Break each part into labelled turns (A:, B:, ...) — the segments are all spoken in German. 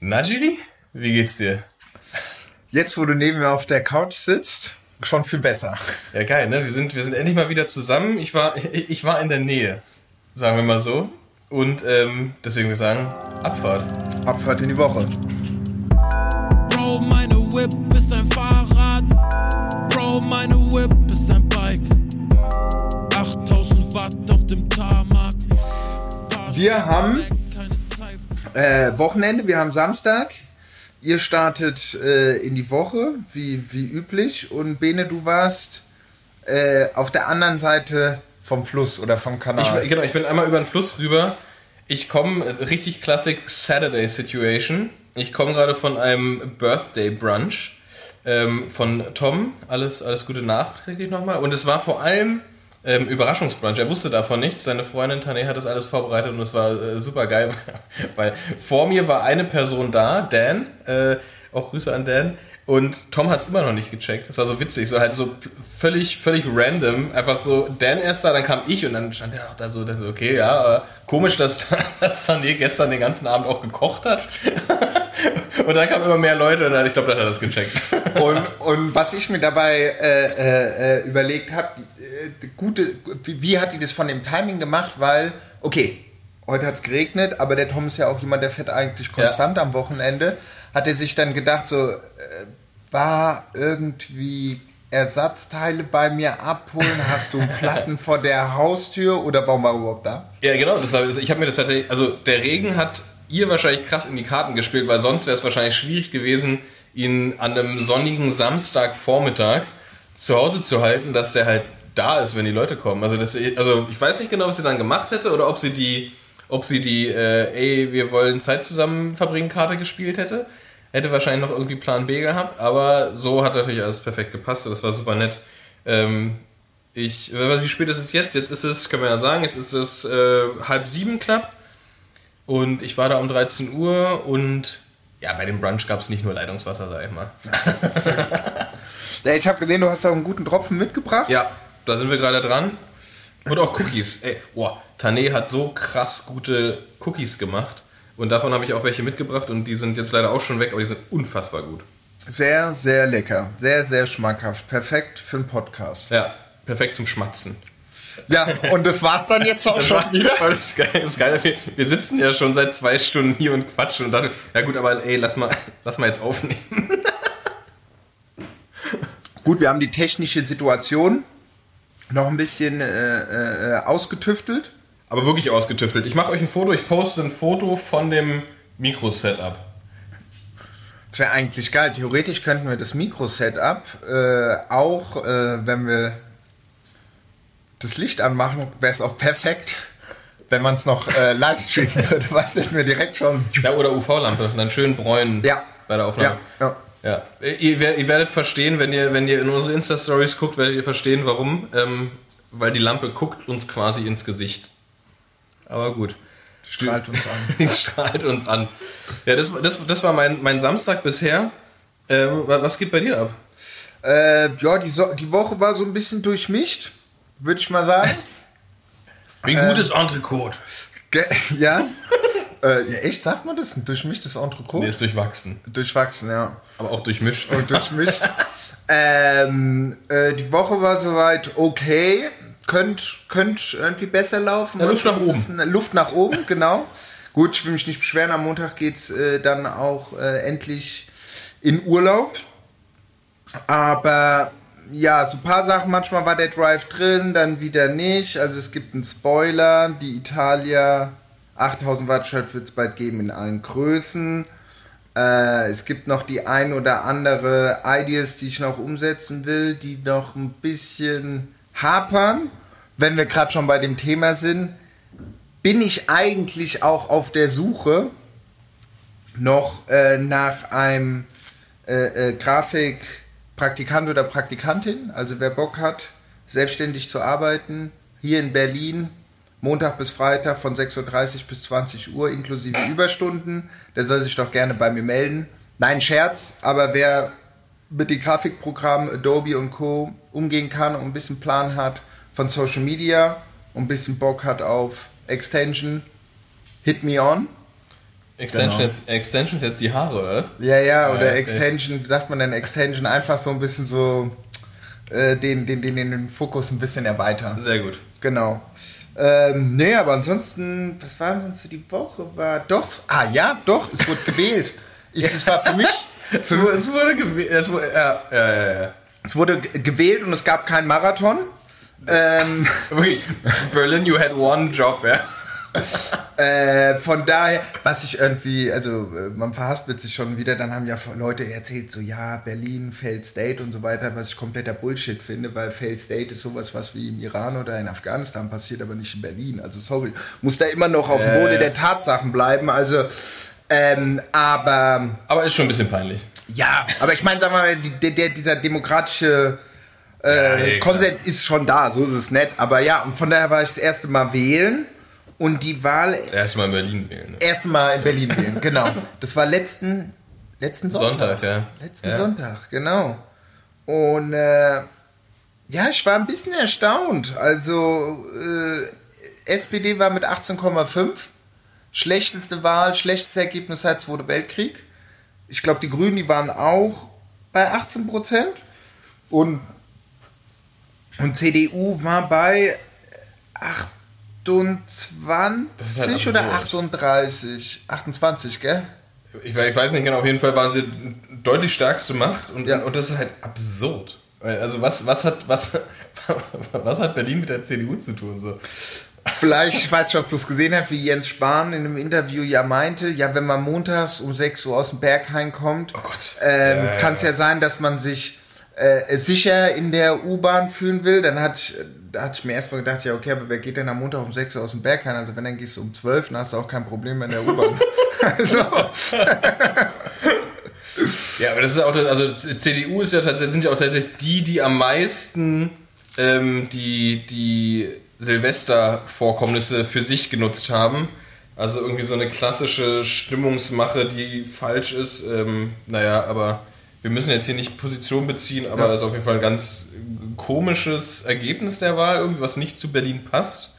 A: Na, Gili? Wie geht's dir?
B: Jetzt, wo du neben mir auf der Couch sitzt, schon viel besser.
A: Ja, geil, ne? Wir sind, wir sind endlich mal wieder zusammen. Ich war, ich war in der Nähe, sagen wir mal so. Und ähm, deswegen würde ich sagen, Abfahrt.
B: Abfahrt in die Woche.
C: Bro, meine Whip ist ein Fahrrad. Bro, meine Whip ist ein Bike. 8000 Watt auf dem Tarmac.
B: Wir haben äh, Wochenende, wir haben Samstag. Ihr startet äh, in die Woche, wie, wie üblich. Und Bene, du warst äh, auf der anderen Seite vom Fluss oder vom Kanal.
A: Ich, genau, ich bin einmal über den Fluss rüber. Ich komme, richtig Classic Saturday Situation. Ich komme gerade von einem Birthday Brunch ähm, von Tom. Alles, alles Gute nachträglich nochmal. Und es war vor allem ähm, Überraschungsbrunch. Er wusste davon nichts. Seine Freundin Tane hat das alles vorbereitet und es war äh, super geil, weil vor mir war eine Person da, Dan, äh, auch Grüße an Dan. Und Tom hat es immer noch nicht gecheckt. Das war so witzig, so halt so völlig, völlig random. Einfach so, Dan erst da, dann kam ich und dann stand er auch da so, so okay, ja, aber komisch, dass, dass Sané gestern den ganzen Abend auch gekocht hat. und dann kamen immer mehr Leute und dann, ich glaube, dann hat er das gecheckt.
B: und, und was ich mir dabei äh, äh, überlegt habe, äh, gute, wie, wie hat die das von dem Timing gemacht? Weil, okay, heute hat es geregnet, aber der Tom ist ja auch jemand, der fährt eigentlich konstant ja. am Wochenende. Hat er sich dann gedacht, so, war irgendwie Ersatzteile bei mir abholen? Hast du Platten vor der Haustür oder warum war überhaupt da?
A: Ja, genau. Das, ich habe mir das tatsächlich, also der Regen hat ihr wahrscheinlich krass in die Karten gespielt, weil sonst wäre es wahrscheinlich schwierig gewesen, ihn an einem sonnigen Samstagvormittag zu Hause zu halten, dass der halt da ist, wenn die Leute kommen. Also, das, also ich weiß nicht genau, was sie dann gemacht hätte oder ob sie die, ob sie die, äh, ey, wir wollen Zeit zusammen verbringen Karte gespielt hätte. Hätte wahrscheinlich noch irgendwie Plan B gehabt, aber so hat natürlich alles perfekt gepasst. Das war super nett. Ähm, ich, wie spät ist es jetzt? Jetzt ist es, können wir ja sagen, jetzt ist es äh, halb sieben knapp. Und ich war da um 13 Uhr und ja, bei dem Brunch gab es nicht nur Leitungswasser, sag ich mal.
B: ja, ich habe gesehen, du hast auch einen guten Tropfen mitgebracht.
A: Ja, da sind wir gerade dran. Und auch Cookies. Ey, boah, Tane hat so krass gute Cookies gemacht. Und davon habe ich auch welche mitgebracht und die sind jetzt leider auch schon weg, aber die sind unfassbar gut.
B: Sehr, sehr lecker. Sehr, sehr schmackhaft. Perfekt für einen Podcast.
A: Ja, perfekt zum Schmatzen.
B: Ja, und das war's dann jetzt auch das schon war, wieder.
A: Das ist geil, das ist geil. Wir, wir, sitzen ja schon seit zwei Stunden hier und quatschen und dachten, ja gut, aber ey, lass mal, lass mal jetzt aufnehmen.
B: Gut, wir haben die technische Situation noch ein bisschen äh, äh, ausgetüftelt.
A: Aber wirklich ausgetüftelt. Ich mache euch ein Foto, ich poste ein Foto von dem Mikro-Setup.
B: Das wäre eigentlich geil. Theoretisch könnten wir das Mikro-Setup äh, auch, äh, wenn wir das Licht anmachen, wäre es auch perfekt, wenn man es noch äh, live streamen würde. Weißt du, wir direkt schon.
A: Ja, oder UV-Lampe, dann schön bräunen
B: ja.
A: bei der Aufnahme. Ja, ja. Ja, ihr, ihr, werdet verstehen, wenn ihr, wenn ihr in unsere Insta-Stories guckt, werdet ihr verstehen, warum. Ähm, weil die Lampe guckt uns quasi ins Gesicht. Aber gut.
B: Die strahlt uns an.
A: die strahlt uns an. Ja, das, das, das war mein, mein Samstag bisher. Ähm, was geht bei dir ab?
B: Äh, ja, die, so die Woche war so ein bisschen durchmischt, würde ich mal sagen.
A: Wie ein gutes äh, Entrecote.
B: Ja? äh, ja, echt, sagt man das? Ein durchmischtes Entrecote?
A: Nee, ist durchwachsen.
B: Durchwachsen, ja.
A: Aber auch durchmischt.
B: Und durchmischt. ähm, äh, die Woche war soweit okay könnte könnt irgendwie besser laufen.
A: Ja, Luft nach oben.
B: Luft nach oben, genau. Gut, ich will mich nicht beschweren. Am Montag geht es äh, dann auch äh, endlich in Urlaub. Aber ja, so ein paar Sachen, manchmal war der Drive drin, dann wieder nicht. Also es gibt einen Spoiler. Die Italia 8000 Watt Shirt wird es bald geben in allen Größen. Äh, es gibt noch die ein oder andere Ideas, die ich noch umsetzen will, die noch ein bisschen hapern, wenn wir gerade schon bei dem Thema sind, bin ich eigentlich auch auf der Suche noch äh, nach einem äh, äh, Grafikpraktikant oder Praktikantin. Also wer Bock hat, selbstständig zu arbeiten, hier in Berlin, Montag bis Freitag von 6.30 Uhr bis 20 Uhr inklusive Überstunden, der soll sich doch gerne bei mir melden. Nein, Scherz, aber wer mit den Grafikprogrammen Adobe und Co. umgehen kann und ein bisschen Plan hat von Social Media und ein bisschen Bock hat auf Extension, hit me on.
A: Extension
B: Genau.
A: jetzt, Extensions jetzt die Haare, oder was?
B: Ja, ja, oder
A: ja,
B: Extension, wie sagt man denn Extension? Einfach so ein bisschen so äh, den, den, den, den Fokus ein bisschen erweitern.
A: Sehr gut.
B: Genau. Ähm, nee, aber ansonsten, was war sonst so die Woche? War doch, ah ja, doch, es wurde gewählt. Ich, Es war für mich,
A: Es wurde, es wurde gewählt. Es wurde, ja, ja, ja,
B: es wurde gewählt und es gab keinen Marathon. Ähm,
A: Wirklich, Berlin, you had one job, ja.
B: Äh, von daher, was ich irgendwie, also äh, man verhaspelt sich schon wieder, dann haben ja Leute erzählt, so ja, Berlin, Failed State und so weiter, was ich kompletter Bullshit finde, weil Failed State ist sowas, was wie im Iran oder in Afghanistan passiert, aber nicht in Berlin. Also sorry, muss da immer noch auf dem
A: Äh.
B: Boden der Tatsachen bleiben. Also, ähm, aber
A: Aber ist schon ein bisschen peinlich.
B: ja, aber ich meine, sagen wir mal, die, der, dieser demokratische äh,
A: Ja.
B: Konsens ist schon da, so ist es nett. Aber ja, und von daher war ich das erste Mal wählen und die Wahl
A: Erstmal in Berlin wählen. Ne?
B: erste Mal in Berlin wählen, genau. Das war letzten, letzten Sonntag.
A: Sonntag, ja.
B: Letzten
A: Ja.
B: Sonntag, genau. Und äh, ja, ich war ein bisschen erstaunt. Also äh, SPD war mit 18,5. Schlechteste Wahl, schlechtes Ergebnis seit Zweiter Weltkrieg. Ich glaube, die Grünen, die waren auch bei 18 Prozent. Und, und CDU war bei 28
A: Das ist halt
B: oder
A: absurd.
B: 38. 28, gell?
A: Ich, ich weiß nicht genau, auf jeden Fall waren sie deutlich stärkste Macht und,
B: Ja.
A: und das ist halt absurd. Also was, was, hat, was, was hat Berlin mit der CDU zu tun? So?
B: Vielleicht, ich weiß nicht, ob du es gesehen hast, wie Jens Spahn in einem Interview ja meinte, ja, wenn man montags um 6 Uhr aus dem Berghain kommt,
A: Oh
B: ähm,
A: Ja, ja,
B: kann es ja sein, dass man sich äh, sicher in der U-Bahn fühlen will. Dann hat ich, da hatte ich mir erstmal gedacht, ja, okay, aber wer geht denn am Montag um 6 Uhr aus dem Berghain? Also wenn, dann gehst du um 12, dann hast du auch kein Problem mehr in der U-Bahn. also,
A: Ja, aber das ist auch, das, also CDU ist ja tatsächlich, sind ja auch tatsächlich die, die am meisten ähm, die, die Silvestervorkommnisse für sich genutzt haben. Also irgendwie so eine klassische Stimmungsmache, die falsch ist. Ähm, naja, aber wir müssen jetzt hier nicht Position beziehen, aber
B: Ja.
A: das ist auf jeden Fall ein ganz komisches Ergebnis der Wahl, irgendwie was nicht zu Berlin passt.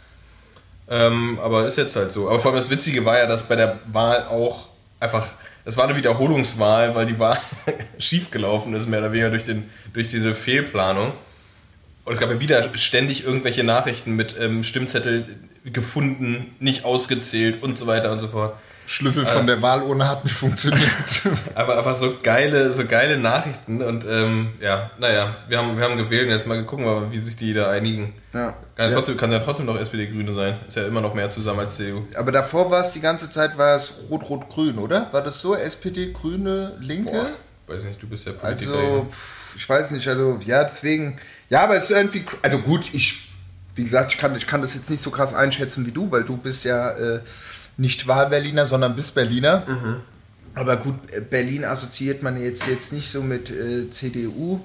A: Ähm, aber ist jetzt halt so. Aber vor allem das Witzige war ja, dass bei der Wahl auch einfach, es war eine Wiederholungswahl, weil die Wahl schiefgelaufen ist, mehr oder weniger durch, den, durch diese Fehlplanung. Und es gab ja wieder ständig irgendwelche Nachrichten mit ähm, Stimmzettel gefunden, nicht ausgezählt und so weiter und so fort.
B: Schlüssel von der Wahlurne hat nicht funktioniert.
A: Aber einfach so geile, so geile Nachrichten und ähm, ja, naja, wir haben, wir haben gewählt und jetzt mal gucken, wie sich die da einigen.
B: ja.
A: Kann ja, trotzdem, kann ja trotzdem noch SPD-Grüne sein. Ist ja immer noch mehr zusammen als CDU.
B: Aber davor war es die ganze Zeit war es Rot-Rot-Grün, oder? War das so? SPD, Grüne, Linke?
A: Boah, weiß nicht, du bist ja Politiker.
B: Also, pf, ich weiß nicht, also, ja, deswegen, ja, aber es ist irgendwie, also gut, ich, wie gesagt, ich kann, ich kann das jetzt nicht so krass einschätzen wie du, weil du bist ja äh, nicht Wahlberliner, sondern bist Berliner.
A: Mhm.
B: Aber gut, äh, Berlin assoziiert man jetzt, jetzt nicht so mit äh, CDU.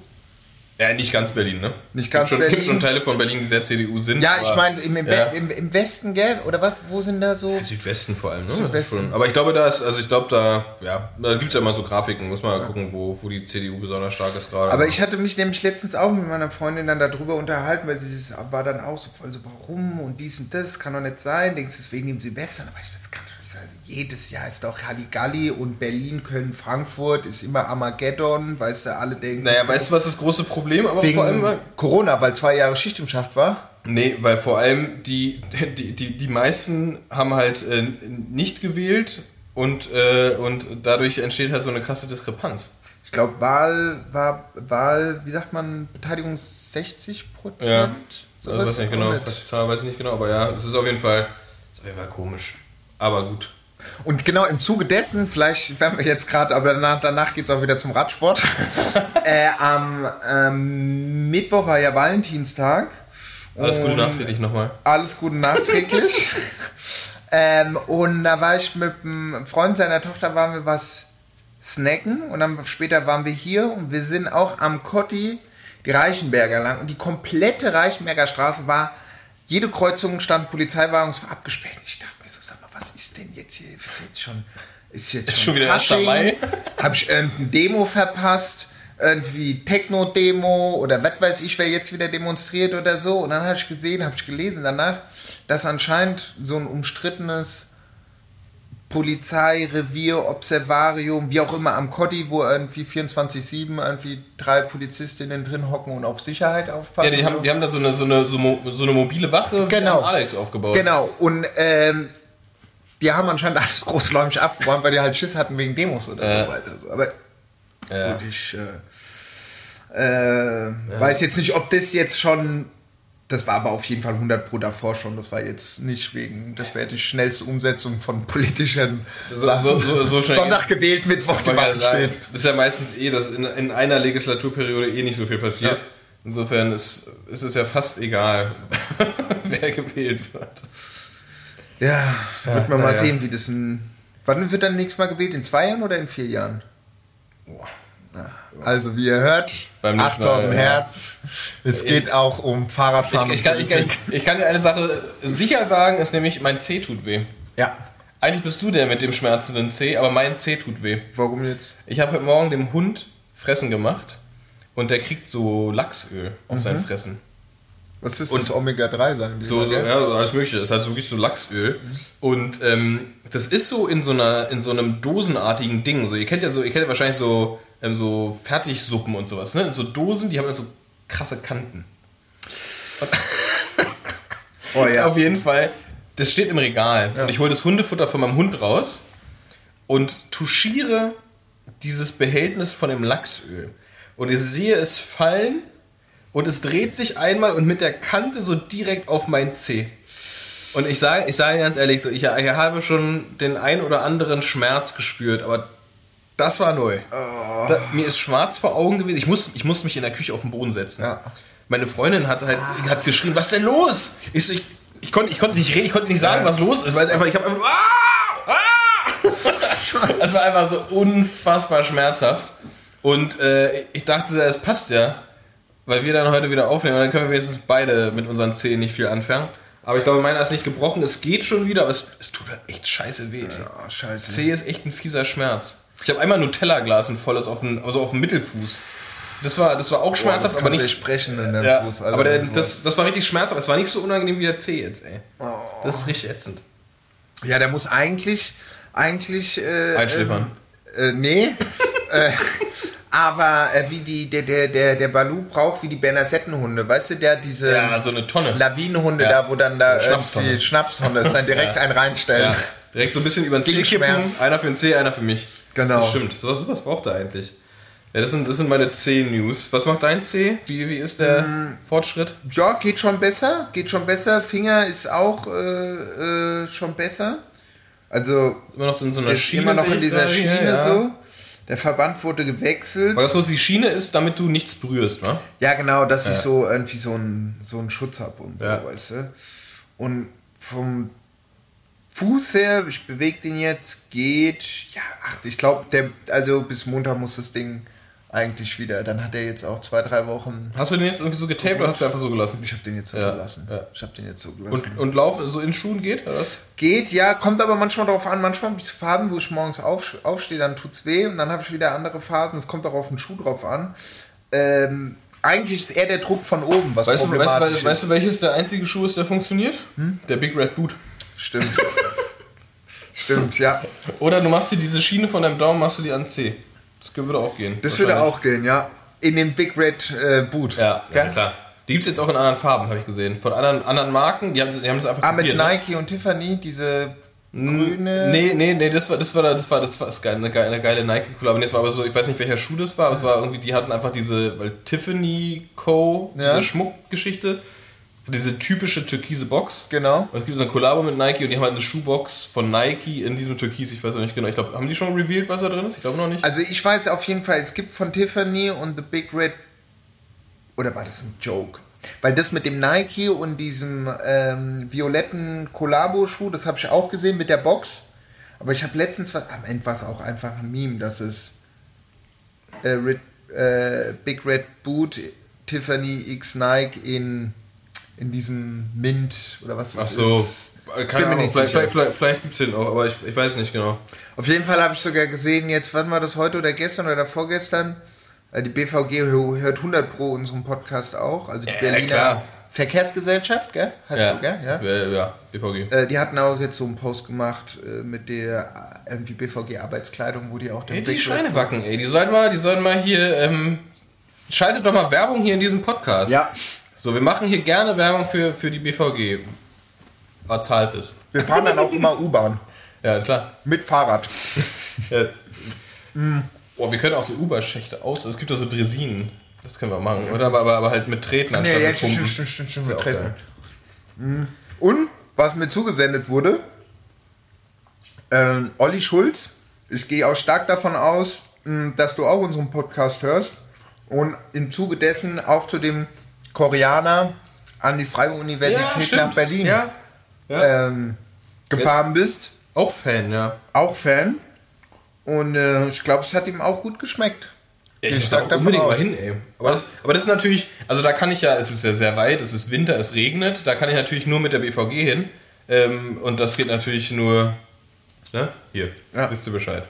A: Ja, nicht ganz Berlin, ne?
B: Nicht ganz
A: gibt schon,
B: Berlin.
A: Gibt schon Teile von Berlin, die sehr CDU sind.
B: Ja, ich meine, im, im,
A: ja.
B: im, im Westen, gell? Oder was, wo sind da so?
A: Südwesten vor allem, ne?
B: Südwesten.
A: Aber ich glaube, da ist, also ich glaube, da, ja, da gibt es ja immer so Grafiken. Muss man mal gucken, wo, wo die CDU besonders stark ist gerade.
B: Aber ich hatte mich nämlich letztens auch mit meiner Freundin dann darüber unterhalten, weil sie war dann auch so voll so, warum und dies und das, kann doch nicht sein, denkst du, deswegen im Silvester, aber ich das Also jedes Jahr ist doch Halligalli und Berlin, Köln, Frankfurt ist immer Armageddon, weißt du, alle denken.
A: Naja, weißt du, was das große Problem aber
B: wegen
A: vor allem war?
B: Corona, weil zwei Jahre Schicht im Schacht war.
A: Nee, weil vor allem die, die, die, die meisten haben halt äh, nicht gewählt und, äh, und dadurch entsteht halt so eine krasse Diskrepanz.
B: Ich glaube, Wahl war Wahl, wie sagt man, Beteiligung 60 Prozent.
A: Ja.
B: So
A: Also weiß nicht genau, Zahl weiß ich nicht genau, aber ja, es ist auf jeden Fall, ist auf jeden Fall komisch. Aber gut.
B: Und genau im Zuge dessen, vielleicht werden wir jetzt gerade, aber danach, danach geht es auch wieder zum Radsport. äh, am ähm, Mittwoch war ja Valentinstag.
A: Alles Gute nachträglich nochmal.
B: Alles Gute nachträglich. ähm, und da war ich mit einem Freund seiner Tochter, waren wir was snacken und dann später waren wir hier und wir sind auch am Kotti die Reichenberger lang und die komplette Reichenberger Straße war, jede Kreuzung stand Polizeiwagen, es war abgesperrt. Ich dachte mir so, sag was ist denn jetzt hier? Ist jetzt schon, ist jetzt
A: Ist schon wieder erst Mai?
B: Habe ich irgendein Demo verpasst? Irgendwie Techno-Demo oder was weiß ich, wer jetzt wieder demonstriert oder so. Und dann habe ich gesehen, habe ich gelesen danach, dass anscheinend so ein umstrittenes Polizei, Revier, Observarium, wie auch immer am Kotti, wo irgendwie 24-7 irgendwie drei Polizistinnen drin hocken und auf Sicherheit aufpassen.
A: Ja, die haben, die haben da so eine, so eine, so, mo, so eine mobile Wache
B: Genau.
A: Alex aufgebaut.
B: Genau, und ähm, die haben anscheinend alles großläumig abgeräumt, weil die halt Schiss hatten wegen Demos oder
A: Ja.
B: so weiter. So. Aber
A: Ja.
B: gut, ich äh, äh, weiß jetzt nicht, ob das jetzt schon. Das war aber auf jeden Fall 100 pro davor schon. Das war jetzt nicht wegen, das wäre die schnellste Umsetzung von politischen
A: So-
B: Sachen.
A: so- so- so
B: Sonntag gewählt, Mittwoch die Wahl steht.
A: das ist ja meistens eh, dass in, in einer Legislaturperiode eh nicht so viel passiert.
B: Ja.
A: Insofern ist, ist es ja fast egal, wer gewählt wird.
B: Ja, wird man mal
A: naja.
B: sehen, wie das in. Wann wird dann nächstes Mal gewählt? In zwei Jahren oder in vier Jahren?
A: Boah.
B: Also, wie ihr hört,
A: Beim nächsten Mal,
B: 8000
A: ja.
B: Hertz. Es geht auch um Fahrradfahren
A: Ich, ich, kann, ich, kann, ich kann dir eine Sache sicher sagen, ist nämlich, mein C tut weh.
B: Ja.
A: Eigentlich bist du der mit dem schmerzenden C, aber mein C tut weh.
B: Warum jetzt?
A: Ich habe heute Morgen dem Hund Fressen gemacht und der kriegt so Lachsöl auf sein
B: Mhm.
A: Fressen.
B: Was ist
A: Und-
B: das Omega-3, sagen die?
A: So, so, ja, alles mögliche. Das ist halt wirklich so Lachsöl. Und ähm, das ist so in so einer, in so einem dosenartigen Ding. So, ihr kennt ja so, ihr kennt ja wahrscheinlich so, ähm, so Fertigsuppen und sowas, ne? So Dosen, die haben ja so krasse Kanten.
B: Oh ja.
A: Auf jeden Fall, das steht im Regal. Und ich hole das Hundefutter von meinem Hund raus und touchiere dieses Behältnis von dem Lachsöl. Und ich sehe es fallen und es dreht sich einmal und mit der Kante so direkt auf mein Zeh. Und ich sage, ich sage ganz ehrlich, so, ich, ich habe schon den ein oder anderen Schmerz gespürt, aber das war neu. Da, mir ist schwarz vor Augen gewesen. Ich muss, ich muss mich in der Küche auf den Boden setzen.
B: Ja.
A: Meine Freundin hat halt hat geschrien, was ist denn los? Ich, so, ich, ich, konnte, ich konnte nicht reden, ich konnte nicht sagen, was los ist, weil es einfach, ich habe einfach ah, ah! Es war einfach so unfassbar schmerzhaft. Und äh, ich dachte, es passt ja, weil wir dann heute wieder aufnehmen. Dann können wir wenigstens beide mit unseren Zähnen nicht viel anfangen. Aber ich glaube, meiner ist nicht gebrochen. Es geht schon wieder, aber es, es tut halt echt scheiße weh.
B: Oh, scheiße.
A: C ist echt ein fieser Schmerz. Ich habe einmal ein Nutella-Glas, ein volles, auf dem, also auf dem Mittelfuß. Das war, das war auch schmerzhaft,
B: das
A: aber nicht.
B: sprechen in deinem
A: Ja,
B: Fuß. Alter,
A: aber der, das, das war richtig schmerzhaft. Es war nicht so unangenehm wie der C jetzt, ey. Das ist richtig ätzend.
B: ja, der muss eigentlich, eigentlich. Äh,
A: Einschläfern.
B: Äh, nee. äh, aber äh, wie die, der, der, der, der Balu braucht wie die Bernasettenhunde, weißt du, der diese
A: Ja, so eine Tonne.
B: Lawinenhunde
A: Ja.
B: da, wo dann da
A: Schnapstonne.
B: irgendwie Schnapstonne ist, dann direkt
A: Ja.
B: einen reinstellen.
A: Ja, direkt so ein bisschen über den C
B: Gegen
A: kippen.
B: Schmerz.
A: Einer für den C, einer für mich.
B: Genau.
A: Das stimmt. Sowas, sowas braucht er eigentlich. Ja, das sind, das sind meine C-News. Was macht dein C? Wie, wie ist der
B: Mm.
A: Fortschritt?
B: Ja, geht schon besser, geht schon besser. Finger ist auch äh, äh, schon besser. Also
A: Immer noch so in so einer Schiene.
B: immer noch in dieser Schiene
A: ja.
B: so. Der Verband wurde gewechselt.
A: Aber das, was die Schiene ist, damit du nichts berührst, wa?
B: Ja, genau, dass ich so irgendwie so einen so einen Schutz habe und so,
A: Ja.
B: weißt du. Und vom Fuß her, ich bewege den jetzt, geht, ja, ach, ich glaube, der, also bis Montag muss das Ding eigentlich wieder, dann hat er jetzt auch zwei, drei Wochen,
A: Hast du den jetzt irgendwie so getaped oder hast du einfach so gelassen?
B: ich habe den jetzt so
A: Ja,
B: gelassen.
A: ja.
B: Ich habe den jetzt so gelassen.
A: Und, und Lauf so in Schuhen geht? Oder was?
B: Geht, ja, kommt aber manchmal darauf an. Manchmal habe ich Phasen, wo ich morgens auf, aufstehe, dann tut's weh und dann habe ich wieder andere Phasen. Es kommt auch auf den Schuh drauf an. Ähm, eigentlich ist eher der Druck von oben, was
A: Weißt du, weißt,
B: ist.
A: weißt du, welches der einzige Schuh ist, der funktioniert? Der Big Red Boot.
B: Stimmt. Stimmt, ja.
A: Oder du machst dir diese Schiene von deinem Daumen, machst du die an C. Das würde auch gehen.
B: Das würde auch gehen, ja. In den Big Red äh, Boot.
A: Ja, ja, klar. Die gibt es jetzt auch in anderen Farben, habe ich gesehen. Von anderen, anderen Marken, die haben, die haben das einfach
B: Ah, mit
A: kopiert, ne?
B: Nike und Tiffany, diese grüne.
A: Nee, nee, nee, das war, das war, das war, das war eine geile, eine geile Nike-Collab. Nee, das war aber so, ich weiß nicht, welcher Schuh das war, aber es war irgendwie, die hatten einfach diese, weil Tiffany Co.,
B: Ja.
A: diese Schmuckgeschichte, diese typische türkise Box.
B: Genau.
A: Und es gibt so ein Kollabo mit Nike und die haben halt eine Schuhbox von Nike in diesem Türkis, ich weiß noch nicht genau. Ich glaube, haben die schon revealed, was da drin ist? Ich glaube noch nicht.
B: Also ich weiß auf jeden Fall, es gibt von Tiffany und The Big Red. Oder war das ein Joke? Weil das mit dem Nike und diesem ähm, violetten Collabo-Schuh, das habe ich auch gesehen mit der Box. Aber ich habe letztens was. Am Ende war es auch einfach ein Meme, dass es äh, Red, äh, Big Red Boot Tiffany X Nike in, in diesem Mint oder was
A: Ach
B: das
A: so.
B: ist.
A: Äh, Keine Ahnung,
B: nicht
A: vielleicht, vielleicht, vielleicht, vielleicht gibt es den auch, aber ich, ich weiß nicht genau.
B: Auf jeden Fall habe ich sogar gesehen, jetzt, wann war das heute oder gestern oder vorgestern? Äh, Die BVG hö- hört 100 Pro unseren Podcast auch. Also die
A: Ja,
B: Berliner
A: klar.
B: Verkehrsgesellschaft, gell? Heißt
A: Ja,
B: so, gell? Ja.
A: ja. ja BVG.
B: Äh, die hatten auch jetzt so einen Post gemacht äh, mit der irgendwie BVG-Arbeitskleidung, wo die auch den
A: Ey, die Schweinebacken, ey, die sollen mal, die sollen mal hier, ähm, schaltet doch mal Werbung hier in diesem Podcast.
B: Ja,
A: So, wir machen hier gerne Werbung für, für die BVG. Was zahlt es?
B: wir fahren dann auch immer U-Bahn.
A: Ja, klar.
B: Mit Fahrrad.
A: Ja. Oh, wir können auch so Uber-Schächte aus. Es gibt da so Dresinen. Das können wir machen. Oder aber, aber, aber halt mit Treten anstatt
B: Nee,
A: mit Pumpen.
B: stimmt, stimmt, stimmt, mit Treten.
A: geil.
B: Mhm. Und was mir zugesendet wurde, ähm, Olli Schulz, ich gehe auch stark davon aus, mh, dass du auch unseren Podcast hörst und im Zuge dessen auch zu dem Koreaner an die Freie Universität
A: stimmt.
B: nach Berlin
A: Ja. ja.
B: ähm, gefahren bist.
A: Auch Fan, ja.
B: Auch Fan. Und äh, ich glaube, es hat ihm auch gut geschmeckt.
A: Ja,
B: Ich
A: ich
B: sag
A: da unbedingt
B: aus.
A: mal hin, ey. Aber das, aber das ist natürlich, also da kann ich ja, es ist ja sehr weit, es ist Winter, es regnet, da kann ich natürlich nur mit der BVG hin. Ähm, und das geht natürlich nur, ne? Hier,
B: Ja.
A: wisst ihr Bescheid.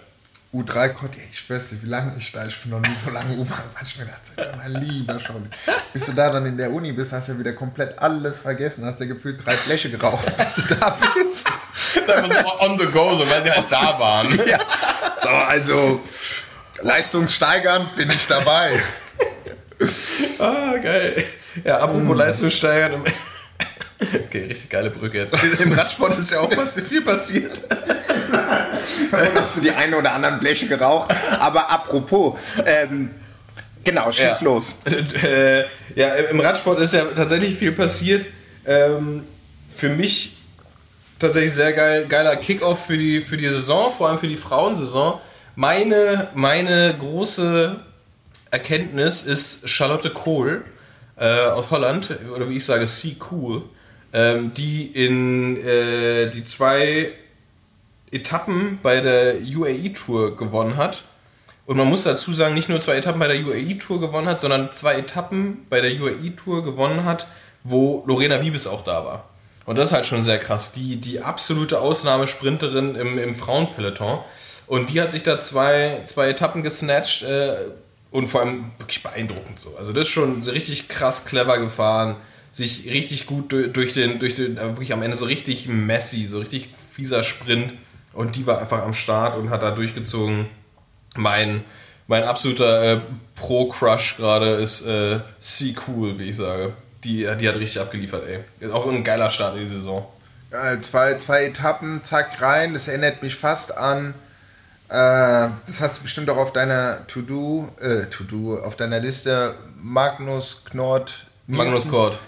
B: U3 konnte ich weiß nicht, wie lange ich da, ich bin noch nie so lange U-Bahn, weil ich mir dachte, mein lieber schon. Bis du da dann in der Uni bist, hast du ja wieder komplett alles vergessen, hast ja gefühlt drei Fläche geraucht, bis du da bist.
A: Das ist einfach so on the go, so weil sie halt da waren.
B: Ja. So, also leistungssteigernd bin ich dabei.
A: Ah, geil. Ja, apropos Leistung steigern. Im okay, richtig geile Brücke jetzt. Im Radsport ist ja auch was viel passiert.
B: Hast du die eine oder anderen Bleche geraucht. Aber apropos, ähm, genau, schieß
A: Ja.
B: los.
A: äh, ja, im Radsport ist ja tatsächlich viel passiert. Ähm, für mich tatsächlich sehr geil, geiler Kickoff für die, für die Saison, vor allem für die Frauensaison. Meine, meine große Erkenntnis ist Charlotte Kohl äh, aus Holland, oder wie ich sage, C. Cool, ähm, die in äh, die zwei Etappen bei der UAE-Tour gewonnen hat. Und man muss dazu sagen, nicht nur zwei Etappen bei der UAE-Tour gewonnen hat, sondern zwei Etappen bei der UAE-Tour gewonnen hat, wo Lorena Wiebes auch da war. Und das ist halt schon sehr krass. Die, die absolute Ausnahmesprinterin im, im Frauenpeloton. Und die hat sich da zwei, zwei Etappen gesnatcht äh, und vor allem wirklich beeindruckend so. Also das ist schon richtig krass clever gefahren, sich richtig gut durch, den, durch den, äh, wirklich am Ende so richtig messy, so richtig fieser Sprint. Und die war einfach am Start und hat da durchgezogen. Mein, mein absoluter äh, Pro-Crush gerade ist äh, C Cool, wie ich sage. Die, die hat richtig abgeliefert, ey. Ist auch ein geiler Start in die Saison.
B: Ja, zwei, zwei Etappen, zack rein. Das erinnert mich fast an. Äh, das hast du bestimmt auch auf deiner To-Do, äh, To-Do, auf deiner Liste. Magnus Knort.
A: Magnus
B: Nielsen.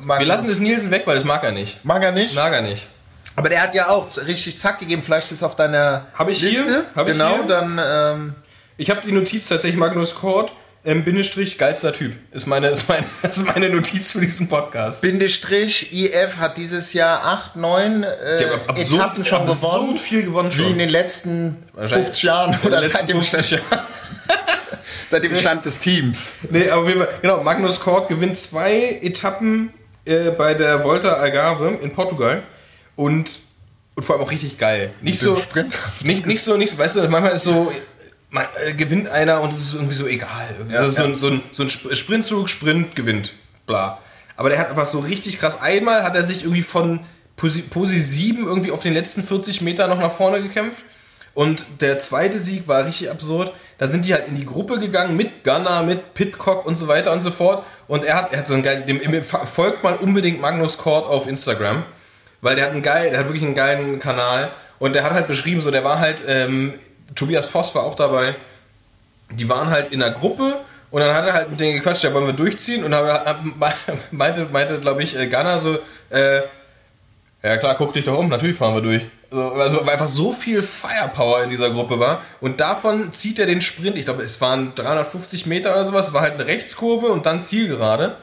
B: Magnus,
A: Wir lassen das Nielsen weg, weil das mag er nicht.
B: Mag er nicht?
A: Mag er nicht.
B: Aber der hat ja auch richtig zack gegeben. Vielleicht ist auf deiner
A: Hab ich
B: Liste.
A: hier? Hab ich
B: genau,
A: hier?
B: dann. Ähm,
A: Ich habe die Notiz tatsächlich Magnus Kort, ähm, Bindestrich, geilster Typ. Ist meine, ist, meine, ist meine Notiz für diesen Podcast.
B: Bindestrich IF hat dieses Jahr 8, 9 äh,
A: hat absurd,
B: Etappen schon
A: absurd
B: gewonnen.
A: viel gewonnen
B: Wie in
A: schon.
B: den letzten
A: Wahrscheinlich
B: 50 Jahren oder seit dem,
A: 50
B: Stand, seit dem Stand des Teams.
A: Nee, aber auf jeden Fall, genau, Magnus Kort gewinnt zwei Etappen äh, bei der Volta Algarve in Portugal und, und vor allem auch richtig geil. Nicht so, nicht, nicht so, nicht so, weißt du, manchmal ist so, man, äh, gewinnt einer und es ist irgendwie so egal.
B: Ja,
A: also so,
B: ja.
A: ein, so, ein, so ein Sp- Sprintzug, Sprint, gewinnt, bla. Aber der hat einfach so richtig krass, einmal hat er sich irgendwie von Posi, Posi 7 irgendwie auf den letzten 40 Meter noch nach vorne gekämpft. Und der zweite Sieg war richtig absurd. Da sind die halt in die Gruppe gegangen mit Gunner, mit Pitcock und so weiter und so fort. Und er hat, er hat so einen geilen, dem, folgt mal unbedingt Magnus Kort auf Instagram. Weil der hat einen geil, der hat wirklich einen geilen Kanal. Und der hat halt beschrieben, so der war halt, ähm, Tobias Voss war auch dabei. Die waren halt in der Gruppe und dann hat er halt mit denen gequatscht, ja, wollen wir durchziehen? Und hat- meinte, meinte glaube ich, äh, Gunner so, äh, ja klar, guck dich doch um, natürlich fahren wir durch. Also, also weil einfach so viel Firepower in dieser Gruppe war. Und davon zieht er den Sprint, ich glaube, es waren 350 Meter oder sowas, war halt eine Rechtskurve und dann Zielgerade.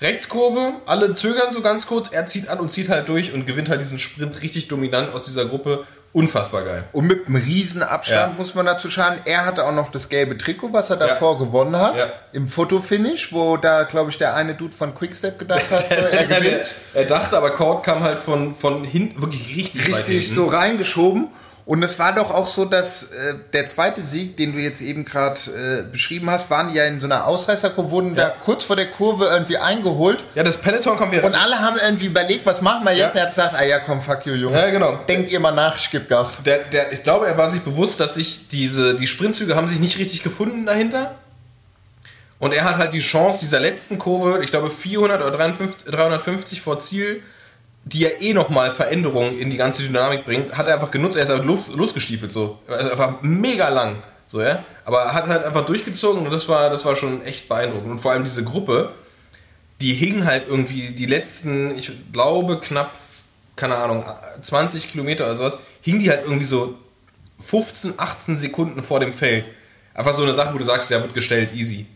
A: Rechtskurve, alle zögern so ganz kurz, er zieht an und zieht halt durch und gewinnt halt diesen Sprint richtig dominant aus dieser Gruppe. Unfassbar geil.
B: Und mit einem riesen Abstand
A: Ja.
B: muss man dazu schauen. Er hatte auch noch das gelbe Trikot, was er davor gewonnen hat.
A: Ja.
B: Im Fotofinish, wo da, glaube ich, der eine Dude von Quickstep gedacht hat, so, er gewinnt.
A: er dachte, aber Cord kam halt von, von hinten wirklich richtig,
B: Richtig
A: hinten.
B: so reingeschoben. Und es war doch auch so, dass äh, der zweite Sieg, den du jetzt eben gerade äh, beschrieben hast, waren ja in so einer Ausreißerkurve, wurden
A: Ja.
B: da kurz vor der Kurve irgendwie eingeholt.
A: Ja, das Peloton kommt wieder.
B: Und alle haben irgendwie überlegt, was machen wir jetzt?
A: Ja.
B: Er hat gesagt, ah ja, komm, fuck you, Jungs.
A: Ja, genau.
B: Denkt ihr mal nach, ich geb Gas.
A: Der, der, ich glaube, er war sich bewusst, dass sich diese, die Sprintzüge haben sich nicht richtig gefunden dahinter. Und er hat halt die Chance dieser letzten Kurve, ich glaube 400 oder 350, 350 vor Ziel, die ja eh nochmal Veränderungen in die ganze Dynamik bringt, hat er einfach genutzt, er ist einfach los, losgestiefelt so. Er ist einfach mega lang. So, ja. Aber er hat halt einfach durchgezogen und das war, das war schon echt beeindruckend. Und vor allem diese Gruppe, die hing halt irgendwie die letzten, ich glaube, knapp, keine Ahnung, 20 Kilometer oder sowas, hing die halt irgendwie so 15, 18 Sekunden vor dem Feld. Einfach so eine Sache, wo du sagst, ja, wird gestellt, easy.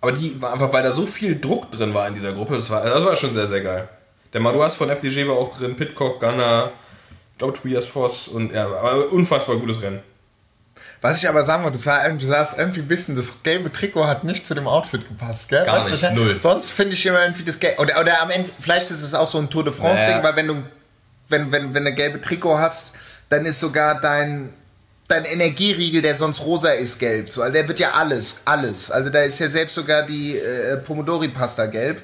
A: Aber die war einfach, weil da so viel Druck drin war in dieser Gruppe, das war, das war schon sehr, sehr geil. Der Maduas von FDG war auch drin, Pitcock, Gunner, ich glaube Tobias Voss und ja, aber unfassbar gutes Rennen.
B: Was ich aber sagen wollte, du sagst irgendwie ein bisschen, das gelbe Trikot hat nicht zu dem Outfit gepasst, gell?
A: Gar
B: Weißt
A: nicht, null.
B: Sonst finde ich immer irgendwie das Gelbe. Oder, oder am Ende, vielleicht ist es auch so ein Tour de France-Ding,
A: Naja.
B: weil wenn du, wenn, wenn, wenn du gelbe Trikot hast, dann ist sogar dein, dein Energieriegel, der sonst rosa ist, gelb. So, also der wird ja alles, alles. Also da ist ja selbst sogar die äh, Pomodori-Pasta gelb.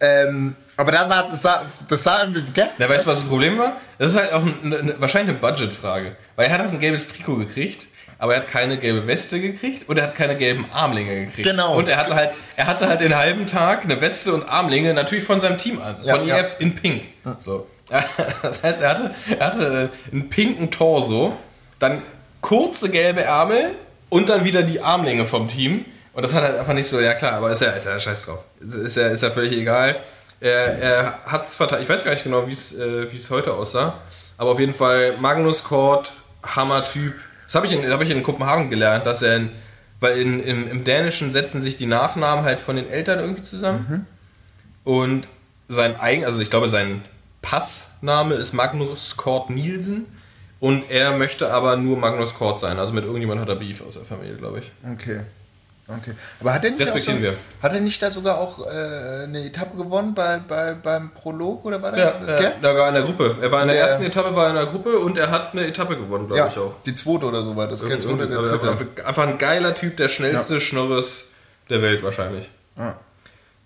B: Ähm, aber dann war das, sah, das sah irgendwie, gell?
A: Na, weißt du, was das Problem war? Das ist halt auch eine, eine, wahrscheinlich eine Budgetfrage. Weil er hat halt ein gelbes Trikot gekriegt, aber er hat keine gelbe Weste gekriegt und er hat keine gelben Armlinge gekriegt.
B: Genau.
A: Und er hatte halt, er hatte halt den halben Tag eine Weste und Armlinge natürlich von seinem Team an.
B: Ja,
A: von
B: ja.
A: EF in Pink. So. Das heißt, er hatte, er hatte einen pinken Torso, dann kurze gelbe Ärmel und dann wieder die Armlinge vom Team. Und das hat halt einfach nicht so, ja klar, aber ist ja, ist ja scheiß drauf. Ist ja, ist ja völlig egal. Er, er hat es verteidigt. Ich weiß gar nicht genau, wie es äh, es heute aussah. Aber auf jeden Fall Magnus Kort, Hammer-Typ. Das habe ich, in- hab ich in Kopenhagen gelernt, dass er, in, weil in, im, im Dänischen setzen sich die Nachnamen halt von den Eltern irgendwie zusammen. Und sein eigen, also ich glaube, sein Passname ist Magnus Kort Nielsen. Und er möchte aber nur Magnus Kort sein. Also mit irgendjemand hat er Beef aus der Familie, glaube ich.
B: Okay. Okay. Aber hat er nicht, so,
A: Respektieren wir.
B: hat er nicht da sogar auch äh, eine Etappe gewonnen bei, bei, beim Prolog oder war
A: Ja,
B: der?
A: äh, da war er in der Gruppe. Er war in der
B: Der-
A: ersten Etappe, war er in der Gruppe und er hat eine Etappe gewonnen, glaube
B: ja,
A: ich auch.
B: die zweite oder so war das. Kein zweite, der dritte.
A: Einfach ein geiler Typ, der schnellste Schnorres der Welt wahrscheinlich.
B: Ja.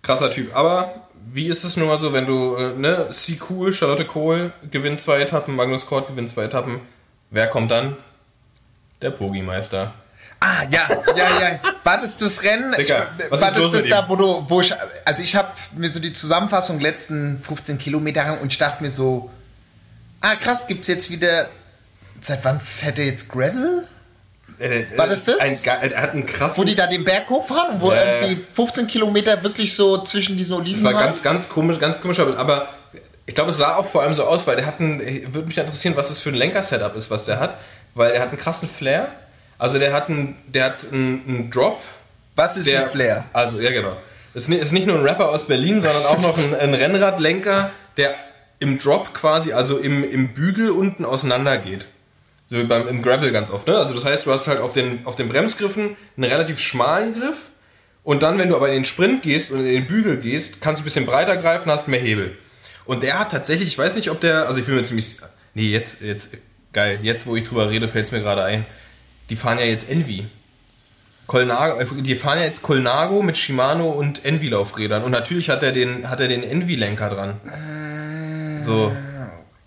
A: Krasser Typ. Aber wie ist es nun mal so, wenn du, äh, ne, C. Cool, Charlotte Kohl gewinnt zwei Etappen, Magnus Kort gewinnt zwei Etappen. Wer kommt dann? Der Pogimeister.
B: Ah, ja, ja, ja. War das das Rennen?
A: Digga,
B: ich,
A: was
B: war
A: ist
B: das das
A: mit
B: da, wo du, wo ich, also ich habe mir so die Zusammenfassung letzten 15 Kilometer und ich dachte mir so, ah krass, gibt's jetzt wieder, seit wann fährt er jetzt Gravel?
A: Äh,
B: War das das?
A: Ein, er hat einen krassen...
B: Wo die da den Berg hochfahren und wo
A: ja.
B: irgendwie 15 Kilometer wirklich so zwischen diesen Oliven
A: Das war ganz, ganz komisch, ganz komisch, aber ich glaube, es sah auch vor allem so aus, weil der hat einen, würde mich interessieren, was das für ein Lenker-Setup ist, was der hat, weil er hat einen krassen Flair. Also der hat einen, der hat einen, einen Drop.
B: Was ist
A: Der,
B: ein Flair?
A: Also, ja genau. Ist, ni- ist nicht nur ein Rapper aus Berlin, sondern auch noch ein, ein Rennradlenker, der im Drop quasi, also im, im Bügel unten auseinandergeht. So wie beim, im Gravel ganz oft. Ne? Also das heißt, du hast halt auf den, auf den Bremsgriffen einen relativ schmalen Griff und dann, wenn du aber in den Sprint gehst und in den Bügel gehst, kannst du ein bisschen breiter greifen, hast mehr Hebel. Und der hat tatsächlich, ich weiß nicht, ob der, also ich bin mir ziemlich, nee, jetzt, jetzt, geil, jetzt wo ich drüber rede, fällt es mir gerade ein. Die fahren ja jetzt Envy. Colnago, äh, die fahren ja jetzt Colnago mit Shimano und Envy Laufrädern und natürlich hat er den, hat er den Envy Lenker dran. So.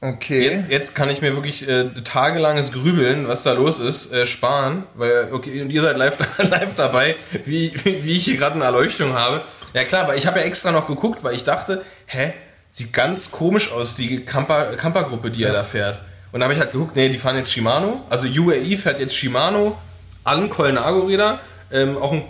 B: Okay.
A: Jetzt, jetzt kann ich mir wirklich äh, tagelanges Grübeln, was da los ist, äh, sparen, weil, okay, und ihr seid live, live dabei, wie, wie, wie ich hier gerade eine Erleuchtung habe. Ja klar, weil ich habe ja extra noch geguckt, weil ich dachte, hä, sieht ganz komisch aus, die Camper- Camper-Gruppe, die er da fährt. Und dann habe ich halt geguckt, nee, die fahren jetzt Shimano, also UAE fährt jetzt Shimano an Colnago-Räder, ähm, auch ein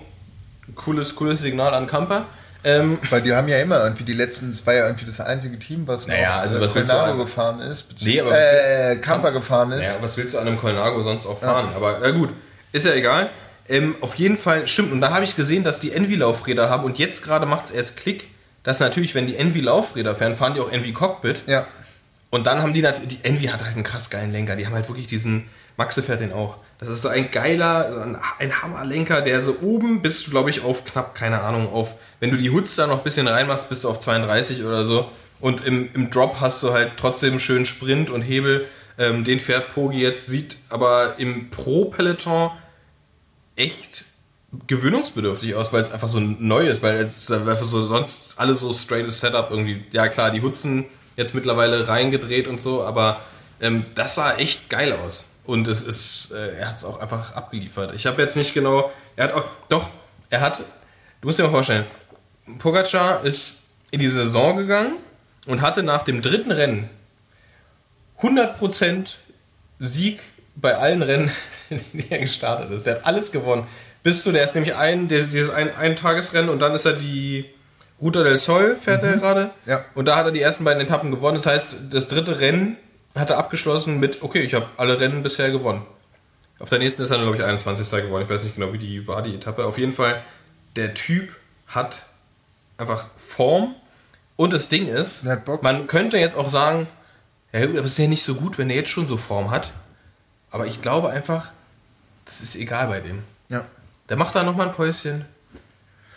A: cooles, cooles Signal an Camper. Ähm,
B: Weil die haben ja immer irgendwie die letzten, es war ja irgendwie das einzige Team, was noch
A: Naja, also
B: äh,
A: was
B: Colnago gefahren ist,
A: Nee, aber was
B: äh, Camper gefahren ist.
A: Ja, was willst du an einem Colnago sonst auch fahren? Aber ja gut, ist ja egal. Ähm, auf jeden Fall stimmt. Und da habe ich gesehen, dass die Envy-Laufräder haben und jetzt gerade macht es erst Klick, dass natürlich, wenn die Envy-Laufräder fahren, fahren die auch Envy-Cockpit.
B: Ja.
A: Und dann haben die natürlich, die Envy hat halt einen krass geilen Lenker. Die haben halt wirklich diesen, Maxe fährt den auch. Das ist so ein geiler, ein, ein Hammerlenker, der so oben bist du, glaube ich, auf knapp, keine Ahnung, auf, wenn du die Hoods da noch ein bisschen reinmachst, bist du auf 32 oder so. Und im, im Drop hast du halt trotzdem schön Sprint und Hebel. Ähm, den fährt Pogi jetzt, sieht aber im Pro-Peloton echt gewöhnungsbedürftig aus, weil es einfach so neu ist, weil es einfach so sonst alles so straightes Setup irgendwie. Ja klar, die Hutzen jetzt mittlerweile reingedreht und so, aber ähm, das sah echt geil aus. Und es ist, äh, er hat es auch einfach abgeliefert. Ich habe jetzt nicht genau, er hat auch, doch, er hat, du musst dir mal vorstellen, Pogacar ist in die Saison gegangen und hatte nach dem dritten Rennen 100% Sieg bei allen Rennen, die er gestartet ist. Der hat alles gewonnen. Bis zu, der ist nämlich ein, dieses ein, ein Tagesrennen und dann ist er die Ruta del Sol, fährt er gerade.
B: Ja.
A: Und da hat er die ersten beiden Etappen gewonnen. Das heißt, das dritte Rennen hat er abgeschlossen mit, okay, ich habe alle Rennen bisher gewonnen. Auf der nächsten ist er, glaube ich, 21. geworden. Ich weiß nicht genau, wie die war, die Etappe. Auf jeden Fall, der Typ hat einfach Form. Und das Ding ist, man könnte jetzt auch sagen, ja, aber es ist ja nicht so gut, wenn er jetzt schon so Form hat. Aber ich glaube einfach, das ist egal bei dem.
B: Ja.
A: Der macht da nochmal ein Päuschen.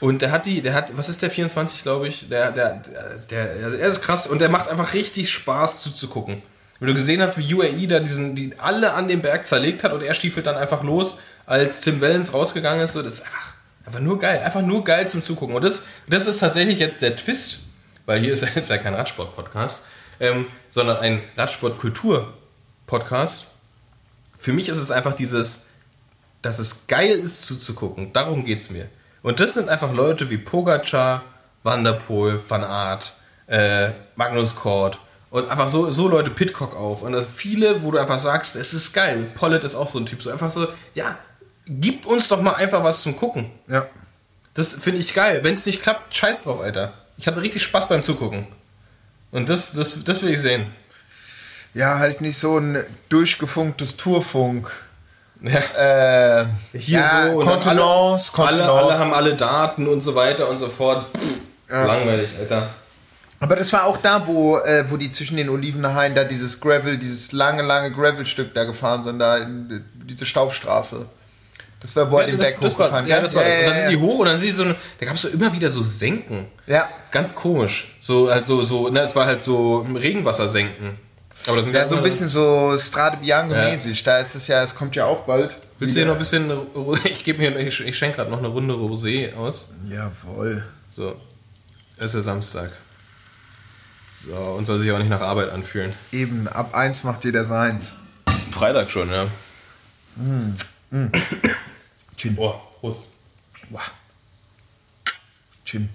A: Und der hat die, der hat, was ist der 24, glaube ich? Der, der, der, der, also er ist krass und der macht einfach richtig Spaß zuzugucken. Wenn du gesehen hast, wie UAE da diesen, die alle an dem Berg zerlegt hat und er stiefelt dann einfach los, als Tim Wellens rausgegangen ist, so, das ist einfach, einfach nur geil, einfach nur geil zum Zugucken. Und das, das ist tatsächlich jetzt der Twist, weil hier ist, ist ja kein Radsport-Podcast, ähm, sondern ein Radsport-Kultur-Podcast. Für mich ist es einfach dieses, dass es geil ist zuzugucken. Darum geht's mir. Und das sind einfach Leute wie Pogacar, Van der Poel, Van Aert, äh, Magnus Kort und einfach so, so Leute, Pitcock auch. Und das viele, wo du einfach sagst, es ist geil. Pollitt ist auch so ein Typ. So einfach so, ja, gib uns doch mal einfach was zum Gucken.
B: Ja.
A: Das finde ich geil. Wenn es nicht klappt, scheiß drauf, Alter. Ich hatte richtig Spaß beim Zugucken. Und das, das, das will ich sehen.
B: Ja, halt nicht so ein durchgefunktes Tourfunk.
A: Ja.
B: Äh,
A: Hier
B: ja,
A: so
B: Kontenance,
A: alle, alle, alle haben alle Daten und so weiter und so fort. Pff, Langweilig, Alter.
B: Aber das war auch da, wo, äh, wo die zwischen den Olivenhainen da dieses Gravel, dieses lange, lange Gravelstück da gefahren sind, da in diese Staubstraße. Das war, wo er den Berg hochgefahren
A: ja, das war,
B: ja,
A: und dann
B: ja,
A: sind die
B: ja.
A: hoch und dann sind die so, eine- da gab es so immer wieder so Senken.
B: ja.
A: Ganz komisch. So, halt so, so, ne, es war halt so Regenwassersenken. Aber das sind
B: ja, so ein bisschen so Strade Bianco
A: Ja.
B: mäßig. Da ist es ja, es kommt ja auch bald.
A: Willst du hier noch ein bisschen, ich gebe mir, ich, ich schenke gerade noch eine Runde Rosé aus.
B: Jawohl.
A: So, es ist ja Samstag. So, und soll sich auch nicht nach Arbeit anfühlen.
B: Eben, ab eins macht jeder seins.
A: Freitag schon, ja.
B: Chin.
A: Oh, Prost.
B: Wow. Chin.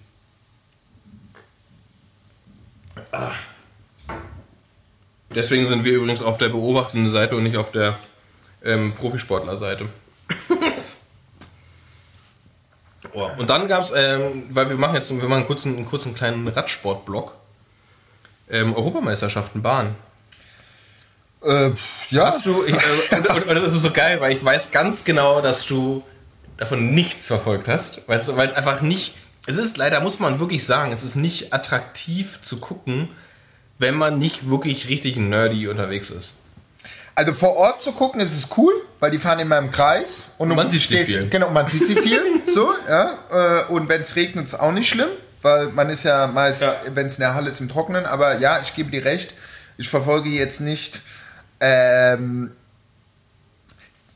A: Deswegen sind wir übrigens auf der beobachtenden Seite und nicht auf der ähm, Profisportlerseite. oh. Und dann gab es, ähm, weil wir machen jetzt wir machen einen kurzen, einen kurzen kleinen Radsportblock, ähm, Europameisterschaften Bahn.
B: Äh, ja.
A: Hast du, ich, äh, und, und, und das ist so geil, weil ich weiß ganz genau, dass du davon nichts verfolgt hast, weil es einfach nicht, es ist leider, muss man wirklich sagen, es ist nicht attraktiv zu gucken, wenn man nicht wirklich richtig nerdy unterwegs ist.
B: Also vor Ort zu gucken, ist es cool, weil die fahren immer im Kreis. Und,
A: man
B: du
A: sieht sie viel.
B: Genau, man sieht sie viel. so, ja. Äh, Und wenn es regnet, ist auch nicht schlimm, weil man ist ja meist,
A: Ja.
B: wenn es in der Halle ist, im Trockenen. Aber ja, ich gebe dir recht. Ich verfolge jetzt nicht. Ähm,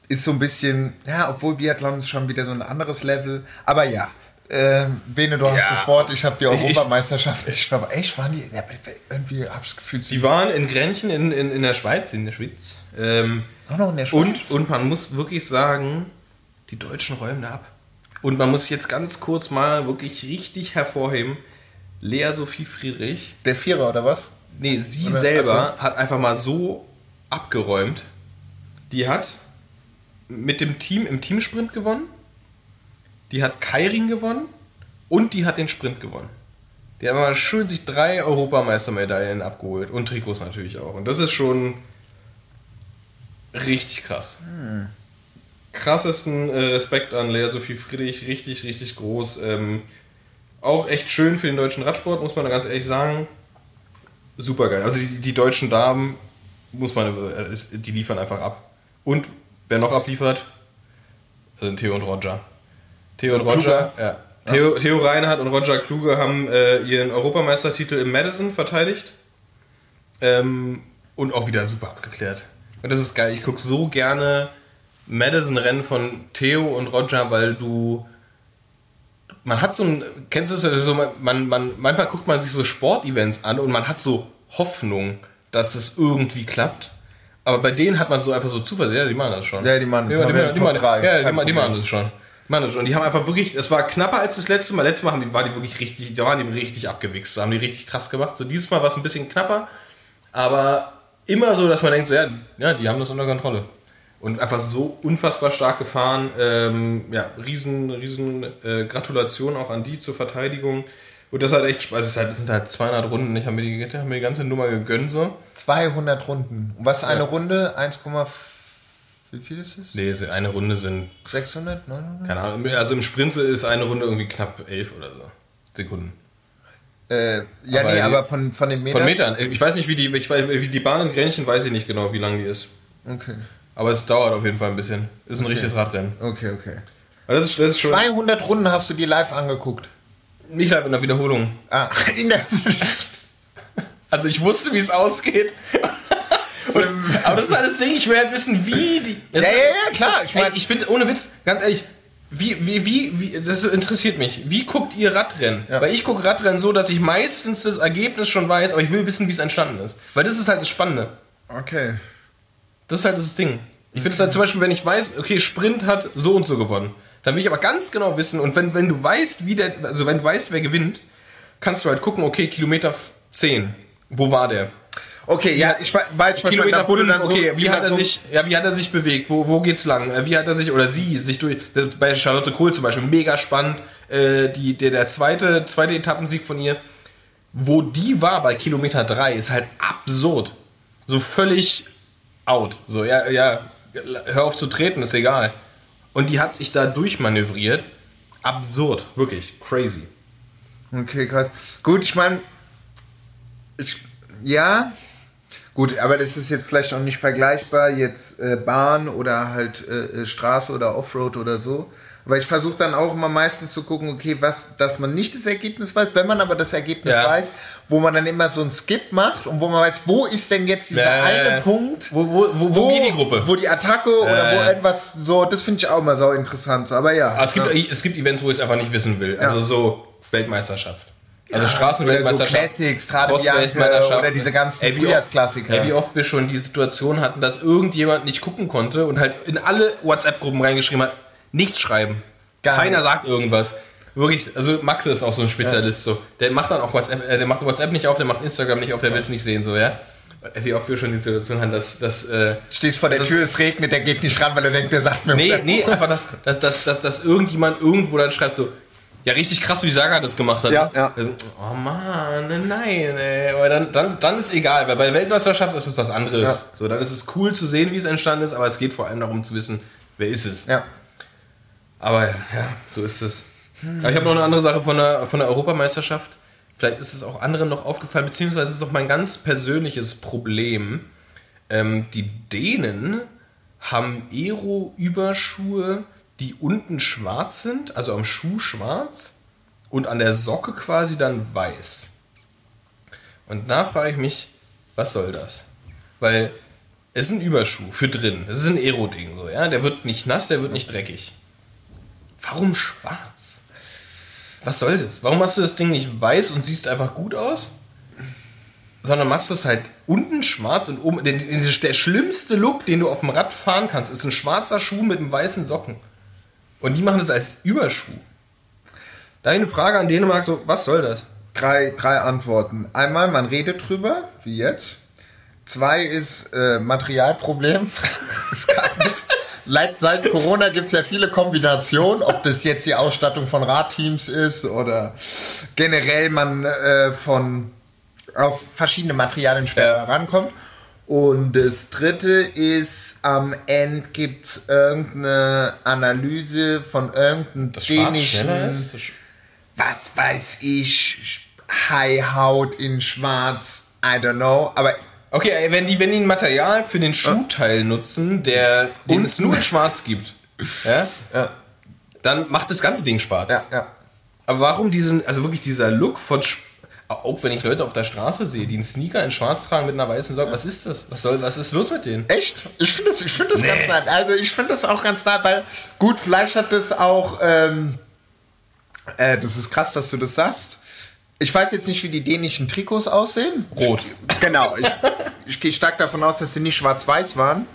B: ist so ein bisschen, ja, obwohl Biathlon ist schon wieder so ein anderes Level. Aber ja, äh, Bene, du hast
A: Ja.
B: das Wort. Ich habe die Europameisterschaft. Ich war echt, waren die, ja, irgendwie habe ich das Gefühl, sie
A: Die waren in Grenchen in, in, in der Schweiz, in der Schweiz. Ähm,
B: auch noch in der Schweiz.
A: und, und man muss wirklich sagen, die Deutschen räumen da ab. Und man muss jetzt ganz kurz mal wirklich richtig hervorheben, Lea Sophie Friedrich,
B: der Vierer oder was?
A: nee, sie
B: Oder-
A: selber hat einfach mal so abgeräumt. Die hat mit dem Team im Teamsprint gewonnen, die hat Kairing gewonnen und die hat den Sprint gewonnen. Die haben mal schön sich drei Europameistermedaillen abgeholt und Trikots natürlich auch. Und das ist schon richtig krass. Krassesten äh, Respekt an Lea Sophie Friedrich, richtig, richtig groß. Ähm, auch echt schön für den deutschen Radsport, muss man ganz ehrlich sagen. Super geil. Also die, die deutschen Damen, muss man, äh, die liefern einfach ab. Und wer noch abliefert, sind Theo und Roger. Theo und Roger, ja. Theo, Theo Reinhardt und Roger Kluge haben äh, ihren Europameistertitel im Madison verteidigt. Ähm, und auch wieder super abgeklärt. Und das ist geil. Ich gucke so gerne Madison-Rennen von Theo und Roger, weil du. Man hat so ein. Kennst du das? Also man, man, man, manchmal guckt man sich so Sportevents an und man hat so Hoffnung, dass es irgendwie klappt. Aber bei denen hat man so einfach so Zuversicht. Ja, die machen das schon.
B: Ja, die machen das.
A: Ja, die, die, machen- ja, die, machen das schon. Das schon. Die haben einfach wirklich, es war knapper als das letzte Mal. Letztes Mal haben die, war die wirklich richtig, da waren die richtig abgewichst. Da haben die richtig krass gemacht. So dieses Mal war es ein bisschen knapper, aber immer so, dass man denkt, so, ja, ja die haben das unter Kontrolle. Und einfach so unfassbar stark gefahren. Ähm, ja, riesen, riesen äh, Gratulation auch an die zur Verteidigung. Und das hat echt Spaß. Das, halt- sind halt 200 Runden. Ich habe mir, die- hab mir die ganze Nummer gegönnt so.
B: 200 Runden. Und was ist eine Runde? 1,5. Wie viel ist es?
A: Nee, eine Runde sind
B: 600? 900?
A: Keine Ahnung, also im Sprint ist eine Runde irgendwie knapp elf oder so Sekunden.
B: Äh, ja,
A: Aber
B: nee, aber von, von den Metern.
A: Von Metern. Ich weiß nicht, wie die, ich weiß, wie die Bahn in Grenchen weiß ich nicht genau, wie lang die ist.
B: Okay,
A: Aber es dauert auf jeden Fall ein bisschen. Ist ein richtiges Radrennen.
B: okay, okay.
A: Aber das ist, das ist schon
B: 200 Runden hast du dir live angeguckt.
A: nicht live in der Wiederholung.
B: Ah, in der.
A: Also ich wusste, wie es ausgeht. Und, aber das ist alles Ding, ich will halt wissen, wie die.
B: ja, ja, ja, klar. Ich mein,
A: ich finde, ohne Witz, ganz ehrlich, wie, wie, wie, wie, das interessiert mich. Wie guckt ihr Radrennen?
B: Ja.
A: Weil ich gucke Radrennen so, dass ich meistens das Ergebnis schon weiß, aber ich will wissen, wie es entstanden ist. Weil das ist halt das Spannende.
B: okay.
A: Das ist halt das Ding. Ich finde es halt zum Beispiel, wenn ich weiß, okay, Sprint hat so und so gewonnen, dann will ich aber ganz genau wissen, und wenn, wenn du weißt, wie der, also wenn du weißt, wer gewinnt, kannst du halt gucken, okay, Kilometer 10, wo war der?
B: Okay, ja, ich we- weiß,
A: Kilometer 5,
B: dann so-
A: okay, wie hat er sich, ja, wie hat er sich bewegt, wo, wo geht's lang, Äh, wie hat er sich, oder sie, sich durch, bei Charlotte Kohl zum Beispiel, mega spannend, äh, die, der, der zweite, zweite Etappensieg von ihr, wo die war bei Kilometer 3, ist halt absurd. So völlig out. So, ja, ja, hör auf zu treten, ist egal. Und die hat sich da durchmanövriert. Absurd, wirklich, crazy.
B: Okay, krass. Gut, ich meine, ich, ja, gut, aber das ist jetzt vielleicht auch nicht vergleichbar, jetzt äh, Bahn oder halt äh, äh, Straße oder Offroad oder so. Aber ich versuche dann auch immer meistens zu gucken, okay, was, dass man nicht das Ergebnis weiß, wenn man aber das Ergebnis
A: Ja.
B: weiß, wo man dann immer so einen Skip macht und wo man weiß, wo ist denn jetzt dieser
A: Ja,
B: eine
A: ja.
B: Punkt,
A: Wo, wo, wo, wo geht die Gruppe?
B: wo die Attacke oder wo etwas so, das finde ich auch immer so interessant. So, aber ja.
A: Aber es gibt, es gibt Events, wo ich es einfach nicht wissen will. Also so Weltmeisterschaft. Also
B: Oder so
A: Straßenweltmeisterschaft.
B: Classics, oder diese ganzen
A: Ey, wie oft-
B: Frühjahrsklassiker.
A: Ey, wie oft wir schon die Situation hatten, dass irgendjemand nicht gucken konnte und halt in alle WhatsApp-Gruppen reingeschrieben hat, nichts schreiben.
B: Gar
A: Keiner
B: nichts.
A: sagt irgendwas. Wirklich, also Max ist auch so ein Spezialist so. Der macht dann auch WhatsApp, äh, der macht WhatsApp nicht auf, der macht Instagram nicht auf, der will es nicht sehen, so, ja. Wie oft wir schon die Situation hatten, dass, dass äh,
B: Stehst vor der
A: Das-
B: Tür, es regnet, der geht nicht ran, weil er denkt, der sagt mir
A: Nee,
B: 100
A: nee, einfach, dass, dass, dass, dass, dass irgendjemand irgendwo dann schreibt so, ja, richtig krass, wie Saga das gemacht hat.
B: Ja, ja.
A: Also, Oh Mann, nein, ey. Aber dann, dann, dann ist egal, weil bei Weltmeisterschaft ist es was anderes.
B: Ja.
A: So, dann ist es cool zu sehen, wie es entstanden ist, aber es geht vor allem darum zu wissen, wer ist es.
B: Ja.
A: Aber ja, so ist es. Aber ich habe noch eine andere Sache von der, von der Europameisterschaft. Vielleicht ist es auch anderen noch aufgefallen, beziehungsweise ist es auch mein ganz persönliches Problem. Ähm, die Dänen haben Aero-Überschuhe, die unten schwarz sind, also am Schuh schwarz und an der Socke quasi dann weiß. Und da frage ich mich, was soll das? Weil es ist ein Überschuh für drin. Es ist ein Aero-Ding so, ja. Der wird nicht nass, der wird nicht dreckig. Warum schwarz? Was soll das? Warum machst du das Ding nicht weiß und siehst einfach gut aus? Sondern machst es halt unten schwarz und oben. Der, der schlimmste Look, den du auf dem Rad fahren kannst, ist ein schwarzer Schuh mit einem weißen Socken. Und die machen das als Überschuh. Da habe ich eine Frage an Dänemark, so, was soll das?
B: Drei, drei Antworten. Einmal, man redet drüber, wie jetzt. Zwei ist äh, Materialproblem. Es kann nicht. Seit, seit Corona gibt es ja viele Kombinationen, ob das jetzt die Ausstattung von Radteams ist oder generell man äh, von auf verschiedene Materialien schwer
A: Ja.
B: rankommt. Und das dritte ist, am Ende gibt es irgendeine Analyse von irgendeinem
A: Das
B: dänischen
A: ist? Das Sch-
B: was weiß ich, High Haut in Schwarz, I don't know, aber
A: Okay, wenn die, wenn die ein Material für den Schuhteil nutzen, der, den es nur in schwarz gibt, ja,
B: ja,
A: dann macht das ganze Ding schwarz.
B: ja, ja.
A: Aber warum diesen, also wirklich dieser Look von, auch wenn ich Leute auf der Straße sehe, die einen Sneaker in schwarz tragen mit einer weißen Socke, was ist das? Was, soll, was ist los mit denen?
B: Echt? Ich finde das, ich find das ganz nett. Also ich finde das auch ganz nett, weil gut, vielleicht hat das auch, ähm, äh, das ist krass, dass du das sagst. Ich weiß jetzt nicht, wie die dänischen Trikots aussehen.
A: Rot.
B: Ich, genau. Ich, ich gehe stark davon aus, dass sie nicht schwarz-weiß waren.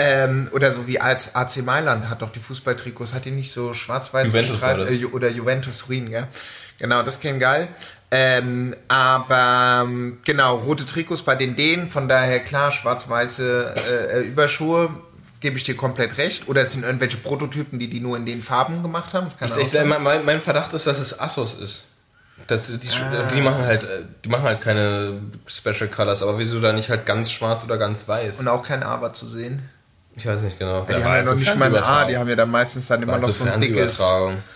B: Ähm, oder so wie als AC Mailand hat doch die Fußballtrikots, hat die nicht so schwarz-weiß
A: das.
B: äh, oder Juventus Turin, gell? Genau, das käme geil. Ähm, aber ähm, genau, rote Trikots bei den Dänen, von daher klar, schwarz-weiße äh, äh, Überschuhe, gebe ich dir komplett recht. Oder es sind irgendwelche Prototypen, die die nur in den Farben gemacht haben. Das
A: Ich,
B: sein.
A: mein, mein- Verdacht ist, dass es Assos ist. Das, die,
B: Ah.
A: die machen halt, äh, die machen halt keine Special Colors, aber wieso da nicht halt ganz schwarz oder ganz weiß?
B: Und auch kein Aber zu sehen.
A: Ich weiß nicht genau.
B: Ja, die haben ja noch nicht mal ein A, die haben ja dann meistens dann immer noch so ein dickes.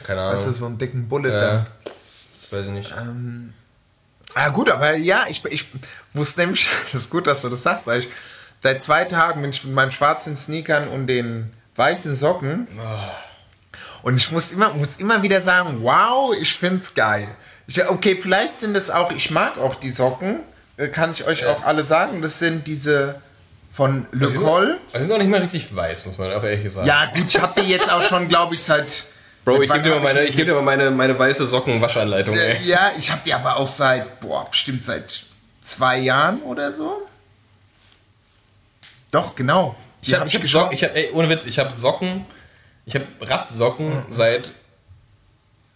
A: Keine Ahnung.
B: weißt du, so einen dicken Bullet
A: ja,
B: da.
A: Weiß ich nicht.
B: Ah, gut, aber ja, ich, ich muss nämlich, das ist gut, dass du das sagst, weil ich seit zwei Tagen bin ich mit meinen schwarzen Sneakern und den weißen Socken und ich muss immer, muss immer wieder sagen, wow, ich find's geil. Ich, okay, vielleicht sind es auch, ich mag auch die Socken, äh, kann ich euch auch alle sagen, das sind diese von Le Col.
A: Die sind auch nicht mehr richtig weiß, muss man auch ehrlich sagen.
B: Ja, gut, ich habe die jetzt auch schon, glaube ich, seit.
A: Bro, ich gebe dir meine, ich geb dir mal meine, meine weiße Socken-Waschanleitung,
B: Äh,
A: ey.
B: Ja, ich habe die aber auch seit, boah, bestimmt seit zwei Jahren oder so. Doch, genau. Die
A: Ich habe
B: hab
A: ich hab. Socken, ich hab, ey, ohne Witz, ich habe Socken, ich habe Radsocken
B: Mhm.
A: seit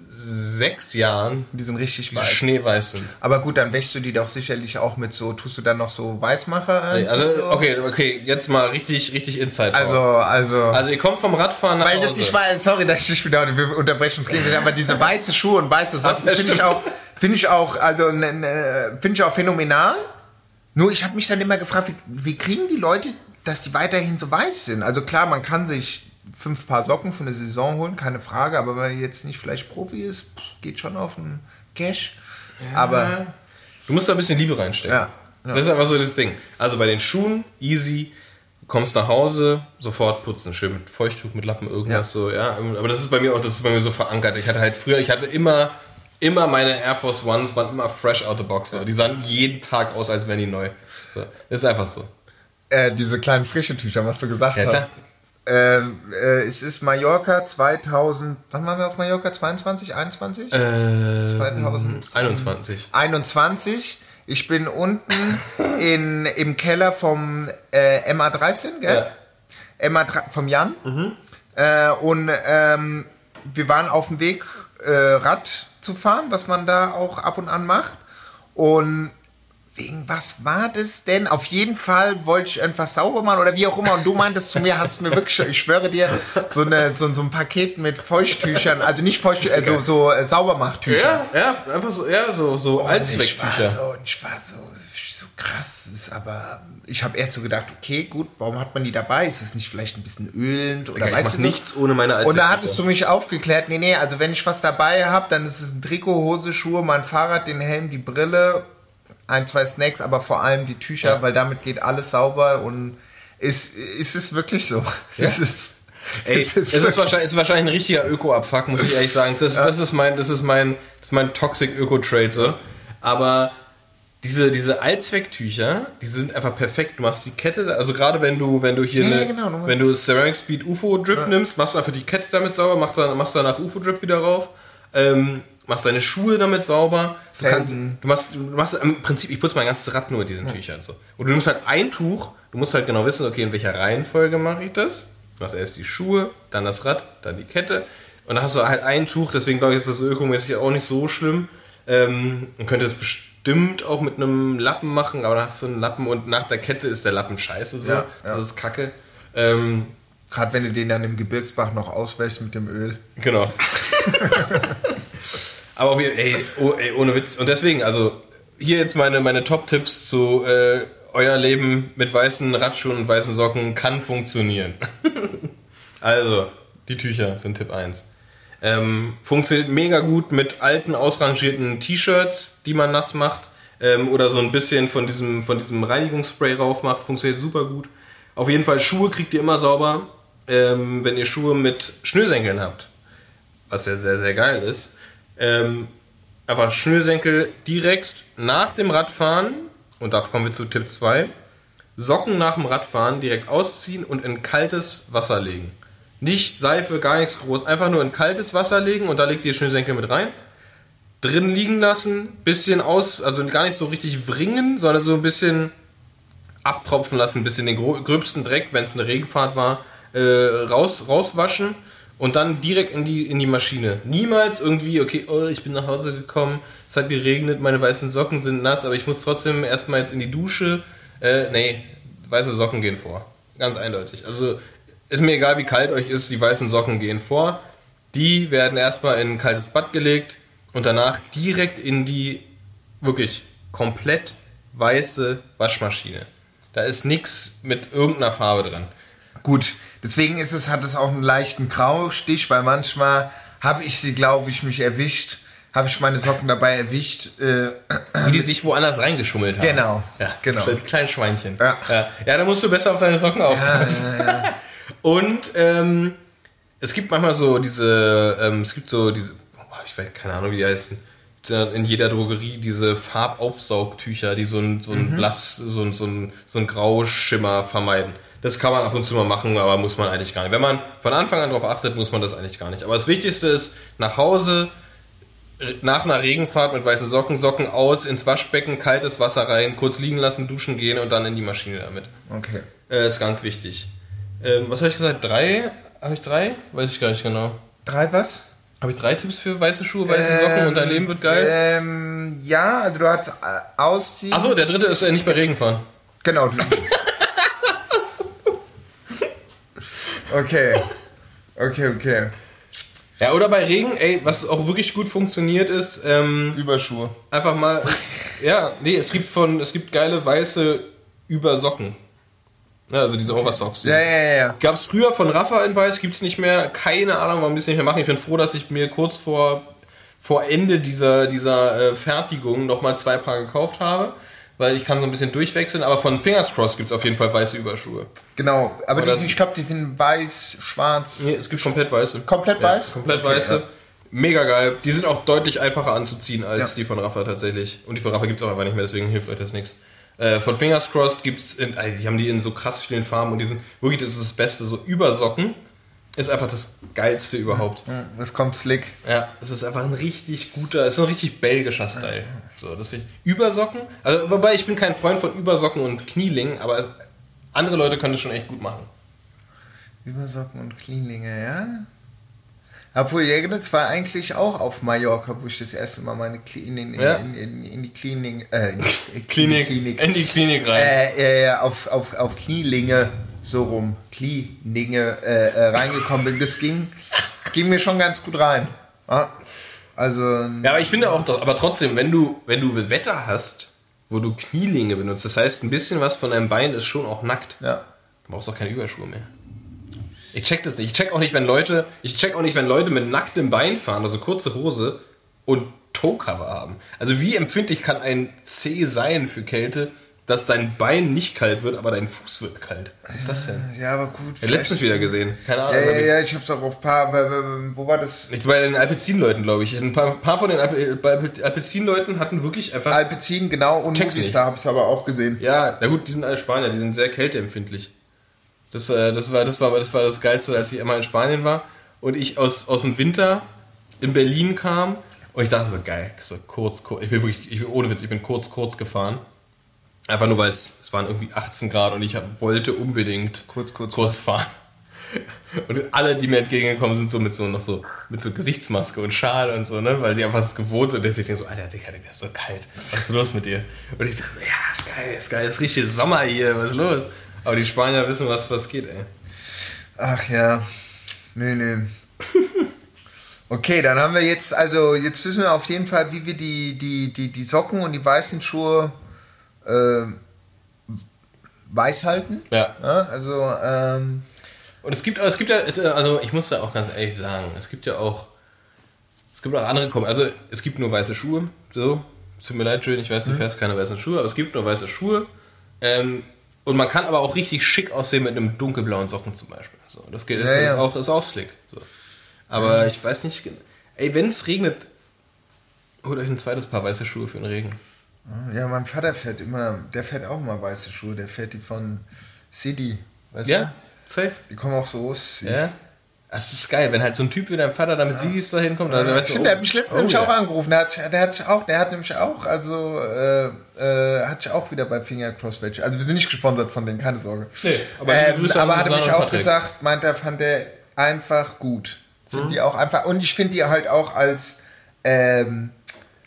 A: sechs Jahren,
B: Die sind richtig
A: die
B: weiß.
A: schneeweiß sind.
B: Aber gut, dann wäschst du die doch sicherlich auch mit so, tust du dann noch so Weißmacher? Irgendwie
A: Also,
B: so?
A: okay, okay, jetzt mal richtig, richtig Inside. Talk.
B: Also, also.
A: also ihr kommt vom Radfahren nach
B: weil
A: Hause.
B: das nicht war, sorry, dass ich dich wieder wir unterbrechen uns gegenseitig, aber diese weiße Schuhe und weiße Socken
A: Ja,
B: finde ich auch, finde ich auch, also ne, ne, finde ich auch phänomenal. Nur ich habe mich dann immer gefragt, wie, wie kriegen die Leute, dass die weiterhin so weiß sind? Also klar, man kann sich fünf Paar Socken für eine Saison holen, keine Frage, aber wenn man jetzt nicht vielleicht Profi ist, geht schon auf den Cash. Aber
A: Du musst da ein bisschen Liebe reinstecken.
B: Ja, ja.
A: Das ist einfach so das Ding. Also bei den Schuhen, easy, kommst nach Hause, sofort putzen, schön mit Feuchttuch, mit Lappen, irgendwas
B: Ja.
A: so, ja. Aber das ist bei mir auch, das ist bei mir so verankert. Ich hatte halt früher, ich hatte immer, immer meine Air Force Ones waren immer fresh out the box. So. Die sahen jeden Tag aus, als wären die neu. So. Das ist einfach so.
B: äh, diese kleinen frische Tücher, was du gesagt
A: Ja, klar.
B: hast. Ähm, äh, es ist Mallorca 2000, wann waren wir auf Mallorca? 22, 21?
A: Äh,
B: 2000.
A: 21.
B: 21. Ich bin unten in, im Keller vom äh, MA13, gell? MA vom Jan. Äh, und ähm, wir waren auf dem Weg, äh, Rad zu fahren, was man da auch ab und an macht. Und wegen was war das denn? Auf jeden Fall wollte ich irgendwas sauber machen oder wie auch immer. Und du meintest zu mir, hast mir wirklich, ich schwöre dir, so, eine, so, so ein Paket mit Feuchttüchern, also nicht Feuchttücher, also so äh, Saubermachttücher.
A: Ja, ja, einfach so, ja, so, so
B: Und ich war
A: Allzwecktücher.
B: so, und ich war so, so krass, ist aber ich habe erst so gedacht, okay, gut, warum hat man die dabei? Ist es nicht vielleicht ein bisschen ölend oder
A: ich
B: weißt
A: mach
B: du
A: nichts ohne meine
B: Und da
A: Allzwecktücher.
B: hattest du mich aufgeklärt, nee, nee, also wenn ich was dabei habe, dann ist es ein Trikot, Hose, Schuhe, mein Fahrrad, den Helm, die Brille, ein, zwei Snacks, aber vor allem die Tücher,
A: Ja.
B: weil damit geht alles sauber und ist, ist es wirklich so. Es ist,
A: Ey,
B: es
A: es ist, wahrscheinlich, ist wahrscheinlich ein richtiger Öko-Abfuck, muss ich ehrlich sagen. Das ist, das ist mein, das ist mein, das ist mein Toxic Öko-Trade so. Aber diese, diese Allzwecktücher, die sind einfach perfekt. Du machst die Kette, also gerade wenn du, wenn du hier
B: Ja,
A: eine,
B: genau,
A: wenn du Ceramic Speed UFO Drip nimmst, machst du einfach die Kette damit sauber, machst, dann, machst danach UFO Drip wieder rauf, ähm, machst deine Schuhe damit sauber. Du, kann, du machst, du machst im Prinzip, ich putze mein ganzes Rad nur mit diesen Tüchern so. Und du nimmst halt ein Tuch, du musst halt genau wissen, okay, in welcher Reihenfolge mache ich das? Du hast erst die Schuhe, dann das Rad, dann die Kette. Und dann hast du halt ein Tuch, deswegen glaube ich, ist das ökomäßig auch nicht so schlimm. Ähm, man könnte es bestimmt auch mit einem Lappen machen, aber dann hast du einen Lappen und nach der Kette ist der Lappen scheiße so.
B: Ja,
A: Das
B: ja.
A: ist kacke. Ähm,
B: Gerade wenn du den dann im Gebirgsbach noch auswäschst mit dem Öl.
A: Genau. Aber auf jeden- ey, oh, ey, ohne Witz. Und deswegen, also hier jetzt meine, meine Top-Tipps zu äh, euer Leben mit weißen Radschuhen und weißen Socken kann funktionieren. also, die Tücher sind Tipp 1. Ähm, funktioniert mega gut mit alten, ausrangierten T-Shirts, die man nass macht. Ähm, oder so ein bisschen von diesem, von diesem Reinigungsspray rauf macht. Funktioniert super gut. Auf jeden Fall, Schuhe kriegt ihr immer sauber, ähm, wenn ihr Schuhe mit Schnürsenkeln habt was ja sehr, sehr geil ist. Ähm, einfach Schnürsenkel direkt nach dem Radfahren, und da kommen wir zu Tipp 2, Socken nach dem Radfahren direkt ausziehen und in kaltes Wasser legen. Nicht Seife, gar nichts groß, einfach nur in kaltes Wasser legen und da legt ihr Schnürsenkel mit rein. Drin liegen lassen, bisschen aus, also gar nicht so richtig wringen, sondern so ein bisschen abtropfen lassen, bisschen den gröbsten Dreck, wenn es eine Regenfahrt war, äh, raus, rauswaschen und dann direkt in die, in die Maschine. Niemals irgendwie, okay, oh, ich bin nach Hause gekommen, es hat geregnet, meine weißen Socken sind nass, aber ich muss trotzdem erstmal jetzt in die Dusche. Äh, nee, weiße Socken gehen vor. Ganz eindeutig. Also ist mir egal, wie kalt euch ist, die weißen Socken gehen vor. Die werden erstmal in ein kaltes Bad gelegt und danach direkt in die wirklich komplett weiße Waschmaschine. Da ist nichts mit irgendeiner Farbe drin.
B: Gut, deswegen ist es, hat es auch einen leichten Graustich, weil manchmal habe ich sie, glaube ich, mich erwischt, habe ich meine Socken dabei erwischt. Äh,
A: Wie die sich woanders reingeschummelt haben.
B: Genau,
A: Ja,
B: genau.
A: Klein- Schweinchen.
B: Ja.
A: Ja. ja, da musst du besser auf deine Socken aufpassen. Und ähm, es gibt manchmal so diese, ähm, es gibt so diese, oh, ich weiß keine Ahnung, wie die heißen. In jeder Drogerie diese Farbaufsaugtücher, die so ein, so ein Blass, so ein, so ein, so ein Grauschimmer vermeiden. Das kann man ab und zu mal machen, aber muss man eigentlich gar nicht. Wenn man von Anfang an darauf achtet, muss man das eigentlich gar nicht. Aber das Wichtigste ist, nach Hause, nach einer Regenfahrt mit weißen Socken, Socken aus, ins Waschbecken, kaltes Wasser rein, kurz liegen lassen, duschen gehen und dann in die Maschine damit.
B: okay.
A: Äh, ist ganz wichtig. Ähm, was habe ich gesagt? Drei? Habe ich drei? Weiß ich gar nicht genau.
B: Drei was?
A: Habe ich drei Tipps für weiße Schuhe, weiße Socken und dein Leben wird geil?
B: Ähm, ja, also du hast äh, ausziehen.
A: Achso, der dritte ist äh, nicht bei Regen fahren.
B: Genau. du- okay. Okay, okay.
A: Ja, oder bei Regen, ey, was auch wirklich gut funktioniert ist, ähm,
B: Überschuhe.
A: einfach mal, ja, nee, es gibt von, es gibt geile weiße Übersocken. Ja, also diese Oversocks.
B: Ja, ja, ja, ja.
A: Gab es früher von Rafa in Weiß, gibt es nicht mehr. Keine Ahnung, warum die es nicht mehr machen. Ich bin froh, dass ich mir kurz vor, vor Ende dieser, dieser äh, Fertigung nochmal zwei Paar gekauft habe. Weil ich kann so ein bisschen durchwechseln. Aber von Fingers Cross gibt es auf jeden Fall weiße Überschuhe.
B: Genau. Aber die,
A: das-
B: ich glaube, die sind weiß, schwarz.
A: Nee, es gibt komplett weiße.
B: Komplett
A: Ja,
B: weiß?
A: komplett
B: Okay,
A: weiße.
B: ja.
A: Mega geil. Die sind auch deutlich einfacher anzuziehen als
B: Ja.
A: die von Rafa tatsächlich. Und die von Rafa gibt es auch einfach nicht mehr, deswegen hilft euch das nichts. Äh, von Fingers Crossed gibt es, die haben die in so krass vielen Farben und die sind wirklich, das ist das Beste. So Übersocken ist einfach das geilste überhaupt.
B: Das kommt slick.
A: Ja, es ist einfach ein richtig guter, es ist ein richtig belgischer Style. So, das finde ich. Übersocken, also wobei ich bin kein Freund von Übersocken und Knielingen, aber andere Leute können das schon echt gut machen.
B: Übersocken und Cleanlinge, ja. Obwohl, ja, das war eigentlich auch auf Mallorca, wo ich das erste Mal meine Cleaning in,
A: Ja.
B: in, in, in die Cleaning, äh,
A: Klinik,
B: Klinik.
A: in die Klinik rein.
B: Äh, äh, auf, auf, auf Knielinge, so rum, Knielinge äh, äh, reingekommen bin. Das ging, ging mir schon ganz gut rein. Ja. Also,
A: Ja, aber ich finde auch, aber trotzdem, wenn du, wenn du Wetter hast, wo du Knielinge benutzt, das heißt, ein bisschen was von deinem Bein ist schon auch nackt.
B: ja.
A: Du brauchst doch keine Überschuhe mehr. Ich check das nicht. Ich check auch nicht, wenn Leute, ich check auch nicht, wenn Leute mit nacktem Bein fahren, also kurze Hose und Toe-Cover haben. Also wie empfindlich kann ein C sein für Kälte, dass dein Bein nicht kalt wird, aber dein Fuß wird kalt? Was ist das denn?
B: Ja, aber gut.
A: Ja, letztens wieder gesehen. Keine Ahnung.
B: Ja, ja, ja, ich hab's auch auf paar, wo war das?
A: Nicht bei den Alpezin-Leuten, glaube ich. Ein paar, paar von den Alpezin-Leuten hatten wirklich einfach.
B: Alpecin, genau, und. Movistar habe ich aber auch gesehen.
A: Ja, na gut, die sind alle Spanier, die sind sehr kälteempfindlich. Das, äh, das, war, das, war, das war das Geilste, als ich einmal in Spanien war und ich aus, aus dem Winter in Berlin kam und ich dachte so, geil, so kurz, kurz ich bin wirklich, ich bin, ohne Witz, ich bin kurz, kurz gefahren. Einfach nur, weil es, es waren irgendwie 18 Grad und ich wollte unbedingt
B: Kurz, kurz,
A: kurz fahren. Und alle, die mir entgegengekommen sind, so mit so noch so mit so Gesichtsmaske und Schal und so, ne, weil die einfach das gewohnt sind. Und ich denke so, Alter, Digga, der ist so kalt. Was ist los mit dir? Und ich dachte so, ja, ist geil, ist geil, ist richtig Sommer hier, was ist los? Aber die Spanier wissen, was, was geht, ey.
B: Ach ja. Nee, nee. Okay, dann haben wir jetzt, also jetzt wissen wir auf jeden Fall, wie wir die, die, die, die Socken und die weißen Schuhe äh, weiß halten.
A: Ja.
B: Ja, also, ähm,
A: Und es gibt, es gibt ja, es, also ich muss da auch ganz ehrlich sagen, es gibt ja auch, es gibt auch andere Kommen. Also es gibt nur weiße Schuhe, so. Es Tut mir leid, schön, ich weiß, du fährst keine weißen Schuhe, aber es gibt nur weiße Schuhe. Ähm, und man kann aber auch richtig schick aussehen mit einem dunkelblauen Socken zum Beispiel. So, das geht, das
B: Ja,
A: ist,
B: ja.
A: auch, ist auch slick. So. Aber ich weiß nicht, ey, wenn es regnet, Holt euch ein zweites Paar weiße Schuhe für den Regen.
B: Ja, mein Vater fährt immer, der fährt auch mal weiße Schuhe, der fährt die von City, weißt
A: Ja, safe.
B: du? Die kommen auch so aus.
A: Ja. Das ist geil, wenn halt so ein Typ wie dein Vater da mit Sigis da hinkommt, dann weißt du,
B: Stimmt,
A: oh,
B: der hat mich letztens
A: oh,
B: nämlich
A: ja.
B: auch angerufen. Der hat, der hat auch, der hat nämlich auch, also äh, äh, hat sich auch wieder bei Finger Crossfit. Also wir sind nicht gesponsert von denen, keine Sorge.
A: Nee, aber
B: ähm, aber hat mich auch
A: Patrick.
B: gesagt, meint er, fand er einfach gut. Finde
A: Mhm.
B: die auch einfach. Und ich finde die halt auch als ähm,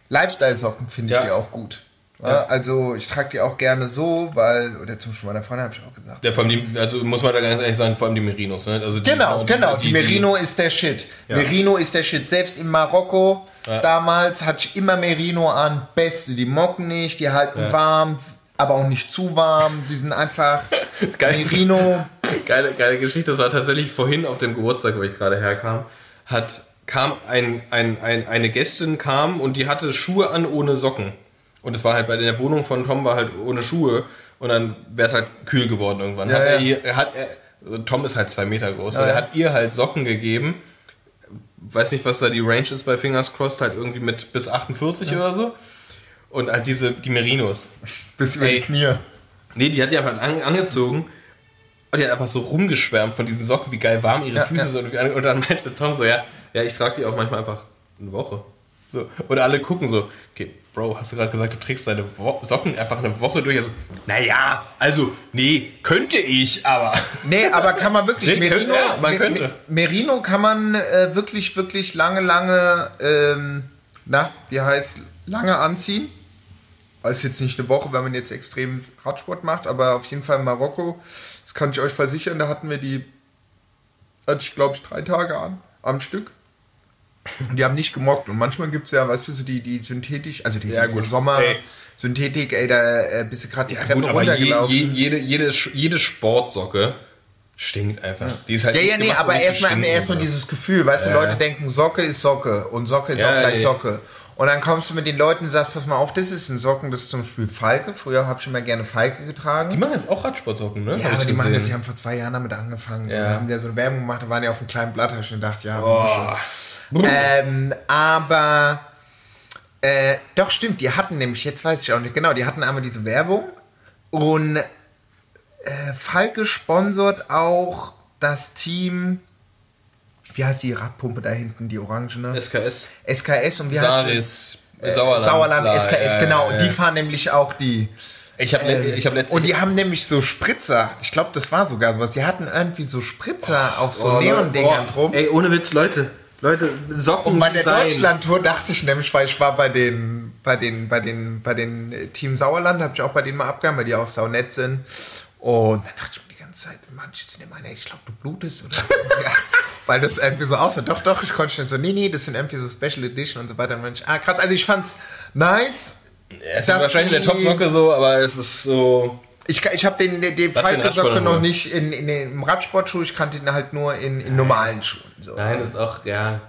B: Lifestyle-Socken finde ich
A: Ja.
B: die auch gut. Ja, Also ich trage die auch gerne so, weil, oder zum Beispiel meiner Freundin habe ich auch gesagt.
A: Ja, vor allem die, also muss man da ganz ehrlich sagen, vor allem die Merinos, ne? Also die,
B: Genau, genau. Die, Merino ist der Shit. Merino ist der Shit. Selbst in Marokko damals hatte ich immer Merino an. Beste. Die mocken nicht, die halten warm, aber auch nicht zu warm. Die sind einfach
A: Geil.
B: Merino.
A: Geile, geile Geschichte. Das war tatsächlich vorhin auf dem Geburtstag, wo ich gerade herkam, hat, kam ein, ein, ein, eine Gästin kam und die hatte Schuhe an ohne Socken. Und es war halt bei der Wohnung von Tom war halt ohne Schuhe und dann wäre es halt kühl geworden irgendwann.
B: Ja,
A: hat
B: ja.
A: er ihr, hat er, Tom ist halt zwei Meter groß. und er hat ihr halt Socken gegeben. Weiß nicht, was da die Range ist bei Fingers Crossed, halt irgendwie mit bis 48 oder so. Und halt diese, die Merinos.
B: Bis über
A: Ey.
B: die Knie.
A: Nee, die hat die einfach an, angezogen und die hat einfach so rumgeschwärmt von diesen Socken, wie geil warm ihre
B: Ja,
A: Füße
B: ja.
A: sind. Und dann meinte Tom so, ja, ja, ich trage die auch manchmal einfach eine Woche. So. Und alle gucken so, okay, Bro, hast du gerade gesagt, du trägst deine Wo Socken einfach eine Woche durch? Also, naja, also, nee, könnte ich, aber.
B: Nee, aber kann man wirklich
A: Nee,
B: Merino,
A: könnte- ja, man
B: Me-
A: könnte.
B: Me- Merino kann man äh, wirklich, wirklich lange, lange, ähm, na, wie heißt, lange anziehen. Ist jetzt nicht eine Woche, wenn man jetzt extrem Radsport macht, aber auf jeden Fall in Marokko, das kann ich euch versichern, da hatten wir die, hatte ich glaube ich drei Tage an, am Stück. Und die haben nicht gemockt. Und manchmal gibt es ja, weißt du, so die, die synthetisch, also die,
A: Ja,
B: so
A: gut.
B: Sommer,
A: Ey.
B: Synthetik, ey, da äh, bist du gerade die Treppe
A: Gut, aber je,
B: runtergelaufen.
A: je, jede, jede, jede Sportsocke stinkt einfach. Die ist halt
B: Ja, ja, nee, aber erstmal
A: oder?
B: dieses Gefühl, weißt du,
A: Ja.
B: Leute denken, Socke ist Socke und Socke ist
A: Ja,
B: auch gleich
A: nee.
B: Socke. Und dann kommst du mit den Leuten und sagst, pass mal auf, das ist ein Socken, das ist zum Beispiel Falke. Früher habe ich immer gerne Falke getragen.
A: Die machen jetzt auch Radsportsocken, ne?
B: ja, aber die machen das, die haben vor zwei Jahren damit angefangen. So,
A: Ja.
B: Da haben ja so eine Werbung gemacht, da waren die auf einem kleinen Blatt, hab ich gedacht, ja, schon. Ähm, aber äh, doch stimmt, die hatten nämlich, jetzt weiß ich auch nicht genau, die hatten einmal diese Werbung und äh, Falke sponsort auch das Team, wie heißt die Radpumpe da hinten, die orangene?
A: SKS,
B: SKS und wie heißt sie?
A: Saris, Sauerland.
B: Sauerland,
A: bla,
B: SKS,
A: ja,
B: genau.
A: ja,
B: Die
A: ja.
B: fahren nämlich auch die.
A: Ich habe
B: Ähm,
A: ich hab letztens.
B: und die haben nämlich so Spritzer. Ich glaube, das war sogar sowas. Die hatten irgendwie so Spritzer auf so
A: Oh,
B: Neon-Dingern
A: oh,
B: drum.
A: Ey, ohne Witz, Leute. Leute, Socken
B: Und bei der. Deutschland-Tour dachte ich nämlich, weil ich war bei den, bei den, bei den, bei den äh, Team Sauerland, habe ich auch bei denen mal abgehauen, weil die auch saunett sind. Und dann dachte ich mir die ganze Zeit, manche sind immer, ey, ich glaube, du blutest oder ja, Weil das irgendwie so aussah. Doch, doch, ich konnte schon so, nee, nee, das sind irgendwie so Special Edition und so weiter. Und dann, ah, krass. Also ich fand's nice.
A: Es ist wahrscheinlich
B: die-
A: Topsocke so, aber es ist so.
B: Ich, ich habe den, den, den Falke-Socke noch nicht in, in, im Radsportschuh, ich kannte ihn halt nur in, in normalen Schuhen. So.
A: Nein, ist auch, ja.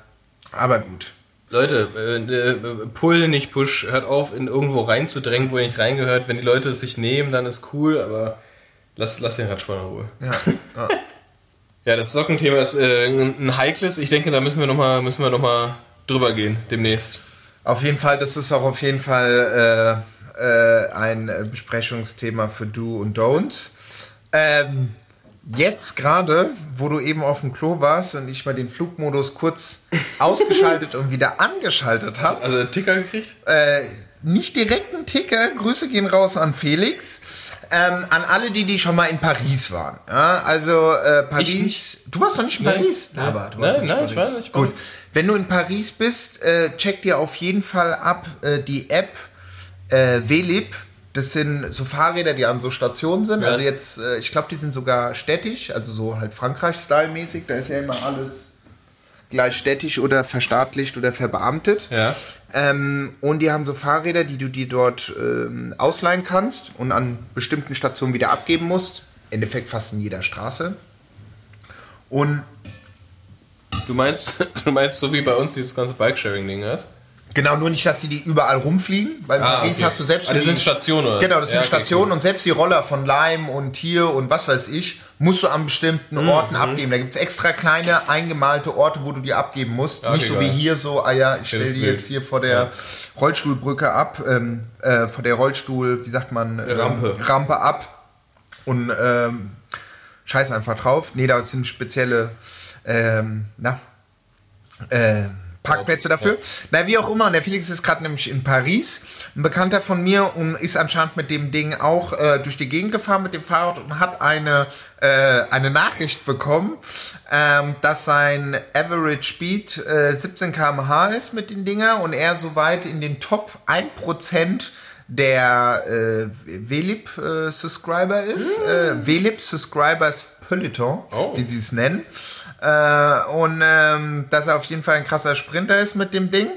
B: Aber gut.
A: Leute, äh, äh, Pull, nicht Push. Hört auf, in irgendwo reinzudrängen, wo ihr nicht reingehört. Wenn die Leute es sich nehmen, dann ist cool, aber lass, lass den Radsport in Ruhe.
B: Ja. ja.
A: Ja, das Sockenthema ist äh, ein heikles. Ich denke, da müssen wir nochmal noch mal drüber gehen demnächst.
B: Auf jeden Fall, das ist auch auf jeden Fall äh, äh, ein Besprechungsthema für Do und Don'ts. Ähm, jetzt gerade, wo du eben auf dem Klo warst und ich mal den Flugmodus kurz ausgeschaltet und wieder angeschaltet habe,
A: Also Ticker gekriegt?
B: äh, nicht direkt einen Ticker. Grüße gehen raus an Felix. Ähm, an alle, die, die schon mal in Paris waren. Ja, also äh, Paris. Du warst noch nicht in. Paris?
A: Nee.
B: Aber du
A: Nein,
B: warst nicht in
A: nein, ich
B: Paris.
A: war nicht in
B: Gut. Wenn du in Paris bist, äh, check dir auf jeden Fall ab äh, die App äh, Velib. Das sind so Fahrräder, die an so Stationen sind.
A: Ja.
B: Also jetzt, äh, ich glaube, die sind sogar städtisch, also so halt Frankreich-Style-mäßig. Da ist ja immer alles gleich städtisch oder verstaatlicht oder verbeamtet.
A: Ja.
B: Ähm, und die haben so Fahrräder, die du dir dort ähm, ausleihen kannst und an bestimmten Stationen wieder abgeben musst. Im Endeffekt fast in jeder Straße. Und
A: Du meinst, du meinst so wie bei uns dieses ganze Bikesharing-Ding, ja?
B: genau, nur nicht, dass die, die überall rumfliegen, weil in
A: Ah,
B: Paris
A: okay.
B: hast du selbst
A: Ah, das sind Stationen, oder?
B: Genau, das
A: Ja,
B: sind
A: okay,
B: Stationen
A: cool.
B: und selbst die Roller von Lime und Tier und was weiß ich musst du an bestimmten
A: Mhm,
B: Orten abgeben. Da gibt es extra kleine eingemalte Orte, wo du die abgeben musst.
A: Okay,
B: Nicht so
A: geil.
B: wie hier so, ah ja, ich stelle die jetzt hier vor der Rollstuhlbrücke ab, ähm, äh, vor der Rollstuhl, wie sagt man, ähm,
A: Rampe.
B: Rampe ab und ähm, scheiß einfach drauf. Nee, da sind spezielle, ähm, na, äh, Parkplätze dafür. Na, wie auch immer. Und der Felix ist gerade nämlich in Paris. Ein Bekannter von mir und ist anscheinend mit dem Ding auch äh, durch die Gegend gefahren mit dem Fahrrad und hat eine, äh, eine Nachricht bekommen, ähm, dass sein Average Speed äh, 17 km/h ist mit den Dinger und er soweit in den Top 1% der äh, Velib äh, ist. Äh, Velib Subscribers Peloton,
A: Oh.
B: wie sie es nennen. Äh, und ähm, dass er auf jeden Fall ein krasser Sprinter ist mit dem Ding.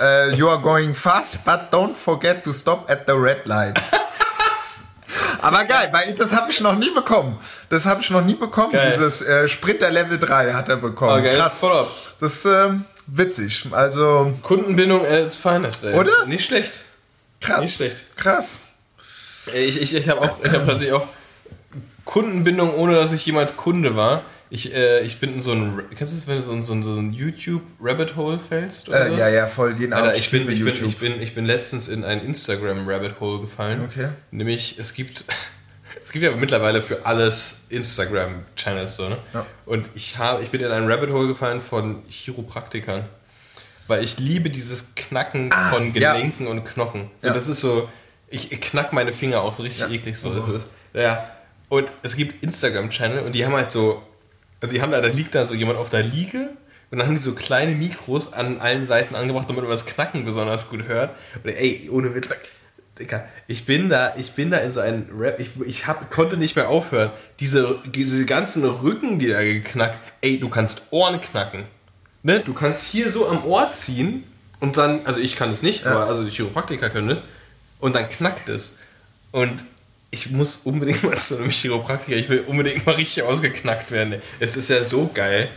B: Äh, you are going fast, but don't forget to stop at the red light. Aber geil, weil das habe ich noch nie bekommen. Das habe ich noch nie bekommen.
A: Geil.
B: Dieses äh, Sprinter Level 3 hat er bekommen.
A: Okay,
B: Krass.
A: voll ab.
B: Das ist ähm, witzig. Also
A: Kundenbindung als finest, ey.
B: Oder?
A: Nicht schlecht.
B: krass.
A: Nicht schlecht.
B: Krass.
A: Ich, ich, ich habe auch, ich habe tatsächlich auch Kundenbindung, ohne dass ich jemals Kunde war. Ich, äh, ich bin in so ein, kennst du das, wenn du so in so ein, so ein YouTube-Rabbit-Hole fällst? Oder
B: Äh, ja, ja, voll jeden
A: Alter,
B: Abend.
A: ich bin, ich, bin, ich, bin, ich bin letztens in ein Instagram-Rabbit-Hole gefallen.
B: Okay.
A: Nämlich, es gibt, es gibt ja mittlerweile für alles Instagram-Channels so, ne?
B: Ja.
A: Und ich, habe, ich bin in ein Rabbit-Hole gefallen von Chiropraktikern. Weil ich liebe dieses Knacken von
B: Ah, ja.
A: Gelenken und Knochen. So,
B: Ja.
A: Das ist so, ich knack meine Finger auch so richtig
B: Ja.
A: eklig. So. Das ist, ja. Und es gibt Instagram-Channel und die haben halt so, also die haben da, da liegt da so jemand auf der Liege und dann haben die so kleine Mikros an allen Seiten angebracht, damit man das Knacken besonders gut hört. Und ey, ohne Witz. Digga, ich bin da, ich bin da in so einen Rap, ich, ich hab, konnte nicht mehr aufhören. Diese, diese ganzen Rücken, die da geknackt, ey, du kannst Ohren knacken. Ne? Du kannst hier so am Ohr ziehen und dann, also ich kann es nicht, aber also die Chiropraktiker können das und dann knackt es. Und ich muss unbedingt mal zu einem Chiropraktiker, ich will unbedingt mal richtig ausgeknackt werden. Es ist ja so geil.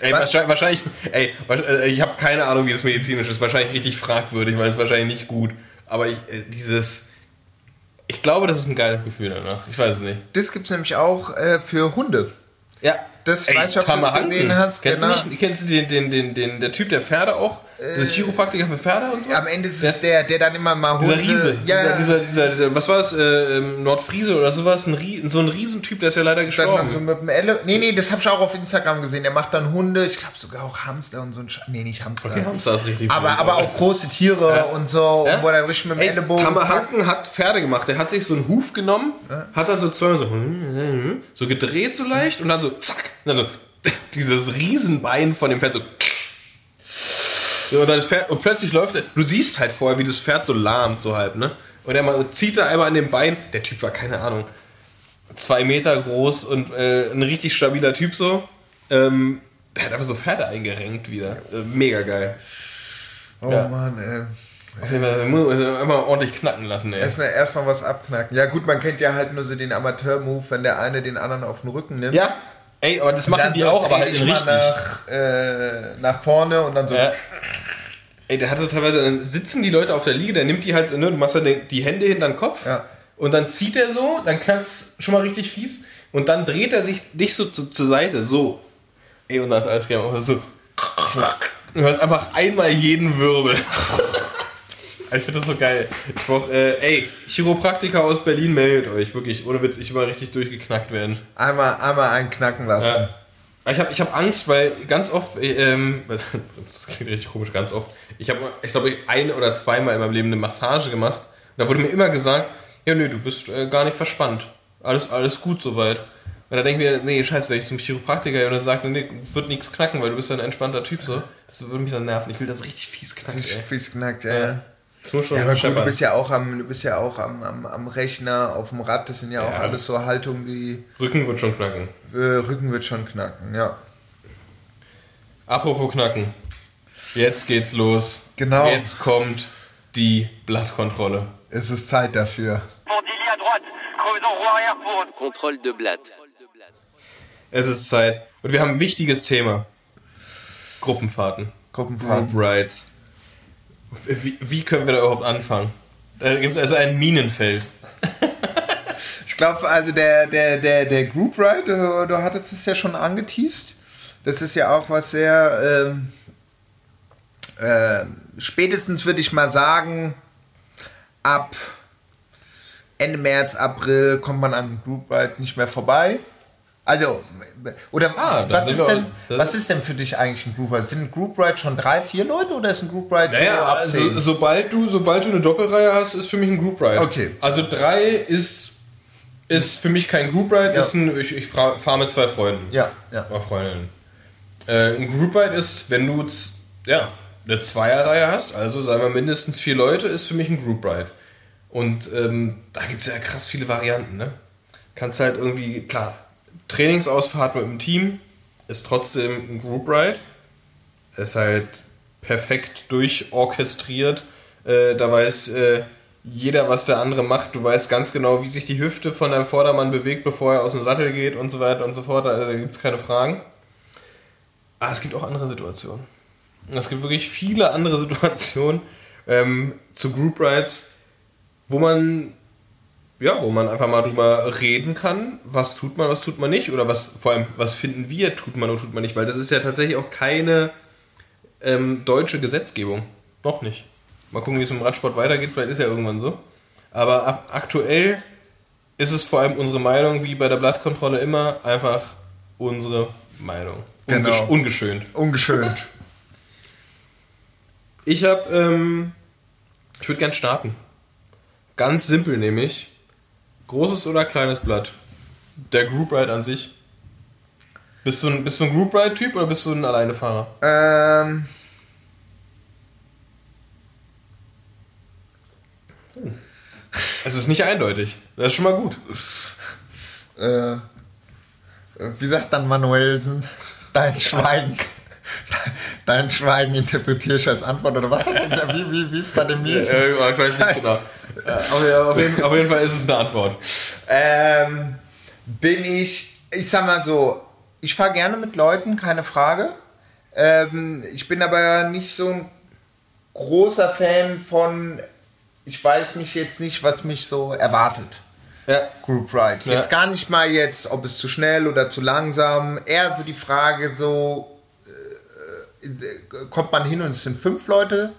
A: Ey,
B: Was?
A: wahrscheinlich, ey, äh, ich habe keine Ahnung, wie das medizinisch ist. Wahrscheinlich richtig fragwürdig, weil es wahrscheinlich nicht gut. Aber ich, äh, dieses, ich glaube, das ist ein geiles Gefühl danach. Ich weiß es nicht.
B: Das gibt's nämlich auch äh, für Hunde.
A: Ja.
B: Das weiß ich, ob du das gesehen hast,
A: Kennst
B: genau.
A: du nicht, kennst du den, den, den, den, der Typ, der Pferde auch? der Chiropraktiker für Pferde und so?
B: Am Ende ist es der, der dann immer mal
A: Dieser
B: Hunde...
A: Riese,
B: Ja,
A: dieser, dieser, dieser, dieser, was war das, äh, ähm, Nordfriese oder sowas, ein Rie so ein Riesentyp, der ist ja leider gestorben.
B: dann so mit dem Elle Nee, nee, das habe ich auch auf Instagram gesehen. Der macht dann Hunde, ich glaube sogar auch Hamster und so ein Sch Nee, nicht Hamster.
A: okay, Hamster ist richtig
B: aber, aber auch große Tiere
A: Ja.
B: und so,
A: Ja?
B: wo er dann richtig mit dem
A: Ey,
B: Ellenbogen...
A: Tamahanken hat Pferde gemacht. Der hat sich so einen Huf genommen, hat dann so zweimal so, so gedreht so leicht und dann so zack. Und dann so dieses Riesenbein von dem Pferd so. und, dann das Pferd, und plötzlich läuft er. Du siehst halt vorher, wie das Pferd so lahmt, so halb, ne? Und er mal, zieht da einmal an dem Bein. Der Typ war, keine Ahnung, zwei Meter groß und äh, ein richtig stabiler Typ so. Ähm, der hat einfach so Pferde eingerenkt wieder. Äh, mega geil.
B: Oh
A: Ja.
B: Mann, ey.
A: Auf jeden Fall, muss man einmal ordentlich knacken lassen, ey.
B: Erstmal erstmal was abknacken. Ja gut, man kennt ja halt nur so den Amateur-Move, wenn der eine den anderen auf den Rücken nimmt.
A: Ja, ey, aber das machen die
B: so
A: auch, aber halt richtig.
B: Nach, äh, nach vorne und dann so...
A: Ja. Ey, der hatte teilweise, dann sitzen die Leute auf der Liege, der nimmt die halt, ne, du machst dann den- die Hände hinter den Kopf
B: Ja.
A: und dann zieht er so, dann knackt's schon mal richtig fies und dann dreht er sich dich so zu, zur Seite, so. Ey, und dann ist alles gerne so. Du hörst einfach einmal jeden Wirbel. Ich finde das so geil. Ich brauch, äh, ey, Chiropraktiker aus Berlin, meldet euch. Wirklich, ohne Witz, ich will mal richtig durchgeknackt werden.
B: Einmal, einmal einen knacken lassen.
A: Ja. Ich habe ich hab Angst, weil ganz oft, ähm, das klingt richtig komisch, ganz oft, ich habe, ich glaube, ein oder zweimal in meinem Leben eine Massage gemacht. Und da wurde mir immer gesagt, ja, nö, du bist äh, gar nicht verspannt. Alles, alles gut soweit. Und da denke ich mir, nee, scheiße, wenn ich zum Chiropraktiker und er sagt, nee, wird nichts knacken, weil du bist ja ein entspannter Typ so. Das würde mich dann nerven. Ich will das richtig fies knacken, ey.
B: Fies knackt, ja.
A: Das muss schon
B: Ja, aber gut, du bist ja auch am, du bist ja auch am, am, am Rechner, auf dem Rad, das sind ja, auch
A: Ja.
B: alles so Haltungen, die
A: Rücken wird schon knacken.
B: äh, Rücken wird schon knacken, ja.
A: Apropos knacken. Jetzt geht's los.
B: Genau.
A: Jetzt kommt die Blattkontrolle.
B: Es ist Zeit dafür.
D: Contrôle de Blatt.
A: Es ist Zeit. Und wir haben ein wichtiges Thema. Gruppenfahrten.
B: Gruppenfahren.
A: Group Rides. Wie, wie können wir da überhaupt anfangen? Da gibt es also ein Minenfeld.
B: Ich glaube, also der, der, der, der Group Ride, du, du hattest es ja schon angeteased. Das ist ja auch was sehr. Ähm, äh, spätestens würde ich mal sagen, ab Ende März, April kommt man an Group Ride nicht mehr vorbei. Also, oder
A: Ah,
B: was, ist denn, was ist denn für dich eigentlich ein Group Ride? Sind ein Group Ride schon drei, vier Leute oder ist ein Group Ride so
A: Naja, also,
B: zehn?
A: sobald du, sobald du eine Doppelreihe hast, ist für mich ein Group Ride.
B: Okay.
A: Also drei ist, ist für mich kein Group Ride,
B: Ja.
A: ist ein, ich, ich fahre mit zwei Freunden.
B: Ja, ja.
A: Oder Freundinnen. Äh, ein Group Ride ist, wenn du ja, eine Zweierreihe hast, also sagen wir mindestens vier Leute, ist für mich ein Group Ride. Und ähm, da gibt es ja krass viele Varianten. Ne? Kannst halt irgendwie, klar, Trainingsausfahrt mit dem Team ist trotzdem ein Group Ride. Ist halt perfekt durchorchestriert. Äh, da weiß äh, jeder, was der andere macht. Du weißt ganz genau, wie sich die Hüfte von deinem Vordermann bewegt, bevor er aus dem Sattel geht und so weiter und so fort. Also, da gibt es keine Fragen. Aber es gibt auch andere Situationen. Es gibt wirklich viele andere Situationen ähm, zu Group Rides, wo man ja, wo man einfach mal drüber reden kann, was tut man, was tut man nicht oder was vor allem was finden wir, tut man oder tut man nicht, weil das ist ja tatsächlich auch keine ähm, deutsche Gesetzgebung, noch nicht. Mal gucken, wie es mit dem Radsport weitergeht, vielleicht ist ja irgendwann so. Aber ab, aktuell ist es vor allem unsere Meinung, wie bei der Blattkontrolle immer, einfach unsere Meinung.
B: Genau.
A: Ungesch ungeschönt.
B: Ungeschönt.
A: Ich habe, ähm, ich würde gern starten. Ganz simpel nämlich. Großes oder kleines Blatt? Der Group Ride an sich. Bist du ein, bist du ein Group Ride-Typ oder bist du ein Alleinefahrer?
B: ähm,
A: Es ist nicht eindeutig. Das ist schon mal gut.
B: äh, wie sagt dann Manuelsen? Dein Schweigen. Dein Schweigen interpretiere ich als Antwort oder was? Wie, wie, wie ist bei dem Mädchen?
A: Äh, ich weiß nicht genau. Auf, jeden, auf jeden Fall ist es eine Antwort.
B: Ähm, bin ich, ich sag mal so, ich fahre gerne mit Leuten, keine Frage. Ähm, ich bin aber nicht so ein großer Fan von, ich weiß mich jetzt nicht, was mich so erwartet.
A: Ja.
B: Group Ride.
A: Ja.
B: Jetzt gar nicht mal jetzt, ob es zu schnell oder zu langsam. Eher so die Frage so, äh, äh, kommt man hin und es sind fünf Leute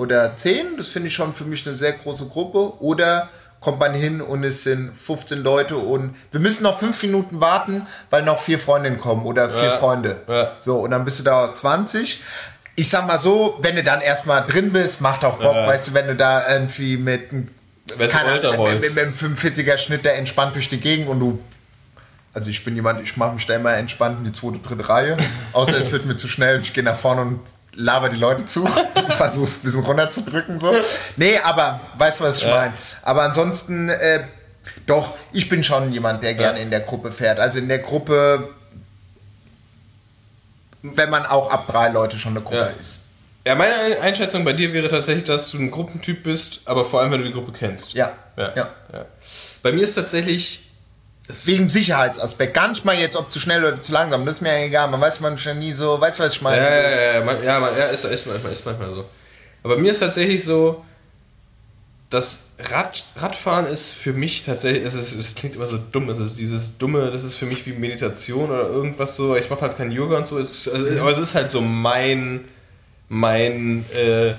B: oder zehn? Das finde ich schon für mich eine sehr große Gruppe. Oder kommt man hin und es sind 15 Leute und wir müssen noch fünf Minuten warten, weil noch vier Freundinnen kommen oder vier
A: Ja.
B: Freunde.
A: Ja.
B: So, und dann bist du da 20. Ich sag mal so, wenn du dann erstmal drin bist, macht auch Bock,
A: Ja.
B: weißt du, wenn du da irgendwie mit einem
A: Wenn's
B: keine
A: Rolter
B: Ahnung,
A: rollst.
B: mit, mit einem 45er Schnitt, der entspannt durch die Gegend und du. Also ich bin jemand, ich mache mich da immer entspannt in die zweite, dritte Reihe. Außer es wird mir zu schnell und ich gehe nach vorne und laber die Leute zu es ein bisschen runterzudrücken. So. Nee, aber weißt du, was ich
A: Ja.
B: meine? Aber ansonsten, äh, doch, ich bin schon jemand, der gerne
A: Ja.
B: in der Gruppe fährt. Also in der Gruppe, wenn man auch ab drei Leute schon eine Gruppe
A: Ja.
B: ist.
A: Ja, meine Einschätzung bei dir wäre tatsächlich, dass du ein Gruppentyp bist, aber vor allem, wenn du die Gruppe kennst.
B: Ja.
A: ja.
B: ja.
A: Bei mir ist tatsächlich.
B: Wegen Sicherheitsaspekt. Gar nicht mal jetzt, ob zu schnell oder zu langsam. Das ist mir ja egal. Man weiß manchmal nie so. Weißt du, was ich meine?
A: Ja, ja, ja, ja, man, ja, man, ja ist, ist, manchmal, ist manchmal so. Aber mir ist tatsächlich so, das Rad, Radfahren ist für mich tatsächlich, es, ist, es klingt immer so dumm, es ist dieses Dumme, das ist für mich wie Meditation oder irgendwas so. Ich mache halt kein Yoga und so, es, also, aber es ist halt so mein, mein äh,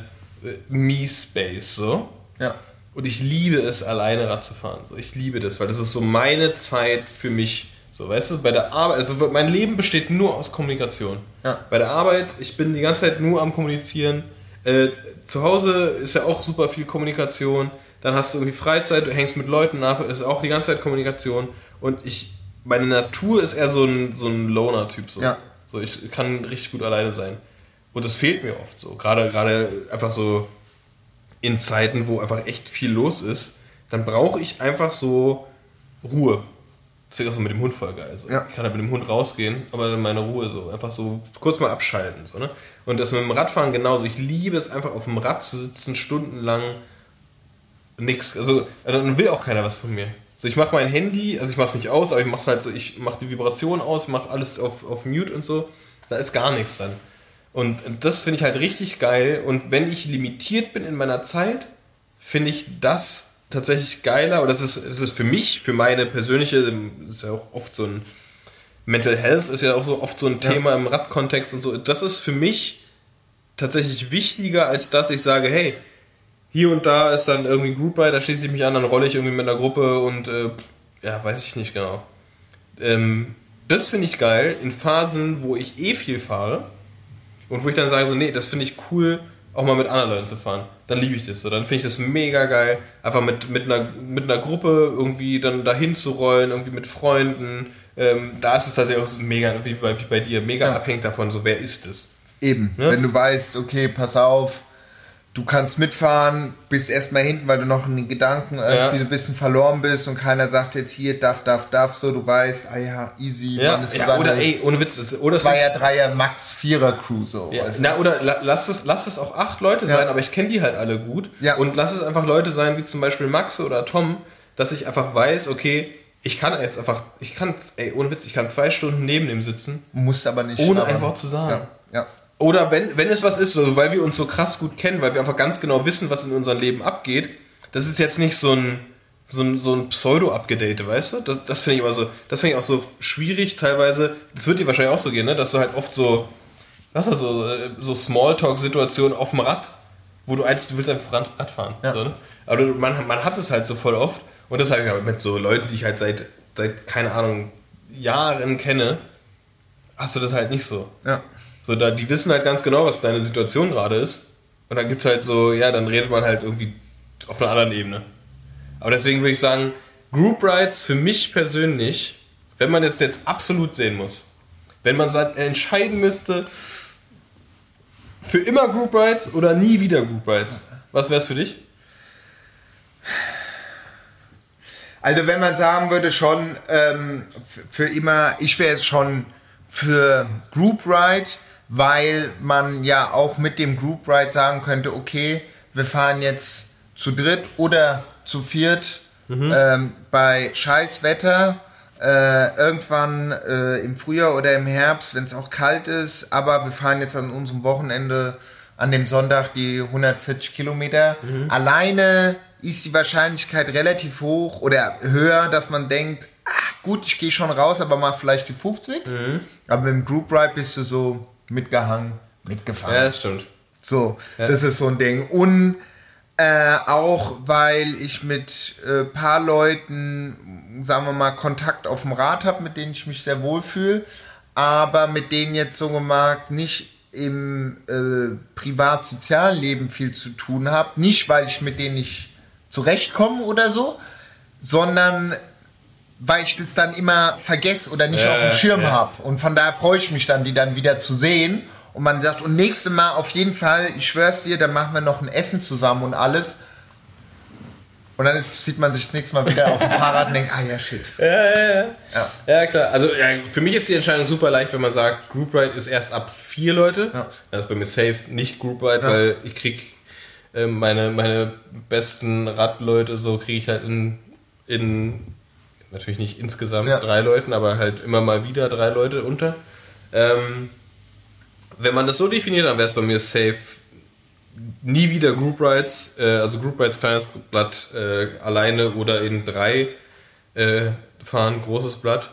A: Me-Space so.
B: Ja.
A: Und ich liebe es, alleine Rad zu fahren. So, ich liebe das, weil das ist so meine Zeit für mich. So, weißt du, bei der Arbeit, also mein Leben besteht nur aus Kommunikation.
B: Ja.
A: Bei der Arbeit, ich bin die ganze Zeit nur am Kommunizieren. Äh, zu Hause ist ja auch super viel Kommunikation. Dann hast du irgendwie Freizeit, du hängst mit Leuten ab, ist auch die ganze Zeit Kommunikation. Und ich, meine Natur ist eher so ein, so ein Loner-Typ. So.
B: Ja.
A: so, ich kann richtig gut alleine sein. Und das fehlt mir oft so. Gerade, gerade einfach so in Zeiten, wo einfach echt viel los ist, dann brauche ich einfach so Ruhe. Deswegen auch so mit dem Hund voll geil. So.
B: Ja.
A: Ich kann halt mit dem Hund rausgehen, aber dann meine Ruhe so. Einfach so kurz mal abschalten. So, ne? Und das mit dem Radfahren genauso. Ich liebe es einfach auf dem Rad zu sitzen, stundenlang nix. Also dann will auch keiner was von mir. So, ich mache mein Handy, also ich mache es nicht aus, aber ich mache halt so, ich mache die Vibration aus, mache alles auf, auf Mute und so. Da ist gar nichts dann. Und das finde ich halt richtig geil. Und wenn ich limitiert bin in meiner Zeit, finde ich das tatsächlich geiler, oder das ist, das ist für mich, für meine persönliche, ist ja auch oft so ein Mental Health ist ja auch so oft so ein Thema im Radkontext und so. Das ist für mich tatsächlich wichtiger, als dass ich sage, hey, hier und da ist dann irgendwie ein Group Ride, da schließe ich mich an, dann rolle ich irgendwie mit einer Gruppe und äh, ja, weiß ich nicht genau. Ähm, das finde ich geil in Phasen, wo ich eh viel fahre und wo ich dann sage so, nee, das finde ich cool, auch mal mit anderen Leuten zu fahren. Dann liebe ich das so. Dann finde ich das mega geil, einfach mit, mit, einer, mit einer Gruppe irgendwie dann dahin zu rollen, irgendwie mit Freunden. Ähm, da ist es tatsächlich auch so mega, wie bei, wie bei dir, mega
B: Ja.
A: abhängig davon, so wer ist es.
B: Eben,
A: Ja.
B: wenn du weißt, okay, pass auf, du kannst mitfahren, bist erstmal hinten, weil du noch in den Gedanken irgendwie
A: Ja.
B: ein bisschen verloren bist und keiner sagt jetzt hier, darf, darf, darf, so, du weißt, ah ja, easy,
A: Ja,
B: man ist
A: ja oder ey, ohne Witz, es- oder
B: Zweier, Dreier, Max, Vierer Crew, so.
A: Ja,
B: du?
A: na, oder la- lass es, lass es auch acht Leute
B: Ja.
A: sein, aber ich kenne die halt alle gut.
B: Ja.
A: Und lass es einfach Leute sein, wie zum Beispiel Max oder Tom, dass ich einfach weiß, okay, ich kann jetzt einfach, ich kann, ey, ohne Witz, ich kann zwei Stunden neben ihm sitzen,
B: Musst aber nicht.
A: ohne
B: aber-
A: ein Wort zu sagen.
B: Ja, ja.
A: Oder wenn, wenn es was ist, also weil wir uns so krass gut kennen, weil wir einfach ganz genau wissen, was in unserem Leben abgeht, das ist jetzt nicht so ein, so ein, so ein Pseudo-Abgedate, weißt du? Das, das finde ich immer so, das finde ich auch so schwierig teilweise. Das wird dir wahrscheinlich auch so gehen, ne? Dass du halt oft so, was ist das, so, äh, so Smalltalk-Situationen auf dem Rad, wo du eigentlich, du willst einfach Rad, fahren.
B: Ja.
A: So, ne? Aber man, man hat es halt so voll oft und das halt ja mit so Leuten, die ich halt seit, seit, keine Ahnung, Jahren kenne, hast du das halt nicht so.
B: ja.
A: So, da, die wissen halt ganz genau, was deine Situation gerade ist. Und dann gibt's halt so, ja, dann redet man halt irgendwie auf einer anderen Ebene. Aber deswegen würde ich sagen, Group Rides für mich persönlich, wenn man es jetzt absolut sehen muss, wenn man entscheiden müsste, für immer Group Rides oder nie wieder Group Rides, was wäre es für dich?
B: Also wenn man sagen würde schon ähm, für immer, ich wäre es schon für Group Ride, weil man ja auch mit dem Group Ride sagen könnte, okay, wir fahren jetzt zu dritt oder zu viert ähm, bei Scheißwetter. Äh, irgendwann äh, im Frühjahr oder im Herbst, wenn es auch kalt ist, aber wir fahren jetzt an unserem Wochenende an dem Sonntag die 140 Kilometer. Alleine ist die Wahrscheinlichkeit relativ hoch oder höher, dass man denkt, ach gut, ich gehe schon raus, aber mach vielleicht die 50. Aber mit dem Group Ride bist du so mitgehangen, mitgefahren.
A: Ja, das stimmt.
B: So, das ist so ein Ding. Und äh, auch weil ich mit äh, paar Leuten, sagen wir mal, Kontakt auf dem Rad habe, mit denen ich mich sehr wohl fühle, aber mit denen jetzt so gemacht nicht im äh, privat-sozialen Leben viel zu tun habe. Nicht, weil ich mit denen nicht zurechtkomme oder so, sondern weil ich das dann immer vergesse oder nicht
A: Ja,
B: auf dem Schirm
A: ja.
B: habe. Und von daher freue ich mich dann, die dann wieder zu sehen. Und man sagt, und nächstes Mal auf jeden Fall, ich schwör's dir, dann machen wir noch ein Essen zusammen und alles. Und dann ist, sieht man sich das nächste Mal wieder auf dem Fahrrad und denkt, ah ja, shit.
A: Ja, ja, ja.
B: Ja.
A: Ja, klar. Also ja, für mich ist die Entscheidung super leicht, wenn man sagt, Group Ride ist erst ab vier Leute.
B: Ja.
A: Das ist bei mir safe nicht Group Ride, weil ich krieg äh, meine, meine besten Radleute, so kriege ich halt in, in natürlich nicht insgesamt
B: Ja.
A: drei Leuten, aber halt immer mal wieder drei Leute unter. Ähm, wenn man das so definiert, dann wäre es bei mir safe nie wieder Group Rides, äh, also Group Rides kleines Blatt äh, alleine oder in drei äh, fahren, großes Blatt.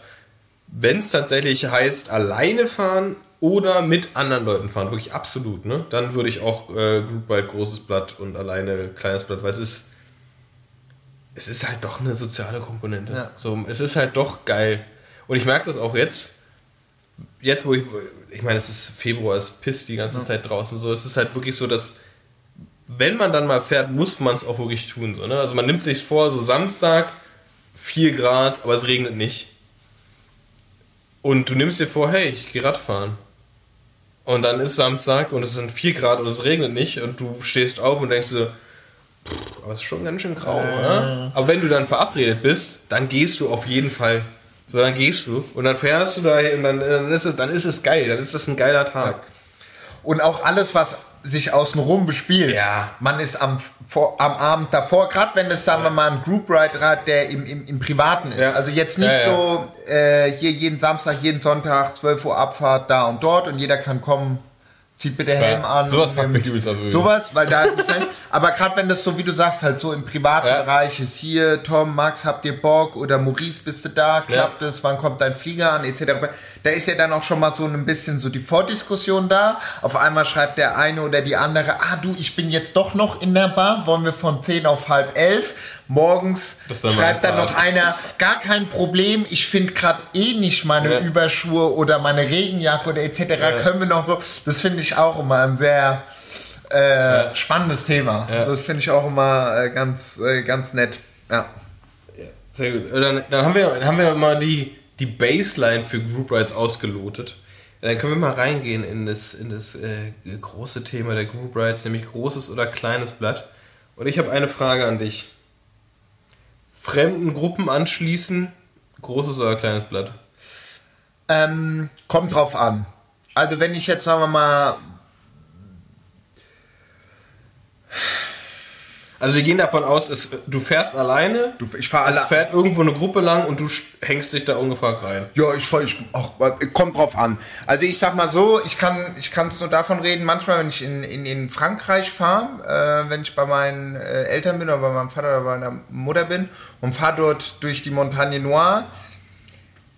A: Wenn es tatsächlich heißt, alleine fahren oder mit anderen Leuten fahren, wirklich absolut, ne? Dann würde ich auch äh, Group Ride großes Blatt und alleine kleines Blatt, weil es ist es ist halt doch eine soziale Komponente.
B: Ja.
A: So, es ist halt doch geil. Und ich merke das auch jetzt, jetzt wo ich, ich meine, es ist Februar, es pisst die ganze Zeit draußen, so, es ist halt wirklich so, dass wenn man dann mal fährt, muss man es auch wirklich tun. So, ne? Also man nimmt sich vor, so Samstag, 4 Grad, aber es regnet nicht. Und du nimmst dir vor, hey, ich gehe Radfahren. Und dann ist Samstag und es sind 4 Grad und es regnet nicht und du stehst auf und denkst so, "Pff, aber es ist schon ganz schön grau, oder? Aber wenn du dann verabredet bist, dann gehst du auf jeden Fall. So, dann gehst du und dann fährst du da und dann, dann, ist es, dann ist es geil, dann ist das ein geiler Tag.
B: Und auch alles, was sich außenrum bespielt.
A: Ja.
B: Man ist am, vor, am Abend davor, gerade wenn das, sagen wir mal, ein Group Ride Rad, der im, im, im Privaten ist.
A: Ja.
B: Also jetzt nicht
A: ja.
B: so, äh, hier jeden Samstag, jeden Sonntag, 12 Uhr Abfahrt, da und dort und jeder kann kommen, zieht bitte Helm an.
A: sowas fuckt mich übelst ab.
B: Sowas, weil da ist es halt, aber gerade wenn das so, wie du sagst, halt so im privaten
A: Ja.
B: Bereich ist, hier, Tom, Max, habt ihr Bock? Oder Maurice, bist du da? Klappt es? Wann kommt dein Flieger an? Etc. Da ist ja dann auch schon mal so ein bisschen so die Vordiskussion da. Auf einmal schreibt der eine oder die andere, ah du, ich bin jetzt doch noch in der Bar, wollen wir von 10 auf halb 11. Morgens schreibt dann noch einer, gar kein Problem, ich finde gerade eh nicht meine
A: Ja.
B: Überschuhe oder meine Regenjacke oder etc. Können wir noch so, das finde ich auch immer ein sehr äh, spannendes Thema.
A: Ja.
B: Das finde ich auch immer äh, ganz, äh, ganz nett. Ja.
A: Sehr gut. Dann, dann, haben wir, dann haben wir mal die, die Baseline für Group Rides ausgelotet. Dann können wir mal reingehen in das, in das äh, große Thema der Group Rides, nämlich großes oder kleines Blatt. Und ich habe eine Frage an dich. Fremden Gruppen anschließen, großes oder kleines Blatt?
B: Ähm, kommt drauf an. Also wenn ich jetzt, sagen wir mal,
A: Also wir gehen davon aus, es, du fährst alleine,
B: Du- ich fahr
A: es
B: alle-
A: fährt irgendwo eine Gruppe lang und du hängst dich da ungefragt rein.
B: Ja, ich, ich ach, kommt drauf an. Also ich sag mal so, ich kann ich kann es nur davon reden, manchmal wenn ich in, in, in Frankreich fahre, äh, wenn ich bei meinen äh, Eltern bin oder bei meinem Vater oder bei meiner Mutter bin und fahre dort durch die Montagne Noire,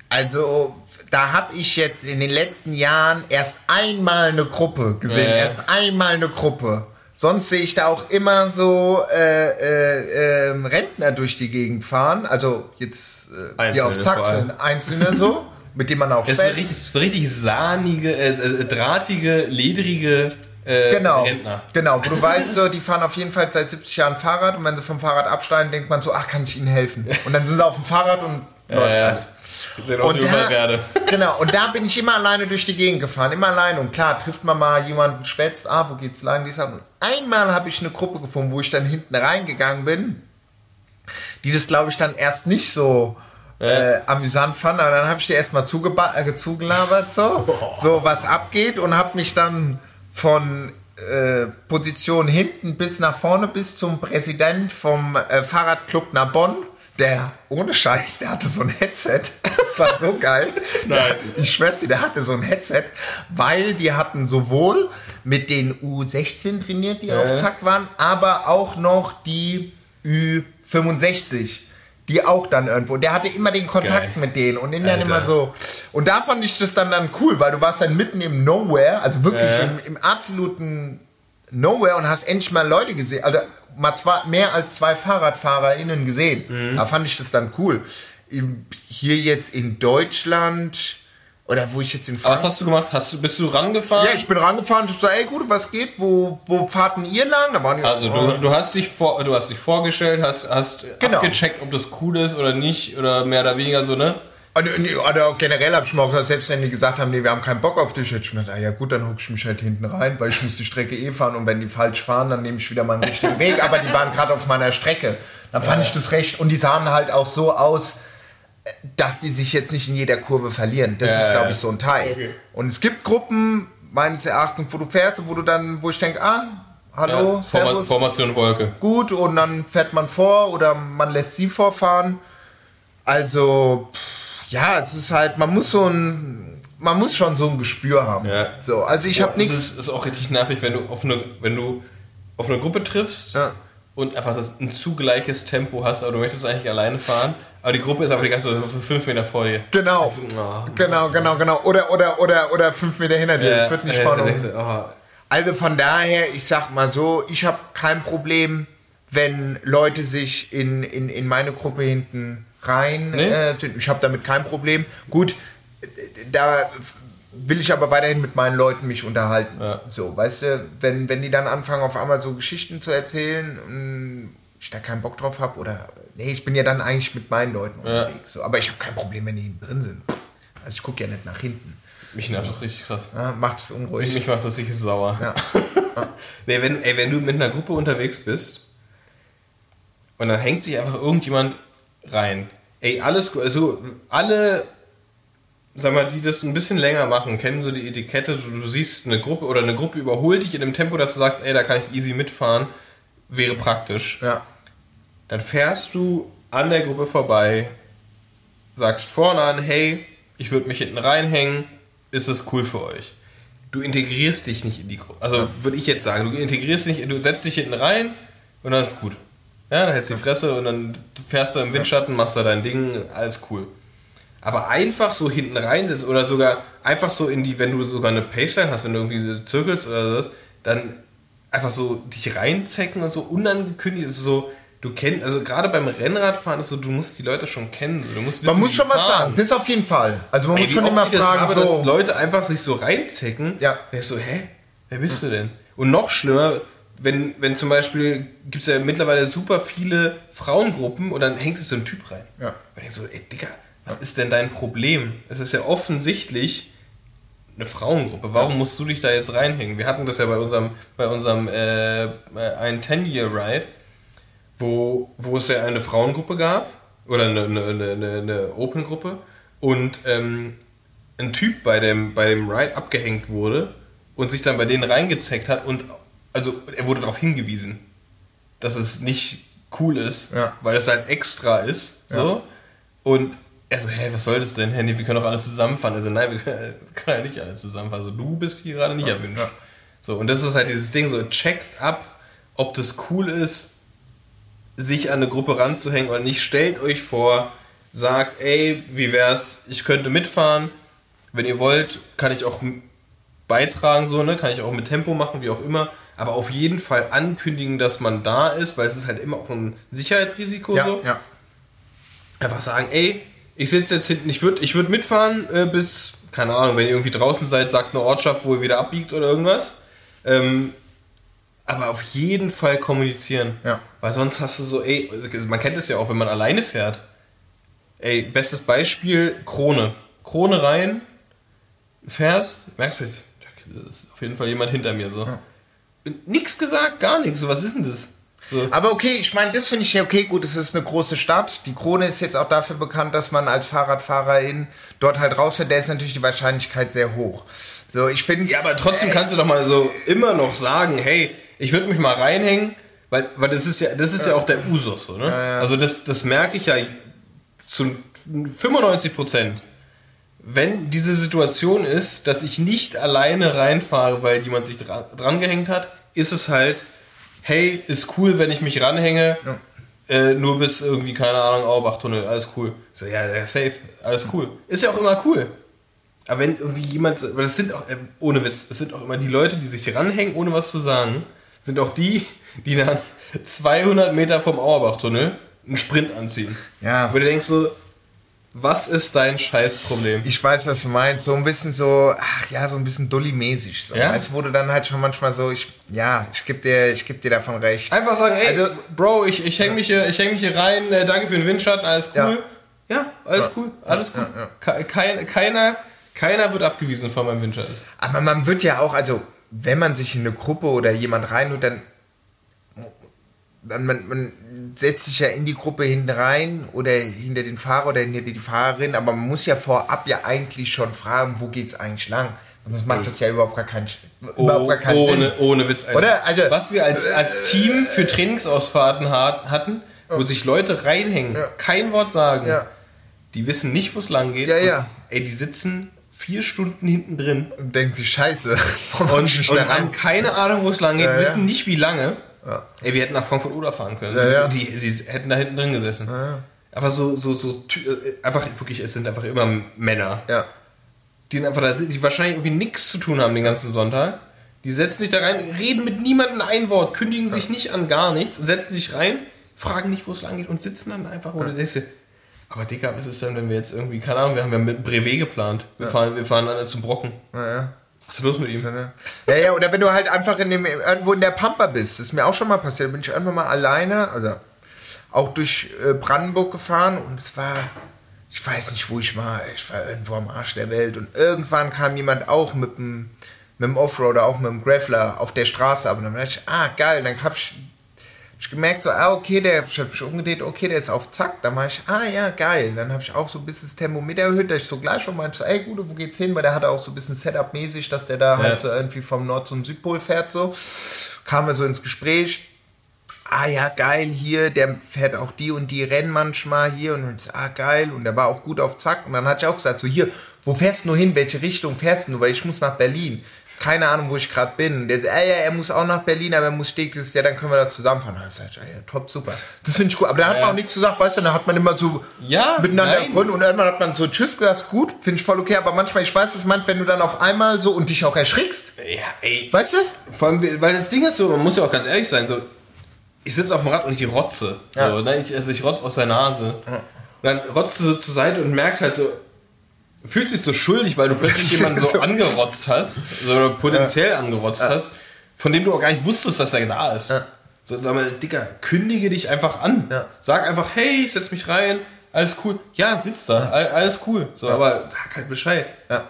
B: also da habe ich jetzt in den letzten Jahren erst einmal eine Gruppe gesehen,
A: ja.
B: erst einmal eine Gruppe. Sonst sehe ich da auch immer so äh, äh, ähm, Rentner durch die Gegend fahren, also jetzt äh, die auf Zack sind, einzelne so, mit denen man auch
A: Das ist so richtig, sahnige, äh, äh, drahtige, ledrige äh,
B: Genau,
A: Rentner.
B: genau, wo du weißt, so, die fahren auf jeden Fall seit 70 Jahren Fahrrad und wenn sie vom Fahrrad absteigen, denkt man so, ach, kann ich ihnen helfen? Und dann sind sie auf dem Fahrrad und läuft alles.
A: Sieht aus wie
B: Und da,
A: Überwerde.
B: genau, und da bin ich immer alleine durch die Gegend gefahren, immer alleine. Und klar, trifft man mal jemanden, schwätzt, ah, wo geht's lang, dies. Und einmal habe ich eine Gruppe gefunden, wo ich dann hinten reingegangen bin, die das, glaube ich, dann erst nicht so äh, amüsant fand. Aber dann habe ich dir erstmal äh, zugelabert, so, so was abgeht und habe mich dann von äh, Position hinten bis nach vorne bis zum Präsident vom äh, Fahrradclub nach Bonn. Der, ohne Scheiß, der hatte so ein Headset. Das war so geil. Ich schwör's dir, der hatte so ein Headset, weil die hatten sowohl mit den U16 trainiert, die auf Zack waren, aber auch noch die Ü65, die auch dann irgendwo. Der hatte immer den Kontakt
A: Geil.
B: mit denen und in dann immer so. Und da fand ich das dann, dann cool, weil du warst dann mitten im Nowhere, also wirklich
A: Ja.
B: im, im absoluten Nowhere und hast endlich mal Leute gesehen. Also mal zwei, mehr als zwei FahrradfahrerInnen gesehen.
A: Mhm.
B: Da fand ich das dann cool. Hier jetzt in Deutschland oder wo ich jetzt in
A: Aber was
B: Frankreich.
A: hast du gemacht? Hast du, bist du rangefahren?
B: Ja, ich bin rangefahren und ich so, ey, gut, was geht? Wo, wo fahrt denn ihr lang? Da waren die,
A: also du, du hast dich vor, du hast dich vorgestellt, hast, hast
B: Genau.
A: abgecheckt, ob das cool ist oder nicht oder mehr oder weniger so, ne?
B: Oder, nee, oder generell habe ich mir auch gesagt, selbst wenn die gesagt haben, nee, wir haben keinen Bock auf dich, hätte ich mir gedacht, ah, ja gut, dann huck ich mich halt hinten rein, weil ich muss die Strecke eh fahren und wenn die falsch fahren, dann nehme ich wieder meinen richtigen Weg. Aber die waren gerade auf meiner Strecke. Dann fand ich das recht. Und die sahen halt auch so aus, dass die sich jetzt nicht in jeder Kurve verlieren. Das
A: Ja,
B: ist, glaube
A: ja.
B: ich, so ein Teil.
A: Okay.
B: Und es gibt Gruppen, meines Erachtens, wo du fährst und wo du dann, wo ich denke, ah, hallo,
A: ja, Forma
B: servus,
A: Formation Wolke.
B: gut und dann fährt man vor oder man lässt sie vorfahren. Also, pff, ja, es ist halt, man muss so ein, man muss schon so ein Gespür haben.
A: Ja.
B: So, also ich habe
A: Es
B: nichts.
A: ist, ist auch richtig nervig, wenn du auf eine, wenn du auf eine Gruppe triffst
B: Ja.
A: und einfach das, ein zu gleiches Tempo hast, aber du möchtest eigentlich alleine fahren, aber die Gruppe ist einfach die ganze fünf Meter vor dir.
B: Genau.
A: Oh.
B: Genau, genau, genau. Oder, oder, oder, oder fünf Meter hinter dir.
A: Ja,
B: Es wird nicht
A: ja,
B: vorne.
A: oh,
B: Also von daher, ich sag mal so, ich habe kein Problem, wenn Leute sich in, in, in meine Gruppe hinten rein.
A: Nee?
B: Äh, ich habe damit kein Problem. Gut, da will ich aber weiterhin mit meinen Leuten mich unterhalten.
A: Ja.
B: So, weißt du, wenn, wenn die dann anfangen, auf einmal so Geschichten zu erzählen und ich da keinen Bock drauf habe oder nee, ich bin ja dann eigentlich mit meinen Leuten
A: Ja.
B: unterwegs. So, aber ich habe kein Problem, wenn die hinten drin sind. Also ich gucke ja nicht nach hinten.
A: mich nervt das richtig krass.
B: Ja, macht es unruhig.
A: Mich macht das richtig sauer.
B: Ja.
A: Nee, wenn, ey, wenn du mit einer Gruppe unterwegs bist und dann hängt sich einfach irgendjemand rein. Ey, alles, also alle, sag mal, die das ein bisschen länger machen, kennen so die Etikette, du, du siehst eine Gruppe oder eine Gruppe überholt dich in dem Tempo, dass du sagst, ey, da kann ich easy mitfahren, wäre praktisch.
B: ja.
A: Dann fährst du an der Gruppe vorbei, sagst vorne an, hey, ich würde mich hinten reinhängen, ist es cool für euch? du integrierst dich nicht in die Gruppe. Also würde ich jetzt sagen, du integrierst dich, du setzt dich hinten rein und dann ist gut. Ja, dann hältst du die Fresse und dann fährst du im Windschatten, machst da dein Ding, alles cool. Aber einfach so hinten rein oder sogar einfach so in die, wenn du sogar eine Paceline hast, wenn du irgendwie zirkelst oder so, dann einfach so dich reinzecken und so unangekündigt ist so, du kennst, also gerade beim Rennradfahren ist so, du musst die Leute schon kennen. So, du musst
B: Man
A: wissen,
B: muss
A: wie
B: schon was
A: fahren.
B: sagen. Das auf jeden Fall. Also man
A: Ey,
B: muss schon immer
A: ich das
B: fragen,
A: habe, dass
B: so.
A: Leute einfach sich so reinzecken.
B: Ja.
A: Der ist so, hä? Wer bist du denn? Und noch schlimmer, wenn, wenn zum Beispiel, gibt es ja mittlerweile super viele Frauengruppen und dann hängt sich so ein Typ rein.
B: Ja.
A: Und ich so, ey Digga, was ist denn dein Problem? Es ist ja offensichtlich eine Frauengruppe. Warum musst du dich da jetzt reinhängen? Wir hatten das ja bei unserem, bei unserem äh, ein 10-Year-Ride, wo, wo es ja eine Frauengruppe gab oder eine, eine, eine, eine- eine Open-Gruppe und ähm, ein Typ bei dem, bei dem Ride abgehängt wurde und sich dann bei denen reingezeckt hat und also er wurde darauf hingewiesen, dass es nicht cool ist,
B: Ja.
A: weil es halt extra ist. So. Und er so, hä, was soll das denn, Handy? Wir können doch alle zusammenfahren. Also nein, wir können, ja nicht alle zusammenfahren. Also du bist hier gerade nicht erwünscht.
B: ja.
A: So, und das ist halt dieses Ding, so check ab, ob das cool ist, sich an eine Gruppe ranzuhängen oder nicht. Stellt euch vor, sagt, ey, wie wär's, ich könnte mitfahren. Wenn ihr wollt, kann ich auch beitragen, so, ne? Kann ich auch mit Tempo machen, wie auch immer. Aber auf jeden Fall ankündigen, dass man da ist, weil es ist halt immer auch ein Sicherheitsrisiko
B: Ja,
A: so.
B: ja.
A: Einfach sagen, ey, ich sitze jetzt hinten, ich würde ich würd mitfahren äh, bis, keine Ahnung, wenn ihr irgendwie draußen seid, sagt eine Ortschaft, wo ihr wieder abbiegt oder irgendwas. Ähm, aber auf jeden Fall kommunizieren.
B: Ja.
A: Weil sonst hast du so, ey, man kennt es ja auch, wenn man alleine fährt. Ey, bestes Beispiel, Krone. Krone rein, fährst, merkst du, da ist auf jeden Fall jemand hinter mir so. Und Nix gesagt, gar nichts. So, was ist denn das? So.
B: Aber okay, ich meine, das finde ich ja okay. Gut, es ist eine große Stadt. Die Krone ist jetzt auch dafür bekannt, dass man als Fahrradfahrerin dort halt rausfährt. Da ist natürlich die Wahrscheinlichkeit sehr hoch. So, ich finde.
A: Ja, aber trotzdem kannst du doch mal so immer noch sagen, hey, ich würde mich mal reinhängen, weil, weil das ist ja, das ist ja, auch der Usus, so, ne? Also das, das merke ich ja zu 95 Prozent. Wenn diese Situation ist, dass ich nicht alleine reinfahre, weil jemand sich dran, dran gehängt hat, ist es halt, hey, ist cool, wenn ich mich ranhänge, äh, nur bis irgendwie, keine Ahnung, Auerbach-Tunnel, alles cool. So, ja, ja, safe, alles cool. Ist ja auch immer cool. Aber wenn irgendwie jemand, weil das sind auch, äh, ohne Witz, das sind auch immer die Leute, die sich ranhängen, ohne was zu sagen, sind auch die, die dann 200 Meter vom Auerbach-Tunnel einen Sprint anziehen.
B: Ja.
A: Wo du denkst so, was ist dein Scheißproblem?
B: Ich weiß, was du meinst. So ein bisschen so, ach ja, so ein bisschen Dulli-mäßig. So.
A: Ja?
B: Als wurde dann halt schon manchmal so, ich, ja, ich geb dir, ich geb dir davon recht.
A: Einfach sagen, ey,
B: Also-
A: Bro, ich, ich hänge mich, hier- ich häng mich hier rein, äh, danke für den Windschatten, alles cool. Ja, alles
B: Ja.
A: cool, alles
B: Ja,
A: cool.
B: ja.
A: Ke- Kein, keiner, keiner wird abgewiesen von meinem Windschatten.
B: Aber man wird ja auch, also wenn man sich in eine Gruppe oder jemand reinholt, dann man, man, man setzt sich ja in die Gruppe hinten rein oder hinter den Fahrer oder hinter die Fahrerin, aber man muss ja vorab ja eigentlich schon fragen, wo geht's eigentlich lang? Sonst macht das ja überhaupt gar keinen, überhaupt gar keinen
A: ohne,
B: Sinn.
A: ohne Witz. Alter.
B: Oder? Also-
A: Was wir als, als Team für Trainingsausfahrten hat, hatten, wo sich Leute reinhängen, kein Wort sagen,
B: Ja.
A: die wissen nicht, wo es lang geht.
B: Ja, ja.
A: Und, ey, die sitzen vier Stunden hinten drin
B: Und denkt sich, scheiße,
A: und, und haben keine Ahnung, wo es lang geht,
B: Ja, ja.
A: wissen nicht, wie lange.
B: Ja.
A: Ey, wir hätten nach Frankfurt oder fahren können.
B: Ja, ja.
A: Die, sie hätten da hinten drin gesessen. Aber so, so, so, äh, einfach, wirklich, es sind einfach immer Männer,
B: Ja.
A: die einfach da sind, die wahrscheinlich irgendwie nichts zu tun haben den ganzen Sonntag. Die setzen sich da rein, reden mit niemandem ein Wort, kündigen sich nicht an gar nichts, setzen sich rein, fragen nicht, wo es lang geht und sitzen dann einfach ohne du, aber Dicker, was ist denn, wenn wir jetzt irgendwie, keine Ahnung, wir haben ja mit Brevet geplant. Wir fahren, wir fahren dann zum Brocken.
B: Ja, ja.
A: Was ist los mit ihm?
B: Ja, ja, oder wenn du halt einfach in dem, irgendwo in der Pampa bist, das ist mir auch schon mal passiert, da bin ich irgendwann mal alleine, also auch durch äh, Brandenburg gefahren und es war, ich weiß nicht, wo ich war, ich war irgendwo am Arsch der Welt und irgendwann kam jemand auch mit dem, mit dem Offroader, auch mit dem Graveler auf der Straße, aber dann dachte ich, ah, geil, dann hab ich, ich gemerkt, so, ah, okay, der, ich hab mich umgedreht, okay, der ist auf Zack, dann war ich, ah, ja, geil, dann habe ich auch so ein bisschen das Thermometer erhöht, dass ich so gleich schon meinte, so, ey, gut, wo geht's hin, weil der hatte auch so ein bisschen Setup-mäßig, dass der da halt so irgendwie vom Nord- zum Südpol fährt, so, kamen wir so ins Gespräch, ah ja, geil, hier, der fährt auch die und die Rennen manchmal hier. Und ich ah, geil, und der war auch gut auf Zack. Und dann hatte ich auch gesagt, so, hier, wo fährst du hin, welche Richtung fährst du, weil ich muss nach Berlin. Keine Ahnung, wo ich gerade bin. Der, äh, ja, er muss auch nach Berlin, aber er muss Steglitz, ja, dann können wir da zusammenfahren. Da sag ich, ja, ja, top, super. Das finde ich gut. Aber da hat man
A: Ja.
B: auch nichts gesagt, weißt du, da hat man immer so
A: Ja,
B: miteinander gegründet und irgendwann hat man so Tschüss gesagt, gut, finde ich voll okay, aber manchmal, ich weiß, es meint, wenn du dann auf einmal so und dich auch erschrickst,
A: Ja, ey.
B: weißt du?
A: Vor allem, weil das Ding ist so, man muss ja auch ganz ehrlich sein, so, ich sitze auf dem Rad und ich rotze. So, ne? ich, also ich rotze aus der Nase. Und dann rotzt du so zur Seite und merkst halt so, fühlst dich so schuldig, weil du plötzlich jemanden so angerotzt hast, so, oder potenziell angerotzt hast, von dem du auch gar nicht wusstest, dass er da ist. So, sag mal, Dicker, kündige dich einfach an.
B: Ja.
A: Sag einfach, hey, ich setz mich rein, alles cool. Ja, sitz da, all- alles cool. So, aber sag halt Bescheid.
B: Ja,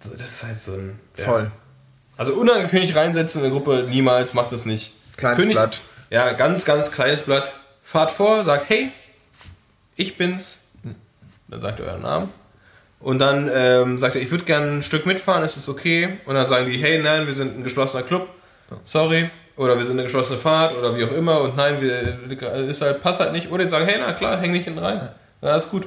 A: So, das ist halt so ein. ja.
B: voll.
A: Also unangekündigt reinsetzen in eine Gruppe, niemals, macht das nicht.
B: Kleines Blatt.
A: Ja, ganz, ganz kleines Blatt. Fahrt vor, sagt, hey, ich bin's. Dann sagt ihr euren Namen. Und dann ähm, sagt er, ich würde gerne ein Stück mitfahren, ist es okay? Und dann sagen die, hey, nein, wir sind ein geschlossener Club, sorry. Oder wir sind eine geschlossene Fahrt oder wie auch immer und nein, wir, ist halt, passt halt nicht. Oder die sagen, hey, na klar, häng nicht hinten rein. Na, ist gut.